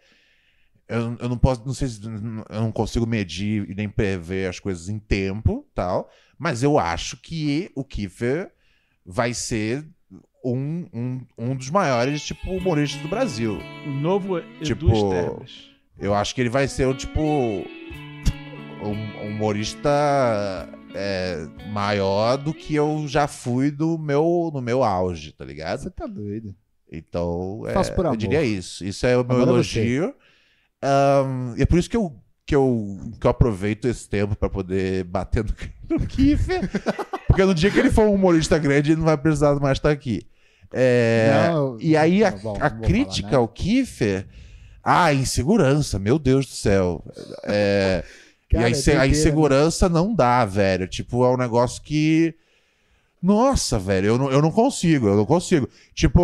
eu, eu não posso não sei se eu não consigo medir e nem prever as coisas em tempo tal mas eu acho que o Kiefer vai ser um, um, um dos maiores tipo humoristas do Brasil O novo Edu Tipo, Esteves. eu acho que ele vai ser o tipo um humorista é, maior do que eu já fui do meu, no meu auge, tá ligado? Você tá doido. Então, é, Faço por eu amor. diria isso. Isso é o meu Agora elogio. Ahn, e é por isso que eu, que eu, que eu aproveito esse tempo pra poder bater no, no Kiefer. porque no dia que ele for um humorista grande, ele não vai precisar mais estar aqui. É, Não, e aí a, vou- a crítica falar nada. ao Kiefer. Ah, insegurança, meu Deus do céu. É, Cara, e a, é inse- a doideira, insegurança não dá, velho. Tipo, é um negócio que. Nossa, velho, eu não, eu não consigo, eu não consigo. Tipo,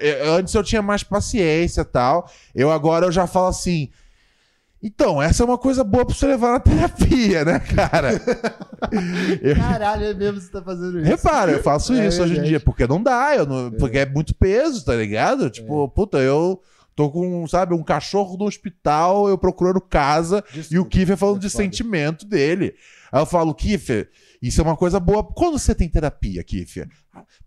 eu- antes eu tinha mais paciência e tal. Eu agora eu já falo assim. Então, essa é uma coisa boa pra você levar na terapia, né, cara? Eu- Caralho, é mesmo você tá fazendo isso. Repara, eu faço É isso hoje em verdade. dia, porque não dá, eu não- porque é muito peso, tá ligado? Tipo, puta, eu tô com, sabe, um cachorro no hospital, eu procurando casa, e o Kiefer falando é de sentimento dele. Aí eu falo, Kiefer, isso é uma coisa boa. Quando você tem terapia, Kiefer?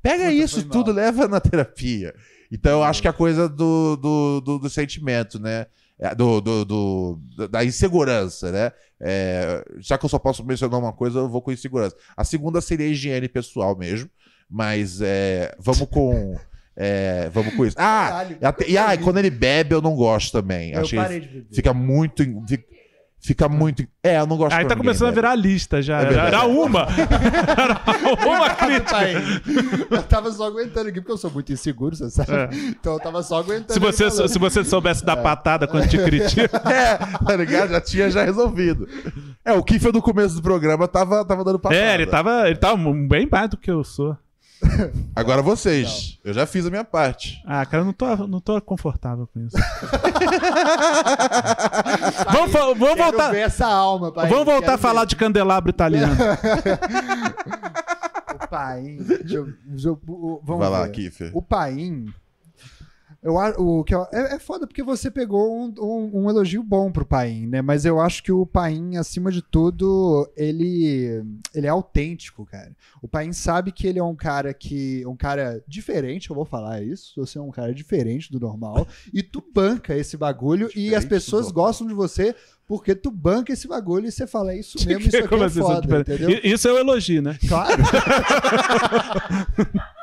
Pega Puta, isso tudo, mal. leva na terapia. Então eu acho que a coisa do, do, do, do sentimento, né? É, Do, do, do- da insegurança, né? É, já que eu só posso mencionar uma coisa, eu vou com insegurança. A segunda seria a higiene pessoal mesmo, mas é, vamos com. é, vamos com isso. Ah, Caralho, e até- e ah, quando ele bebe, eu não gosto também. Eu Achei parei de beber. fica muito. fica- Fica muito. É, eu não gosto Aí tá ninguém começando a virar lista já. É Era, uma. Era uma crítica. Eu tava só aguentando aqui, porque eu sou muito inseguro, você sabe? É. Então eu tava só aguentando. Se você, falando. se você soubesse dar patada quando te critica. É, tá ligado? Já tinha já resolvido. É, o Kiffer no começo do programa tava, tava dando patada. É, ele tava, ele tava bem mais do que eu sou. Agora vocês. Eu já fiz a minha parte. Ah, cara, eu não tô, não tô confortável com isso. vamos, fa- vamos Quero voltar. ver essa alma, pai. Vamos voltar Quero a falar ver. de candelabro italiano. O Paim. deixa eu- deixa eu- o- vamos Vai lá, ver. Kiffer. O Paim. Eu, o, que eu- é, é foda porque você pegou um, um- um elogio bom pro Paim, né? Mas eu acho que o Paim, acima de tudo, ele, ele é autêntico, cara. O Paim sabe que ele é um cara que. um cara diferente, eu vou falar isso. Você é um cara diferente do normal. e tu banca esse bagulho e as Diferente pessoas gostam de você porque tu banca esse bagulho e você fala, é isso mesmo, isso aqui é foda, entendeu? diferente? Isso é um elogio, né? Claro.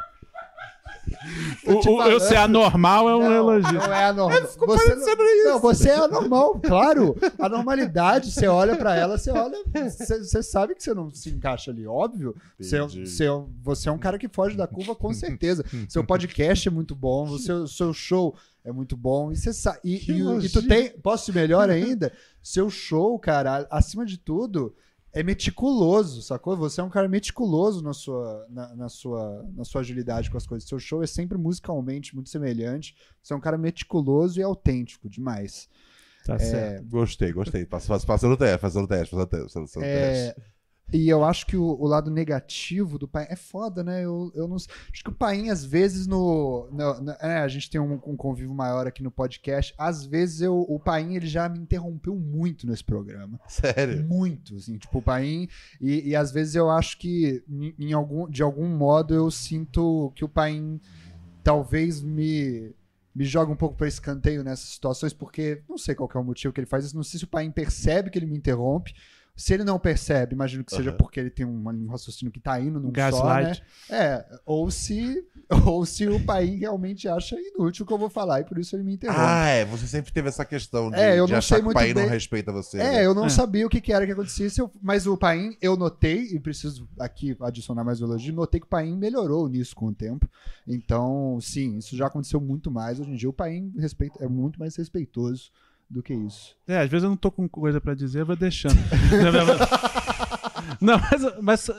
O, eu ser anormal é um Não, elogio. Não é anormal. Você não, não, você é anormal, claro. A normalidade, você olha pra ela, você olha, você, você sabe que você não se encaixa ali, óbvio. Você, é- você, é- você é um cara que foge da curva, com certeza. Seu podcast é muito bom, o seu, seu show é muito bom. E você sabe. E, e- e tu tem. Posso ir melhor ainda? Seu show, cara, acima de tudo. É meticuloso, sacou? Você é um cara meticuloso na sua, na, na sua, na sua agilidade com as coisas. Seu show é sempre musicalmente muito semelhante. Você é um cara meticuloso e autêntico demais. Tá certo. Gostei, gostei. Pass- pass- Passando o teste, passando o teste, passando o teste. Passando o É, teste. E eu acho que o, o lado negativo do Paim é foda, né? Eu, eu não. Acho que o Paim, às vezes, no. no- no- é, a gente tem um, um convívio maior aqui no podcast. Às vezes eu, o Paim ele já me interrompeu muito nesse programa. Sério. Muito, assim, tipo, o Paim. E, e às vezes eu acho que, em, em algum, de algum modo, eu sinto que o Paim talvez me. Me joga um pouco para escanteio nessas situações, porque não sei qual é o motivo que ele faz isso. Não sei se o Paim percebe que ele me interrompe. Se ele não percebe, imagino que seja Aham. porque ele tem um, um raciocínio que tá indo num Gaslight. só, né? É, ou se, ou se o Paim realmente acha inútil o que eu vou falar e por isso ele me interrompe. Ah, é. Você sempre teve essa questão de, É, eu de não achar sei que o pai não bem. respeita você. É, né? eu não É. sabia o que, que era que acontecesse, eu- mas o Paim, eu notei, e preciso aqui adicionar mais um elogio, notei que o Paim melhorou nisso com o tempo. Então, sim, isso já aconteceu muito mais. Hoje em dia o Paim respeita, é muito mais respeitoso do que isso. É, às vezes eu não tô com coisa pra dizer, eu vou deixando. não, mas, mas-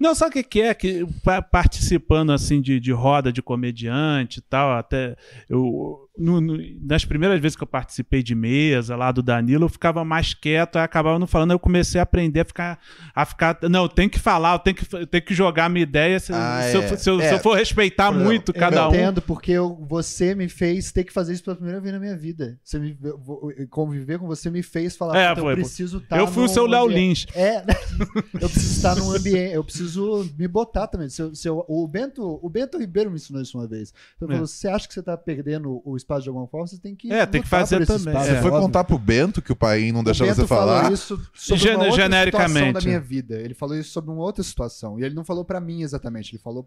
Não, sabe o que, é? Que pa- participando assim de, de roda de comediante e tal, até eu, no- no- nas primeiras vezes que eu participei de mesa lá do Danilo, eu ficava mais quieto, aí acabava não falando, aí eu comecei a aprender a ficar. A ficar não, eu tenho que falar, eu tenho que, eu tenho que jogar a minha ideia. Se, Ah, se eu, é. for- se eu- É. se eu for respeitar muito Eu cada um. entendo, porque eu- você me fez ter que fazer isso pela primeira vez na minha vida. Você me, eu conviver com você me fez falar, É, "Puta, foi, eu preciso estar Eu fui o seu Léo Lins. É, eu preciso estar num ambiente, eu preciso me botar também. Se eu- se eu- o, Bento, o Bento Ribeiro me ensinou isso uma vez. Ele É. falou, você acha que você tá perdendo o espaço de alguma forma, você tem que É, tem que fazer também. espaço, É. Você foi óbvio. contar pro Bento que o pai não deixava você Bento falou falar? isso sobre Gene- uma outra genericamente. situação da minha vida. Ele falou isso sobre uma outra situação. E ele não falou pra mim exatamente, ele falou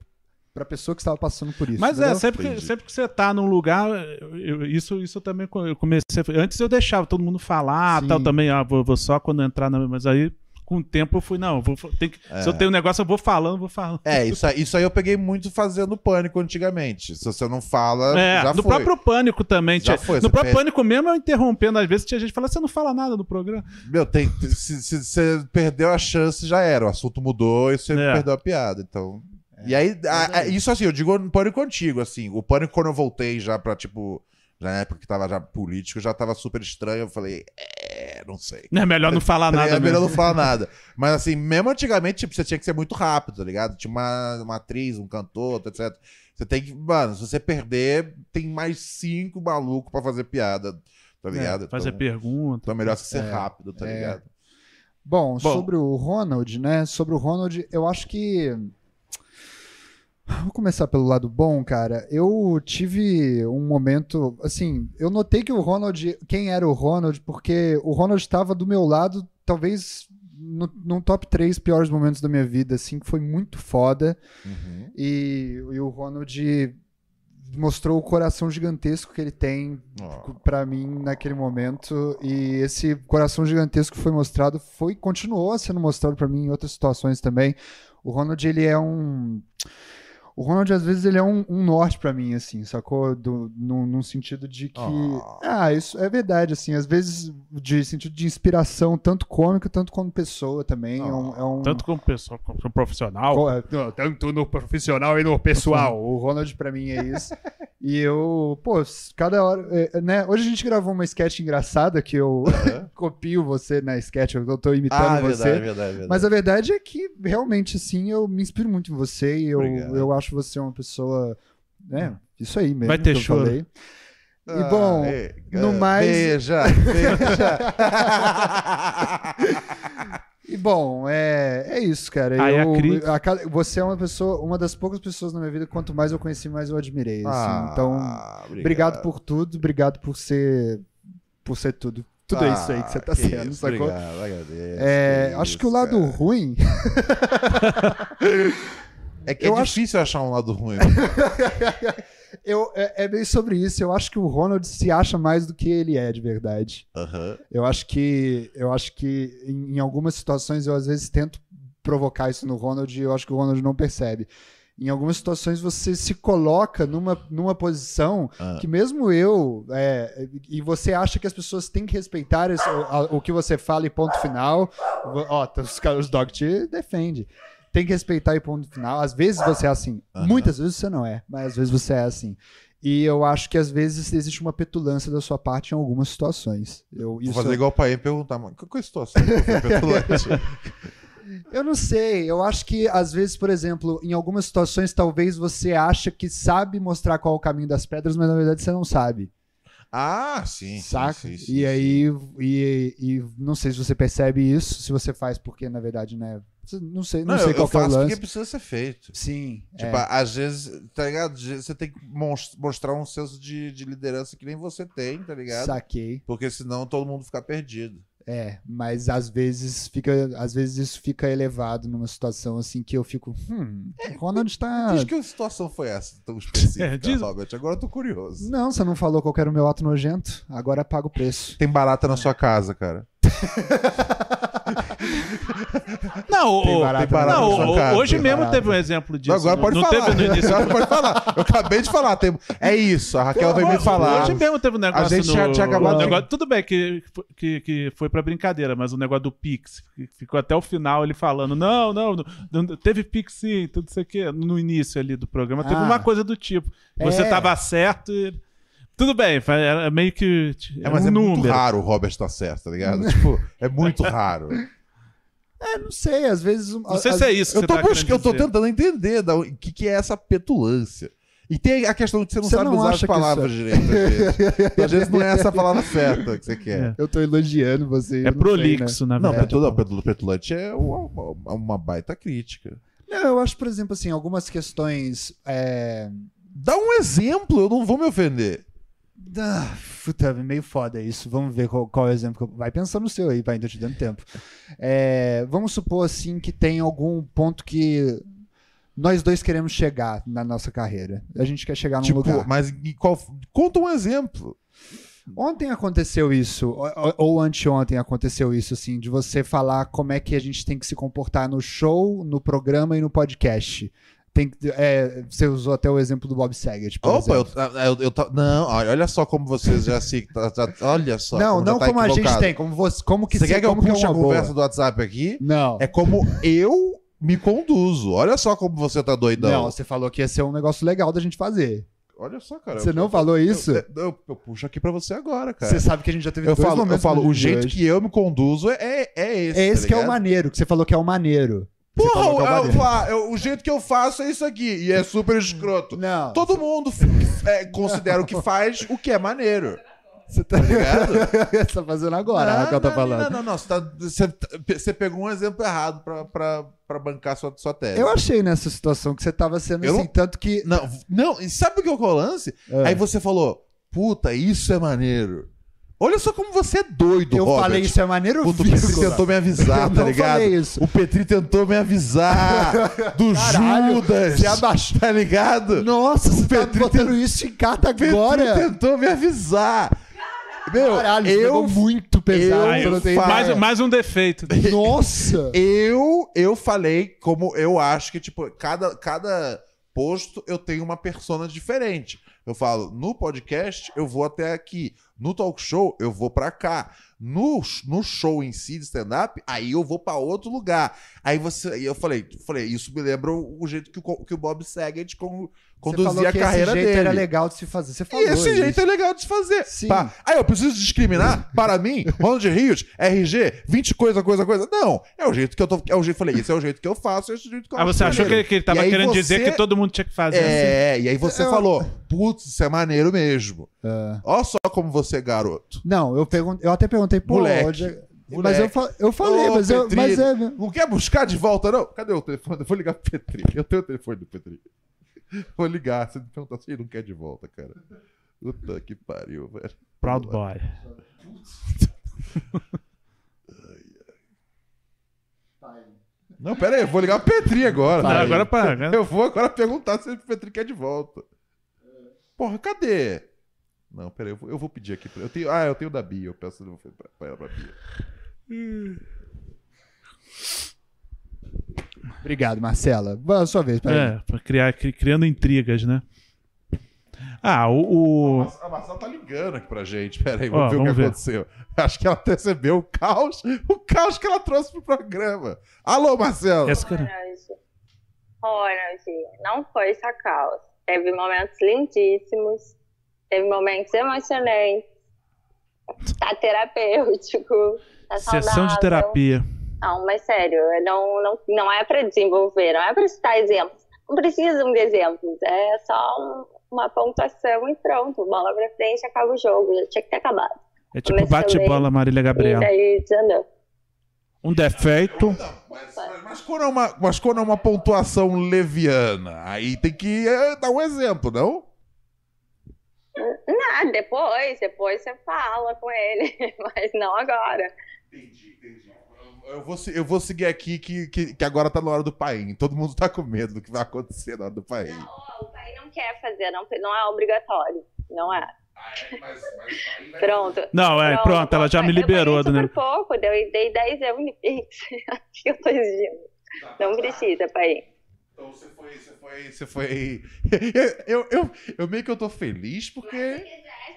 pra pessoa que estava passando por isso. Mas é, entendeu? sempre que, sempre que você tá num lugar, eu- isso, isso eu também eu comecei. Antes eu deixava todo mundo falar, Sim. tal, também, ah, vou, vou só quando entrar na. Mas aí, com o tempo, eu fui, não, eu vou, tem que, se eu tenho um negócio, eu vou falando, vou falando. É, isso aí, isso aí eu peguei muito fazendo pânico antigamente. Se você não fala, É, já no foi. próprio pânico também. Já tinha- foi, no próprio perde- pânico mesmo, eu interrompendo, às vezes tinha gente falando, você não fala nada no programa. Meu, tem, se, se você perdeu a chance, já era. O assunto mudou e você É. perdeu a piada. Então. e aí, a- a- isso assim, eu digo no pânico antigo, assim. O pânico, quando eu voltei já pra, tipo. Já na época que tava já político, já tava super estranho. Eu falei, é, não sei. É melhor não falar nada. é melhor mesmo. não falar nada. Mas assim, mesmo antigamente, tipo, você tinha que ser muito rápido, tá ligado? Tinha uma, uma atriz, um cantor, etc. Você tem que. Mano, se você perder, tem mais cinco malucos pra fazer piada, tá ligado? É, fazer então, pergunta. então é melhor você ser É, rápido, tá é. ligado? Bom, Bom. sobre o Ronald, né? Sobre o Ronald, eu acho que. Vou começar pelo lado bom, cara. Eu tive um momento. Assim, eu notei que o Ronald. Quem era o Ronald? Porque o Ronald estava do meu lado, talvez no, num top 3 piores momentos da minha vida, assim, que foi muito foda. Uhum. E, e o Ronald mostrou o coração gigantesco que ele tem Ó. pra mim naquele momento e esse coração gigantesco que foi mostrado foi continuou sendo mostrado pra mim em outras situações também. O Ronald ele é um o Ronald, às vezes, ele é um, um norte pra mim, assim, sacou? Do, num, num sentido de que. Ah. Ah, isso é verdade, assim, às vezes, de sentido de inspiração, tanto cômica, tanto como pessoa também. É um, é um- Tanto como pessoa, como profissional. Co- é, tanto no profissional e no pessoal. O Ronald pra mim é isso. e eu, pô, cada hora, é, né? Hoje a gente gravou uma sketch engraçada que eu copio você na sketch, eu tô imitando Ah, você. verdade, verdade, verdade. Mas a verdade é que realmente assim eu me inspiro muito em você e eu, Obrigado. eu acho você uma pessoa, né? Isso aí mesmo. Vai ter que eu choro. falei. E bom, é, no é, mais- Beija, beija. E bom, é, é isso, cara. Aí a Eu, a cada- você é uma pessoa, uma das poucas pessoas na minha vida que quanto mais eu conheci, mais eu admirei. assim. Ah, então, obrigado. obrigado por tudo, obrigado por ser, por ser tudo. Tudo Ah, isso aí que você tá que sendo, isso, sacou? Obrigado, agradeço. É, que acho que o isso, lado cara. ruim. É que eu é acho- difícil achar um lado ruim. eu, é, é bem sobre isso. Eu acho que o Ronald se acha mais do que ele é de verdade. Aham. Eu acho que eu acho que em, em algumas situações eu às vezes tento provocar isso no Ronald e eu acho que o Ronald não percebe. Em algumas situações você se coloca numa, numa posição Ah. que mesmo eu é, e você acha que as pessoas têm que respeitar esse- o, a- o que você fala e ponto final. Ó, tá, os os dog te defende. Tem que respeitar e ponto final. Às vezes você é assim. Aham. Muitas vezes você não é, mas às vezes você é assim. E eu acho que às vezes existe uma petulância da sua parte em algumas situações. Eu, Vou isso fazer igual o pai e perguntar, mano, qual que é a situação que foi petulante? Eu não sei, eu acho que às vezes, por exemplo, em algumas situações talvez você acha que sabe mostrar qual é o caminho das pedras, mas na verdade você não sabe, Ah, sim. saca? sim, sim, e sim. aí, e, e não sei se você percebe isso, se você faz porque na verdade, né? Não sei, não, Não, sei eu, qual eu que é o faço lance. porque precisa ser feito. Sim, Tipo, é. às vezes, tá ligado? Você tem que mos- mostrar um senso de, de liderança que nem você tem, tá ligado? saquei. Porque senão todo mundo fica perdido. É, mas às vezes fica, às vezes isso fica elevado numa situação assim que eu fico, hum, o Ronald tá Diz que situação foi essa tão específica, É, diz- Robert? Agora eu tô curioso. Não, você não falou qual era o meu ato nojento, agora paga o preço. Tem barata na sua casa, cara. Não, o- não, o- casa, hoje mesmo barata. teve um exemplo disso. Agora pode não falar. teve no início. Agora pode falar. Eu acabei de falar. Tem... É isso, a Raquel vai me falar. Hoje mesmo teve um negócio A gente no... tinha acabado negócio- Tudo bem que, que, que foi pra brincadeira, mas o negócio do Pix, ficou até o final ele falando, não, não, não, não, teve Pix sim, tudo isso aqui, no início ali do programa, teve Ah. uma coisa do tipo, você É. tava certo e... Tudo bem, era meio que. É, mas um é muito número. raro o Robert estar certo, tá ligado? tipo, é muito raro. É, não sei, às vezes. Não sei se é isso que Eu você tô, tá buscando, eu tô tentando entender da- o que, que é essa petulância. E tem a questão de que você não Você sabe não usar as acha que palavras isso é- direito. Às vezes. Às vezes não é essa a palavra certa que você quer. Eu tô elogiando você. É não sei, prolixo, né? na Não, verdade. petula- petula- petulante é uma, uma- uma baita crítica. Não, eu acho, por exemplo, assim, algumas questões. É... Dá um exemplo, eu não vou me ofender. Ah, puta, é meio foda isso. Vamos ver qual, qual é o exemplo. que eu- Vai pensando no seu aí, vai, ainda te dando tempo. É, vamos supor, assim, que tem algum ponto que nós dois queremos chegar na nossa carreira. A gente quer chegar num tipo, lugar. mas qual, conta um exemplo. Ontem aconteceu isso, ou- ou anteontem aconteceu isso, assim, de você falar como é que a gente tem que se comportar no show, no programa e no podcast. Tem, é, você usou até o exemplo do Bob Saget, Opa, eu, exemplo. eu, eu Não, olha só como vocês já se. olha só. Não, já não tá como a gente equivocado. tem, como, você, como que Você quer que eu como que é puxe a uma boa. conversa do WhatsApp aqui? Não. É como eu me conduzo. Olha só como você tá doidão. Não, você falou que ia ser um negócio legal da gente fazer. Olha só, cara. Você eu- não eu- falou isso? Eu, eu- eu puxo aqui pra você agora, cara. Você sabe que a gente já teve eu dois falo, eu falo o jeito hoje. que eu me conduzo é, é esse. É esse tá que é o maneiro, que você falou que é o maneiro. Porra, é o o jeito que eu faço é isso aqui. E é super escroto. Não. Todo mundo é, considera o que faz o que é maneiro. Você tá, ligado? você tá fazendo agora, não, é o que eu tô não, falando. Não, não, não. Você, tá- você- você pegou um exemplo errado pra, pra, pra bancar sua, sua tese. Eu achei nessa situação que você tava sendo Eu assim, não- tanto que. Não, não, e sabe o que é o lance? É. Aí você falou, puta, isso é maneiro. Olha só como você é doido, Eu Robert. falei isso é maneiro, Puta, o Petri tentou me avisar, Eu tá não ligado? falei isso. O Petri tentou me avisar do Caralho, Judas. você abaixou. Tá ligado? Nossa, você tá Petri botando isso em carta O Petri agora. tentou me avisar. Meu, Caralho, eu pegou muito pesado. eu fa- mais, mais um defeito. Nossa! Eu, eu falei como eu acho que, tipo, cada, cada posto eu tenho uma persona diferente. Eu falo, no podcast eu vou até aqui. No talk show eu vou pra cá. No, no show em si de stand-up, aí eu vou pra outro lugar. Aí você. aí eu falei, falei, isso me lembra o, jeito que o, que o Bob Saget falou conduzia a que carreira esse jeito dele. era legal de se fazer. Você E falou esse jeito isso. é legal de se fazer. Sim. Pá. Aí eu preciso discriminar para mim, Ronald Rios, RG, 20 coisa, coisa, coisa. Não, é o jeito que eu tô. É o jeito, falei, esse é o jeito que eu faço, esse é o jeito que eu Ah, você acho achou que, maneiro. que ele tava querendo você- dizer que todo mundo tinha que fazer assim? É, e aí você Eu- falou, putz, isso é maneiro mesmo. É. Olha só como você é garoto. Não, eu, pergun... eu até perguntei, pô, Moleque. onde é- Moleque. Mas eu, fa- eu falei, Ô, mas, eu, Petri, mas é. mesmo. Não quer buscar de volta, não? Cadê o telefone? Eu vou ligar pro Petri. Eu tenho o telefone do Petri. Vou ligar. Você me pergunta assim, ele não quer de volta, cara. Puta que pariu, velho. Proud Boy. Não, pera aí, eu vou ligar pro Petri agora. Aí. agora para. Eu vou agora perguntar se o Petri quer de volta. Porra, cadê? Não, pera aí, eu vou, eu vou pedir aqui. pra- Eu tenho, ah, eu tenho da Bia, eu peço pra, pra ela pra Bia. Obrigado, Marcela. Boa, sua vez, peraí. É, pra criar, cri- criando intrigas, né? Ah, o. o- A Marcela tá ligando aqui pra gente. Pera aí, Ó, vamos ver o que vamos ver. aconteceu. Acho que ela percebeu o caos, o caos que ela trouxe pro programa. Alô, Marcela. Essa cara- Ronald, não foi só caos. Teve momentos lindíssimos, teve momentos emocionantes, tá terapêutico, tá Sessão de terapia. Não, mas sério, não, não, não é pra desenvolver, não é pra citar exemplos. Não precisam de exemplos, é só um- uma pontuação e pronto, bola pra frente, acaba o jogo, já tinha que ter acabado. É tipo bate-bola, Marília Gabriel. Daí desandou. Um defeito. Mas, mas- mas quando é uma, mas quando é uma pontuação leviana, aí tem que eh, dar um exemplo, não? Não, depois, depois você fala com ele, mas não agora. Eu vou, eu vou seguir aqui que, que, que agora tá na hora do paim. Todo mundo tá com medo do que vai acontecer na hora do paim. O pai não quer fazer, não, não é obrigatório, não é. Pronto. Não, é, pronto, ela já me liberou eu né? pouco, deu, dei 10 euros em Pix. Acho que eu tô exigindo. Não precisa, pai. Então você foi. Você foi. Você foi... eu, eu, eu meio que eu tô feliz porque. É,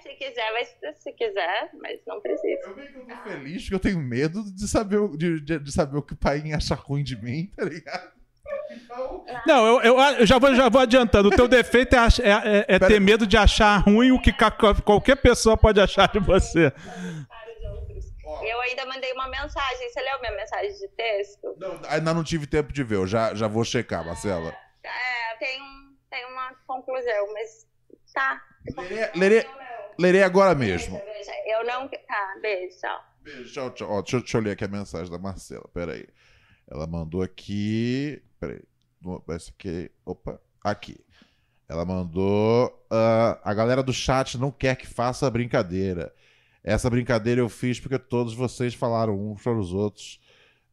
se quiser, vai se quiser, mas não precisa. Eu meio que eu tô feliz porque eu tenho medo de saber, o- de, de, de saber o que o pai acha ruim de mim, tá ligado? Não, eu, eu, eu já, vou, já vou adiantando. O teu defeito é, é- é- é ter medo de achar ruim o que qualquer pessoa pode achar de você. Eu ainda mandei uma mensagem. Você leu minha mensagem de texto? Ainda não tive tempo de ver, eu já, já vou checar, Marcela. É, tem, um, tem uma conclusão, mas tá. Lerei, lerei agora mesmo. Eu não. Tá, beijo, tchau. Tchau, tchau. Ó, deixa, eu- deixa eu ler aqui a mensagem da Marcela. Pera aí. Ela mandou aqui. Pera aí. No- Esse aqui. Opa. Aqui. Ela mandou. ah, a galera do chat não quer que faça brincadeira. Essa brincadeira eu fiz porque todos vocês falaram uns para os outros.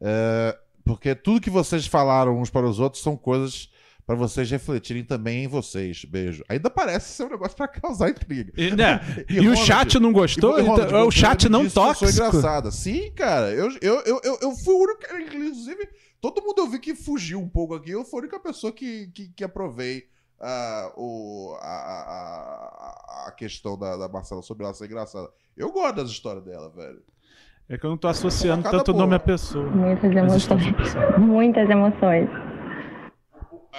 É, porque tudo que vocês falaram uns para os outros são coisas para vocês refletirem também em vocês. Beijo. Ainda parece ser um negócio para causar intriga. E, né, e o chat não gostou? E, Ronald, Então, é o chat não tóxico. sou engraçada. Sim, cara. Eu, eu, eu, eu, eu fui o único. Inclusive, todo mundo eu vi que fugiu um pouco aqui. Eu fui a única pessoa que, que, que aprovei ah, o, a, a, a- questão da, da Marcela sobre ela ser engraçada. Eu gosto das histórias dela, velho. É que eu não tô associando Cada tanto o porra. nome à pessoa. Muitas emoções. Muitas emoções.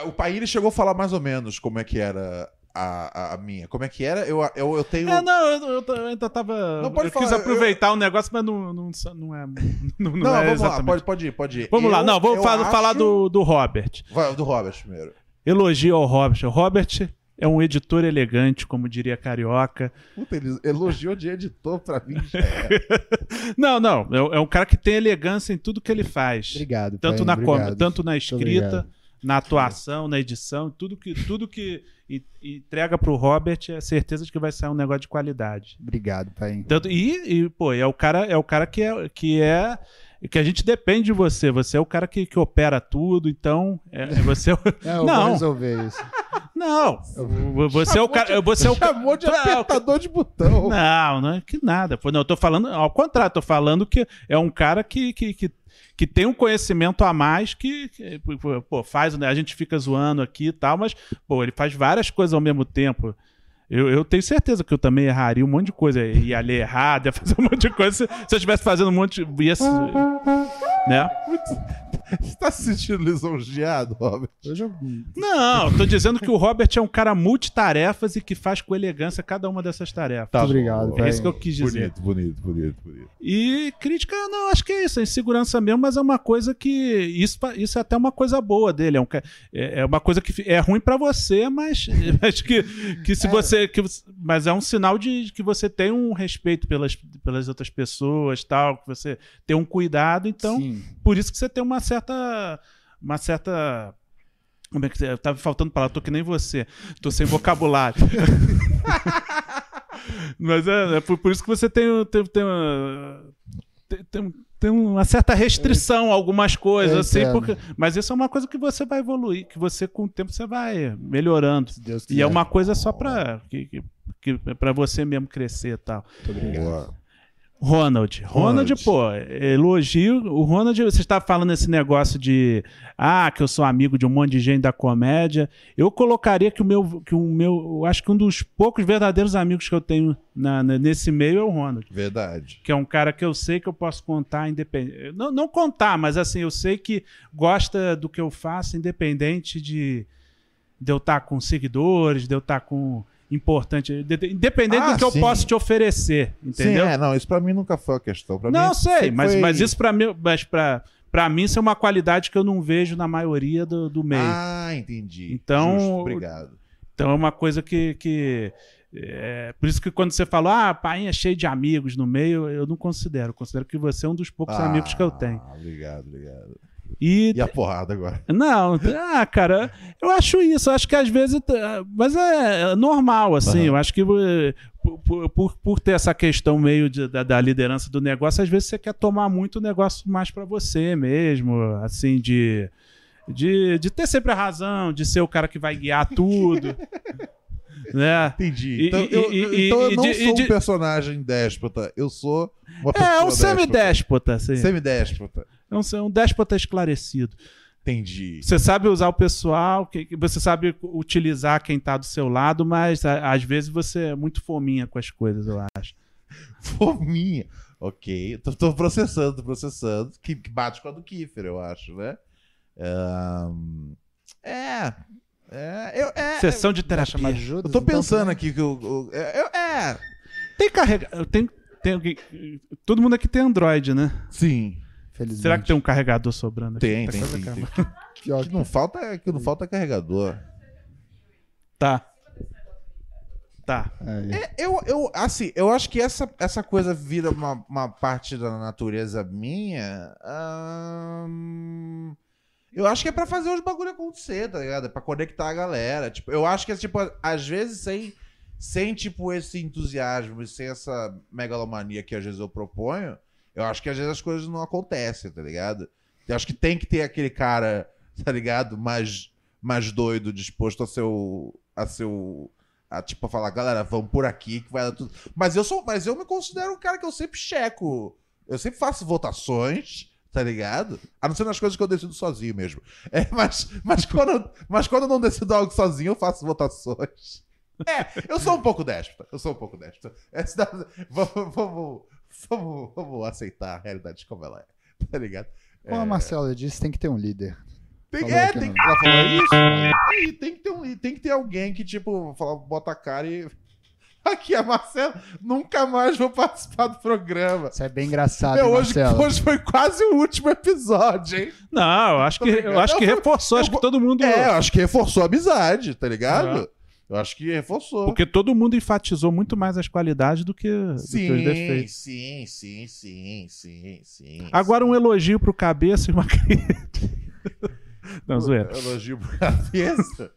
O Paíri chegou a falar mais ou menos como é que era a, a, a minha. Como é que era? Eu, eu, eu tenho. É, não, eu, eu- eu ainda tava. Não, pode eu quis falar, aproveitar o negócio, mas não, não, não é. Não, não Não, é vamos lá, exatamente. pode, pode ir, pode ir. Vamos lá, Eu- não, vou eu falar, acho- falar do, do Robert. Vai, do Robert primeiro. Elogio ao Robert. O Robert é um editor elegante, como diria Carioca. Puta, ele elogiou de editor pra mim. Não, não. É, é um cara que tem elegância em tudo que ele faz. Obrigado, Tanto Paim, na, obrigado. tanto na escrita, na atuação, na edição, tudo que, tudo que e- entrega pro Robert é certeza de que vai sair um negócio de qualidade. Obrigado, pai. Tanto, e, e, pô, é o cara, é o cara que é que é que a gente depende de você. Você é o cara que, que opera tudo, então é, é você. é o- Não, eu vou não, resolver isso. não. Você é o cara. Você é o Chamou de apertador de botão. Não, não é que nada. Não, eu tô falando, ao contrário, tô falando que é um cara que, que, que, que tem um conhecimento a mais que, que, pô, faz, né? A gente fica zoando aqui e tal, mas, pô, ele faz várias coisas ao mesmo tempo. Eu, eu tenho certeza que eu também erraria um monte de coisa. Ia ler errado, ia fazer um monte de coisa. Se, se eu estivesse fazendo um monte de. Ia, né? Você tá se sentindo lisonjeado, Robert? Eu... Não, tô dizendo que o Robert é um cara multitarefas e que faz com elegância cada uma dessas tarefas. Muito obrigado, É isso que eu quis dizer. Bonito, bonito, bonito, bonito. E crítica, não, acho que é isso, é insegurança mesmo, mas é uma coisa que. Isso, isso é até uma coisa boa dele. É, um é é uma coisa que é ruim pra você, mas acho que, que se você. Que, mas é um sinal de que você tem um respeito pelas, pelas outras pessoas, tal, que você tem um cuidado, então. Sim. Por isso que você tem uma certa. Uma certa. Como é que você. Tava faltando palavra, tô que nem você. Tô sem vocabulário. Mas é, é por, por isso que você tem, tem, tem, uma, tem, tem- tem uma certa restrição a algumas coisas, assim, porque, mas isso é uma coisa que você vai evoluir, que você, com o tempo, você vai melhorando. Deus E é uma coisa só pra, que, que, que, pra você mesmo crescer e tal. Boa. Ronald. Ronald, Ronald. pô, elogio. O Ronald, você estava falando esse negócio de ah, que eu sou amigo de um monte de gente da comédia. Eu colocaria que o meu, que o meu, eu acho que um dos poucos verdadeiros amigos que eu tenho na- na- nesse meio é o Ronald. Verdade. Que é um cara que eu sei que eu posso contar independente. Não, não contar, mas assim, eu sei que gosta do que eu faço, independente de, de eu estar com seguidores, de eu estar com importante. de- de- Independente Ah, do que eu sim. posso te oferecer. Entendeu? Sim, é, não, isso pra mim nunca foi a questão. Pra Não, mim, sei, mas, foi- mas isso pra mim, mas pra, pra mim isso é uma qualidade que eu não vejo na maioria do, do meio. Ah, entendi. Então- Justo, obrigado. Então é uma coisa que. que é, por isso que quando você fala, ah, pai é cheio de amigos no meio, eu não considero. Eu considero que você é um dos poucos Ah, amigos que eu tenho. Obrigado, obrigado. E, E a porrada agora? Não, ah, cara, eu acho isso. Eu acho que às vezes. Mas é normal, assim. Aham. Eu acho que eh, por, por- por, ter essa questão meio de- da, da liderança do negócio, às vezes você quer tomar muito o negócio mais pra você mesmo, assim, de. De, de ter sempre a razão, de ser o cara que vai guiar tudo. né? Entendi. Então, e- eu, e- então eu não de- sou um de- personagem déspota. Eu sou uma pessoa É um déspota. semidéspota, assim. Semidéspota. É um, é um déspota esclarecido. Entendi. Você sabe usar o pessoal, que, que você sabe utilizar quem tá do seu lado, mas a- às vezes você é muito fominha com as coisas, eu acho. Fominha. Ok. Tô, tô processando, tô processando. Que, que bate com a do Kiefer, eu acho, né? Ahn, É. É, eu, é, Sessão de terapia. Judas, eu tô então, pensando aqui que eu, eu- é, eu- é, Tem carregador. Tem, tem. Todo mundo aqui tem Android, né? sim, Felizmente. Será que tem um carregador sobrando aqui? tem, tem, tem, tem. Que não falta é que não falta é carregador. Tá. Tá. É, eu, eu, assim, eu acho que essa, essa coisa vira uma, uma parte da natureza minha. ahn, eu acho que é pra fazer os bagulho acontecer, tá ligado? É pra conectar a galera. Tipo, eu acho que, tipo, às vezes sem, sem tipo, esse entusiasmo e sem essa megalomania que às vezes eu proponho, eu acho que às vezes as coisas não acontecem, tá ligado? Eu acho que tem que ter aquele cara, tá ligado? Mais, mais doido, disposto a ser o. A ser o a, tipo, a falar, galera, vamos por aqui que vai dar tudo. Mas eu sou, mas eu me considero um cara que eu sempre checo. Eu sempre faço votações, tá ligado? A não ser nas coisas que eu decido sozinho mesmo. É, mas, mas, quando, mas quando eu não decido algo sozinho, eu faço votações. É, eu sou um pouco déspota. Eu sou um pouco déspota. Da- vamos, vamos, vamos, vamos aceitar a realidade como ela é. Tá ligado? Como a Marcela disse, tem que ter um líder. Tem, Falou é, tem, no- ela falou isso? Aí, tem, que ter um, tem que ter alguém que, tipo, fala, bota a cara e. Aqui, a Marcela, nunca mais vou participar do programa. Isso é bem engraçado, Meu, hoje, hoje foi quase o último episódio, hein? Não, eu acho que, eu acho que reforçou. Acho que todo mundo. É, eu acho que reforçou a amizade, tá ligado? É. Eu acho que reforçou. Porque todo mundo enfatizou muito mais as qualidades do que, do que os Sim, defeitos. sim, sim, sim, sim, sim. Agora um elogio pro cabeça e uma crítica. Não, zoeira. Elogio pro cabeça.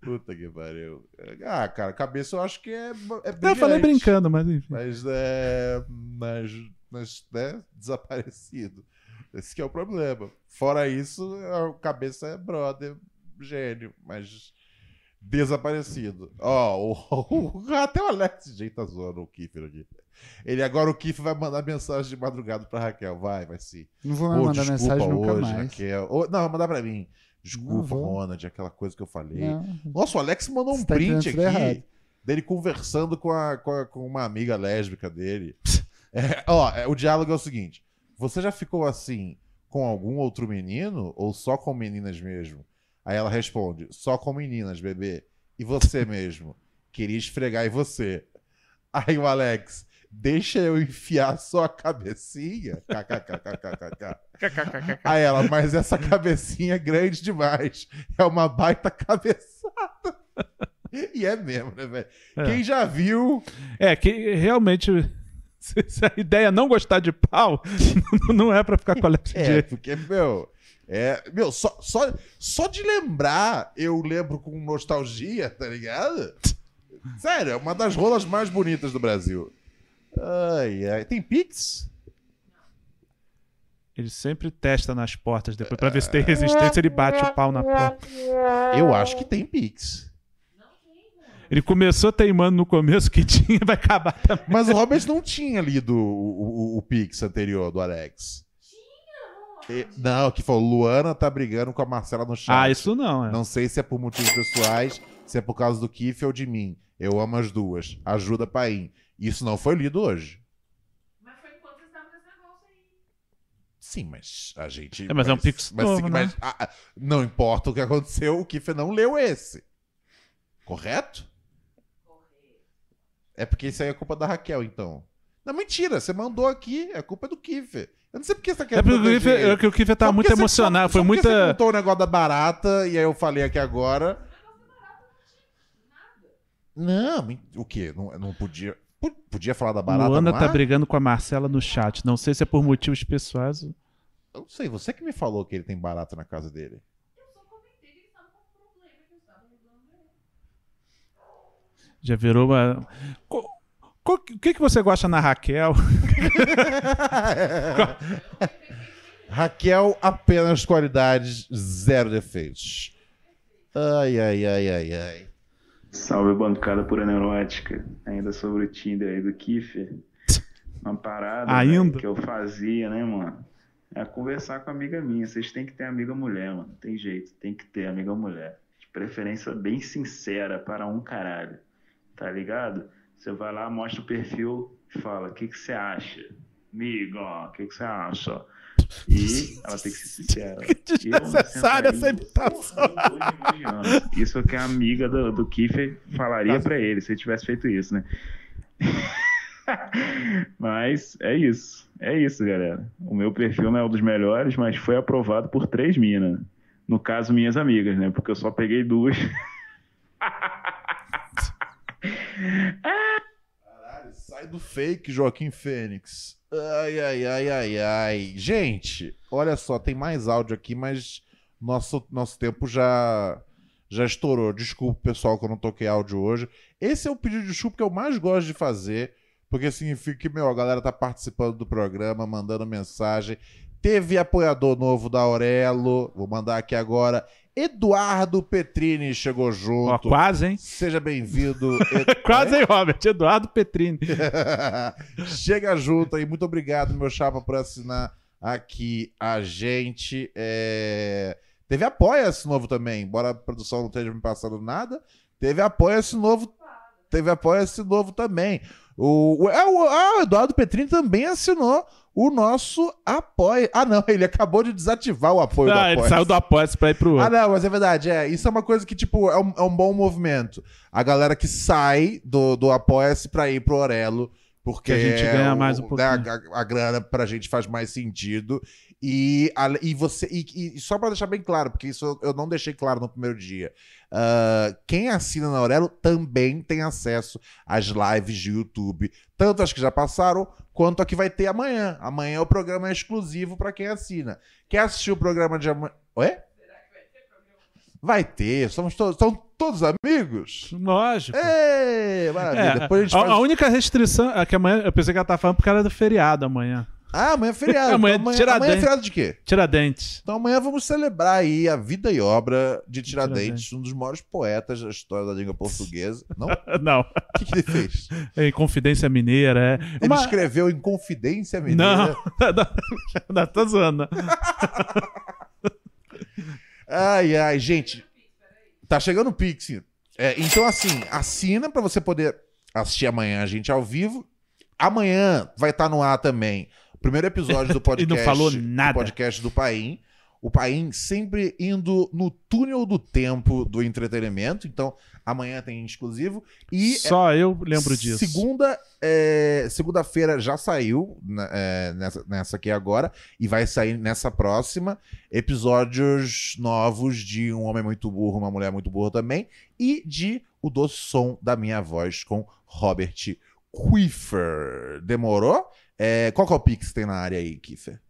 Puta que pariu. Ah, cara, cabeça eu acho que é, é Eu falei brincando, mas enfim. Mas é. Mas, mas né, desaparecido. Esse que é o problema. Fora isso, o cabeça é brother, gênio, mas desaparecido. Ó, o, o- até o Alex J tá zoando o Kiffer aqui. Ele agora o Kiffer vai mandar mensagem de madrugada pra Raquel. Vai, vai sim. Não vou Ô, mandar desculpa mensagem nunca hoje, mais. Raquel. Ô, não, vai mandar pra mim. Desculpa. Ronald, aquela coisa que eu falei. Não. Nossa, o Alex mandou um Você tá print aqui dele conversando com, a, com, a- com uma amiga lésbica dele. É, ó, é, o diálogo é o seguinte: Você já ficou assim com algum outro menino ou só com meninas mesmo? Aí ela responde: Só com meninas, bebê. E você mesmo? Queria esfregar em você. Aí o Alex, deixa eu enfiar só a cabecinha? KKKKKK. Aí ela, mas essa cabecinha é grande demais. É uma baita cabeçada. E é mesmo, né, velho? É. Quem já viu. É, que realmente. Se a ideia é não gostar de pau, não é pra ficar com a Alex É, porque, meu. É, meu, só, só, só de lembrar, eu lembro com nostalgia, tá ligado? Sério, é uma das rolas mais bonitas do Brasil. Ai, ai. Tem Pix? Ele sempre testa nas portas depois pra ver se tem resistência, ele bate o pau na porta. Eu acho que tem Pix. Ele começou teimando no começo que tinha, vai acabar também. Mas o Robert não tinha lido o, o, o Pix anterior do Alex. Não, que falou, Luana tá brigando com a Marcela no chat. Ah, isso não, é. Não sei se é por motivos pessoais, se é por causa do Kiff ou de mim. Eu amo as duas. Ajuda Paim. Isso não foi lido hoje. Sim, mas a gente. É, mas é um Pix mas, novo, mas- né? ah, ah, não importa o que aconteceu, o Kiffer não leu esse. Correto? É porque isso aí é culpa da Raquel, então. Não, mentira, você mandou aqui, é culpa do Kiffer. Eu não sei porque você tá É querendo porque o Kiffer- é que o Kiffer porque muito emocionado, só- foi só muita- Você contou o negócio da barata e aí eu falei aqui agora. Não, o quê? Não, não podia. po- Podia falar da barata Luana tá ar? brigando com a Marcela no chat. Não sei se é por motivos pessoais. Eu não sei, você que me falou que ele tem barata na casa dele. Já virou uma. O que, que você gosta na Raquel? Raquel, apenas qualidades, zero defeitos. Ai, ai, ai, ai, ai. Salve bancada pura neurótica. Ainda sobre o Tinder aí do Kiffer. Uma parada Ainda? velho, que eu fazia, né, mano? É conversar com amiga minha. Vocês têm que ter amiga mulher, mano. Não tem jeito. Tem que ter amiga mulher. De preferência bem sincera para um caralho. Tá ligado? Você vai lá, mostra o perfil e fala: o que, que você acha? Amigo, o que, que você acha? E ela tem que ser sincera. Desnecessária essa imitação. Isso é o que a amiga do, do Kiefer falaria pra ele se ele tivesse feito isso, né? mas é isso. É isso, galera. O meu perfil não é um dos melhores, mas foi aprovado por três minas. No caso, minhas amigas, né? Porque eu só peguei duas. Caralho, sai do fake, Joaquim Fênix. Ai, ai, ai, ai, ai. Gente, olha só, tem mais áudio aqui, mas nosso, nosso tempo já já estourou. Desculpa, pessoal, que eu não toquei áudio hoje. Esse é o pedido de desculpa que eu mais gosto de fazer, porque significa que, meu, a galera tá participando do programa, mandando mensagem. Teve apoiador novo da Aurelo, vou mandar aqui agora. Eduardo Petrini chegou junto. Ó, quase, hein? Seja bem-vindo. quase, hein, Robert? Eduardo Petrini. Chega junto aí. Muito obrigado, meu chapa, por assinar aqui a gente. É... Teve Apoia-se novo também. Embora a produção não esteja me passando nada, teve Apoia-se novo. Teve Apoia-se novo também. O, é, o, ah, o Eduardo Petrini também assinou o nosso apoio. Ah, não, ele acabou de desativar o apoio do Ah, apoia ele saiu do apoio pra ir pro outro. Ah, não, mas é verdade. É, isso é uma coisa que, tipo, é um, é um bom movimento. A galera que sai do, do Apoia-se pra ir pro Orelo. Porque Que a gente ganha mais um né, pouquinho. A, a, a grana pra gente faz mais sentido. E, a- e você. E, e só pra deixar bem claro, porque isso eu, não deixei claro no primeiro dia. ah, quem assina na Aurelo também tem acesso às lives de YouTube. Tanto as que já passaram, quanto a que vai ter amanhã. Amanhã o programa é exclusivo pra quem assina. Quer assistir o programa de amanhã. Ué? Vai ter, somos todos, são todos amigos? Lógico. Ê, maravilha. É, Depois a faz... a única restrição é que amanhã, eu pensei que ela tava falando porque era do feriado amanhã. Ah, amanhã é feriado. amanhã, Então amanhã, Tiradentes. amanhã é feriado de quê? Tiradentes. Então amanhã vamos celebrar aí a vida e obra de Tiradentes, Tiradentes. um dos maiores poetas da história da língua portuguesa. Não? O Não. que, que ele fez? Em Confidência Mineira, é. Ele Uma- escreveu em Confidência Mineira. não, tô zoando. Ai, ai, gente. Tá chegando o Pix. É, então, assim, assina pra você poder assistir amanhã a gente ao vivo. Amanhã vai estar no ar também o primeiro episódio do podcast. E não falou do nada. podcast do Paim. O Paim sempre indo no túnel do tempo do entretenimento. Então, amanhã tem exclusivo. E Só eu lembro disso. Segunda, é, segunda-feira já saiu né, é, nessa, nessa aqui agora e vai sair nessa próxima episódios novos de um homem muito burro, uma mulher muito burra também e de o doce som da minha voz com Robert Quiffer. Demorou? É, qual que é o pix que tem na área aí, Kiffer?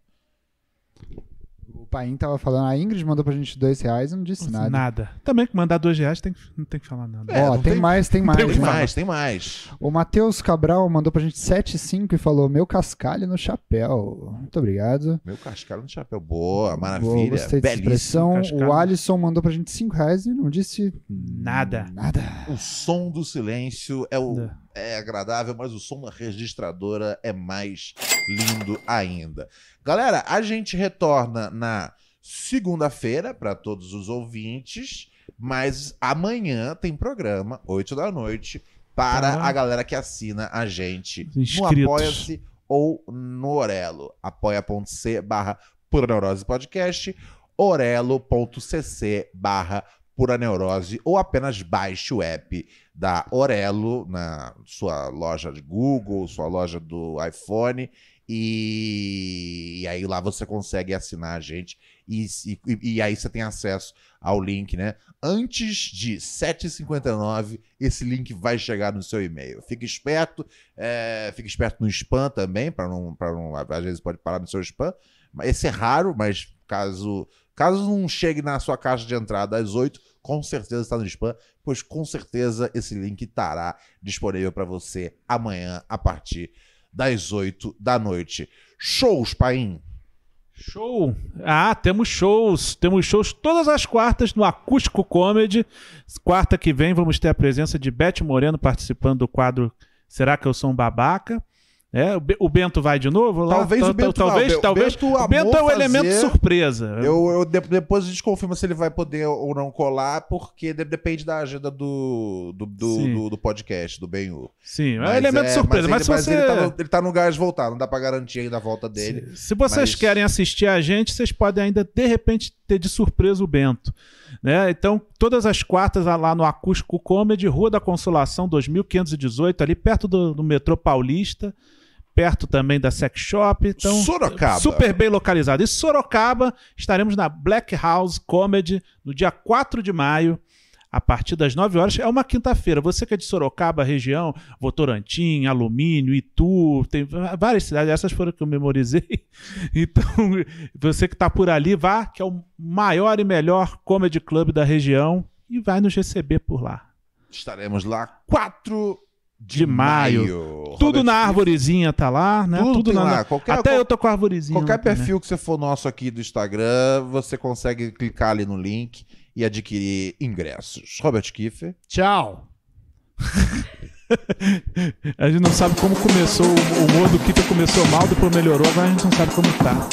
O Paim tava falando, a Ingrid mandou pra gente dois reais e não disse nada. Nada. Também que mandar dois reais tem, não tem que falar nada. É, Ó, tem, tem- mais, tem mais. Tem Tem mais, tem mais. O Matheus Cabral mandou pra gente 7,5 e falou: Meu cascalho no chapéu. Muito obrigado. Meu cascalho no chapéu. Boa, Boa, maravilha. gostei dessa belíssimo. expressão. cascalho. O Alisson mandou pra gente 5 reais e não disse Nada. nada. O som do silêncio é, o, é agradável, mas o som da registradora é mais lindo ainda. Galera, a gente retorna na segunda-feira para todos os ouvintes, mas amanhã tem programa, 8 da noite, para Ah. a galera que assina a gente no Inscritos. Apoia-se ou no Orelo. apoia.c barra Pura Neurose Podcast, orelo.cc barra Pura Neurose, ou apenas baixe o app da Orelo na sua loja de Google, sua loja do iPhone, e, e aí lá você consegue assinar a gente, e, e, e aí você tem acesso ao link, né? Antes de 7h59, esse link vai chegar no seu e-mail. Fique esperto, é, fique esperto no spam também, para não, não. Às vezes pode parar no seu spam. Esse é raro, mas caso, caso não chegue na sua caixa de entrada às 8, com certeza está no spam, pois com certeza esse link estará disponível para você amanhã a partir das 8 da noite. Shows, Paim! Show! Ah, temos shows. Temos shows todas as quartas no Acústico Comedy. Quarta que vem vamos ter a presença de Beth Moreno participando do quadro Será que eu sou um babaca? É, o Be- o Bento vai de novo? Talvez Tal- o Bento talvez, vá. O talvez. Bento o Bento é o elemento fazer. surpresa. Eu, eu- de- depois a gente confirma se ele vai poder ou não colar, porque de- depende da agenda do, do, do, do- do podcast, do Benhu. Sim, é elemento surpresa, mas se ele, você- tá no, ele tá no gás de voltar, não dá pra garantir ainda a volta dele. Se vocês Mas- querem assistir a gente, vocês podem ainda, de repente, ter de surpresa o Bento. Né? Então, todas as quartas lá no Acústico Comedy, Rua da Consolação, 2518, ali perto do, do metrô Paulista, perto também da Sex Shop. Então, Sorocaba. Super bem localizado. E Sorocaba, estaremos na Black House Comedy no dia 4 de maio. A partir das 9 horas, é uma quinta-feira. Você que é de Sorocaba, região, Votorantim, Alumínio, Itu, tem várias cidades, essas foram que eu memorizei. Então, você que está por ali, vá, que é o maior e melhor comedy club da região e vai nos receber por lá. Estaremos lá 4 de, maio. maio. Tudo Robert na arvorezinha tá lá, né? Tudo tem na, lá. Qualquer- Até qual- eu tô com a arvorezinha. Qualquer lá perfil que você for nosso aqui do Instagram, você consegue clicar ali no link e adquirir ingressos. Robert Kiefer. Tchau. A gente não sabe como começou, o humor do começou mal, depois melhorou, agora a gente não sabe como tá.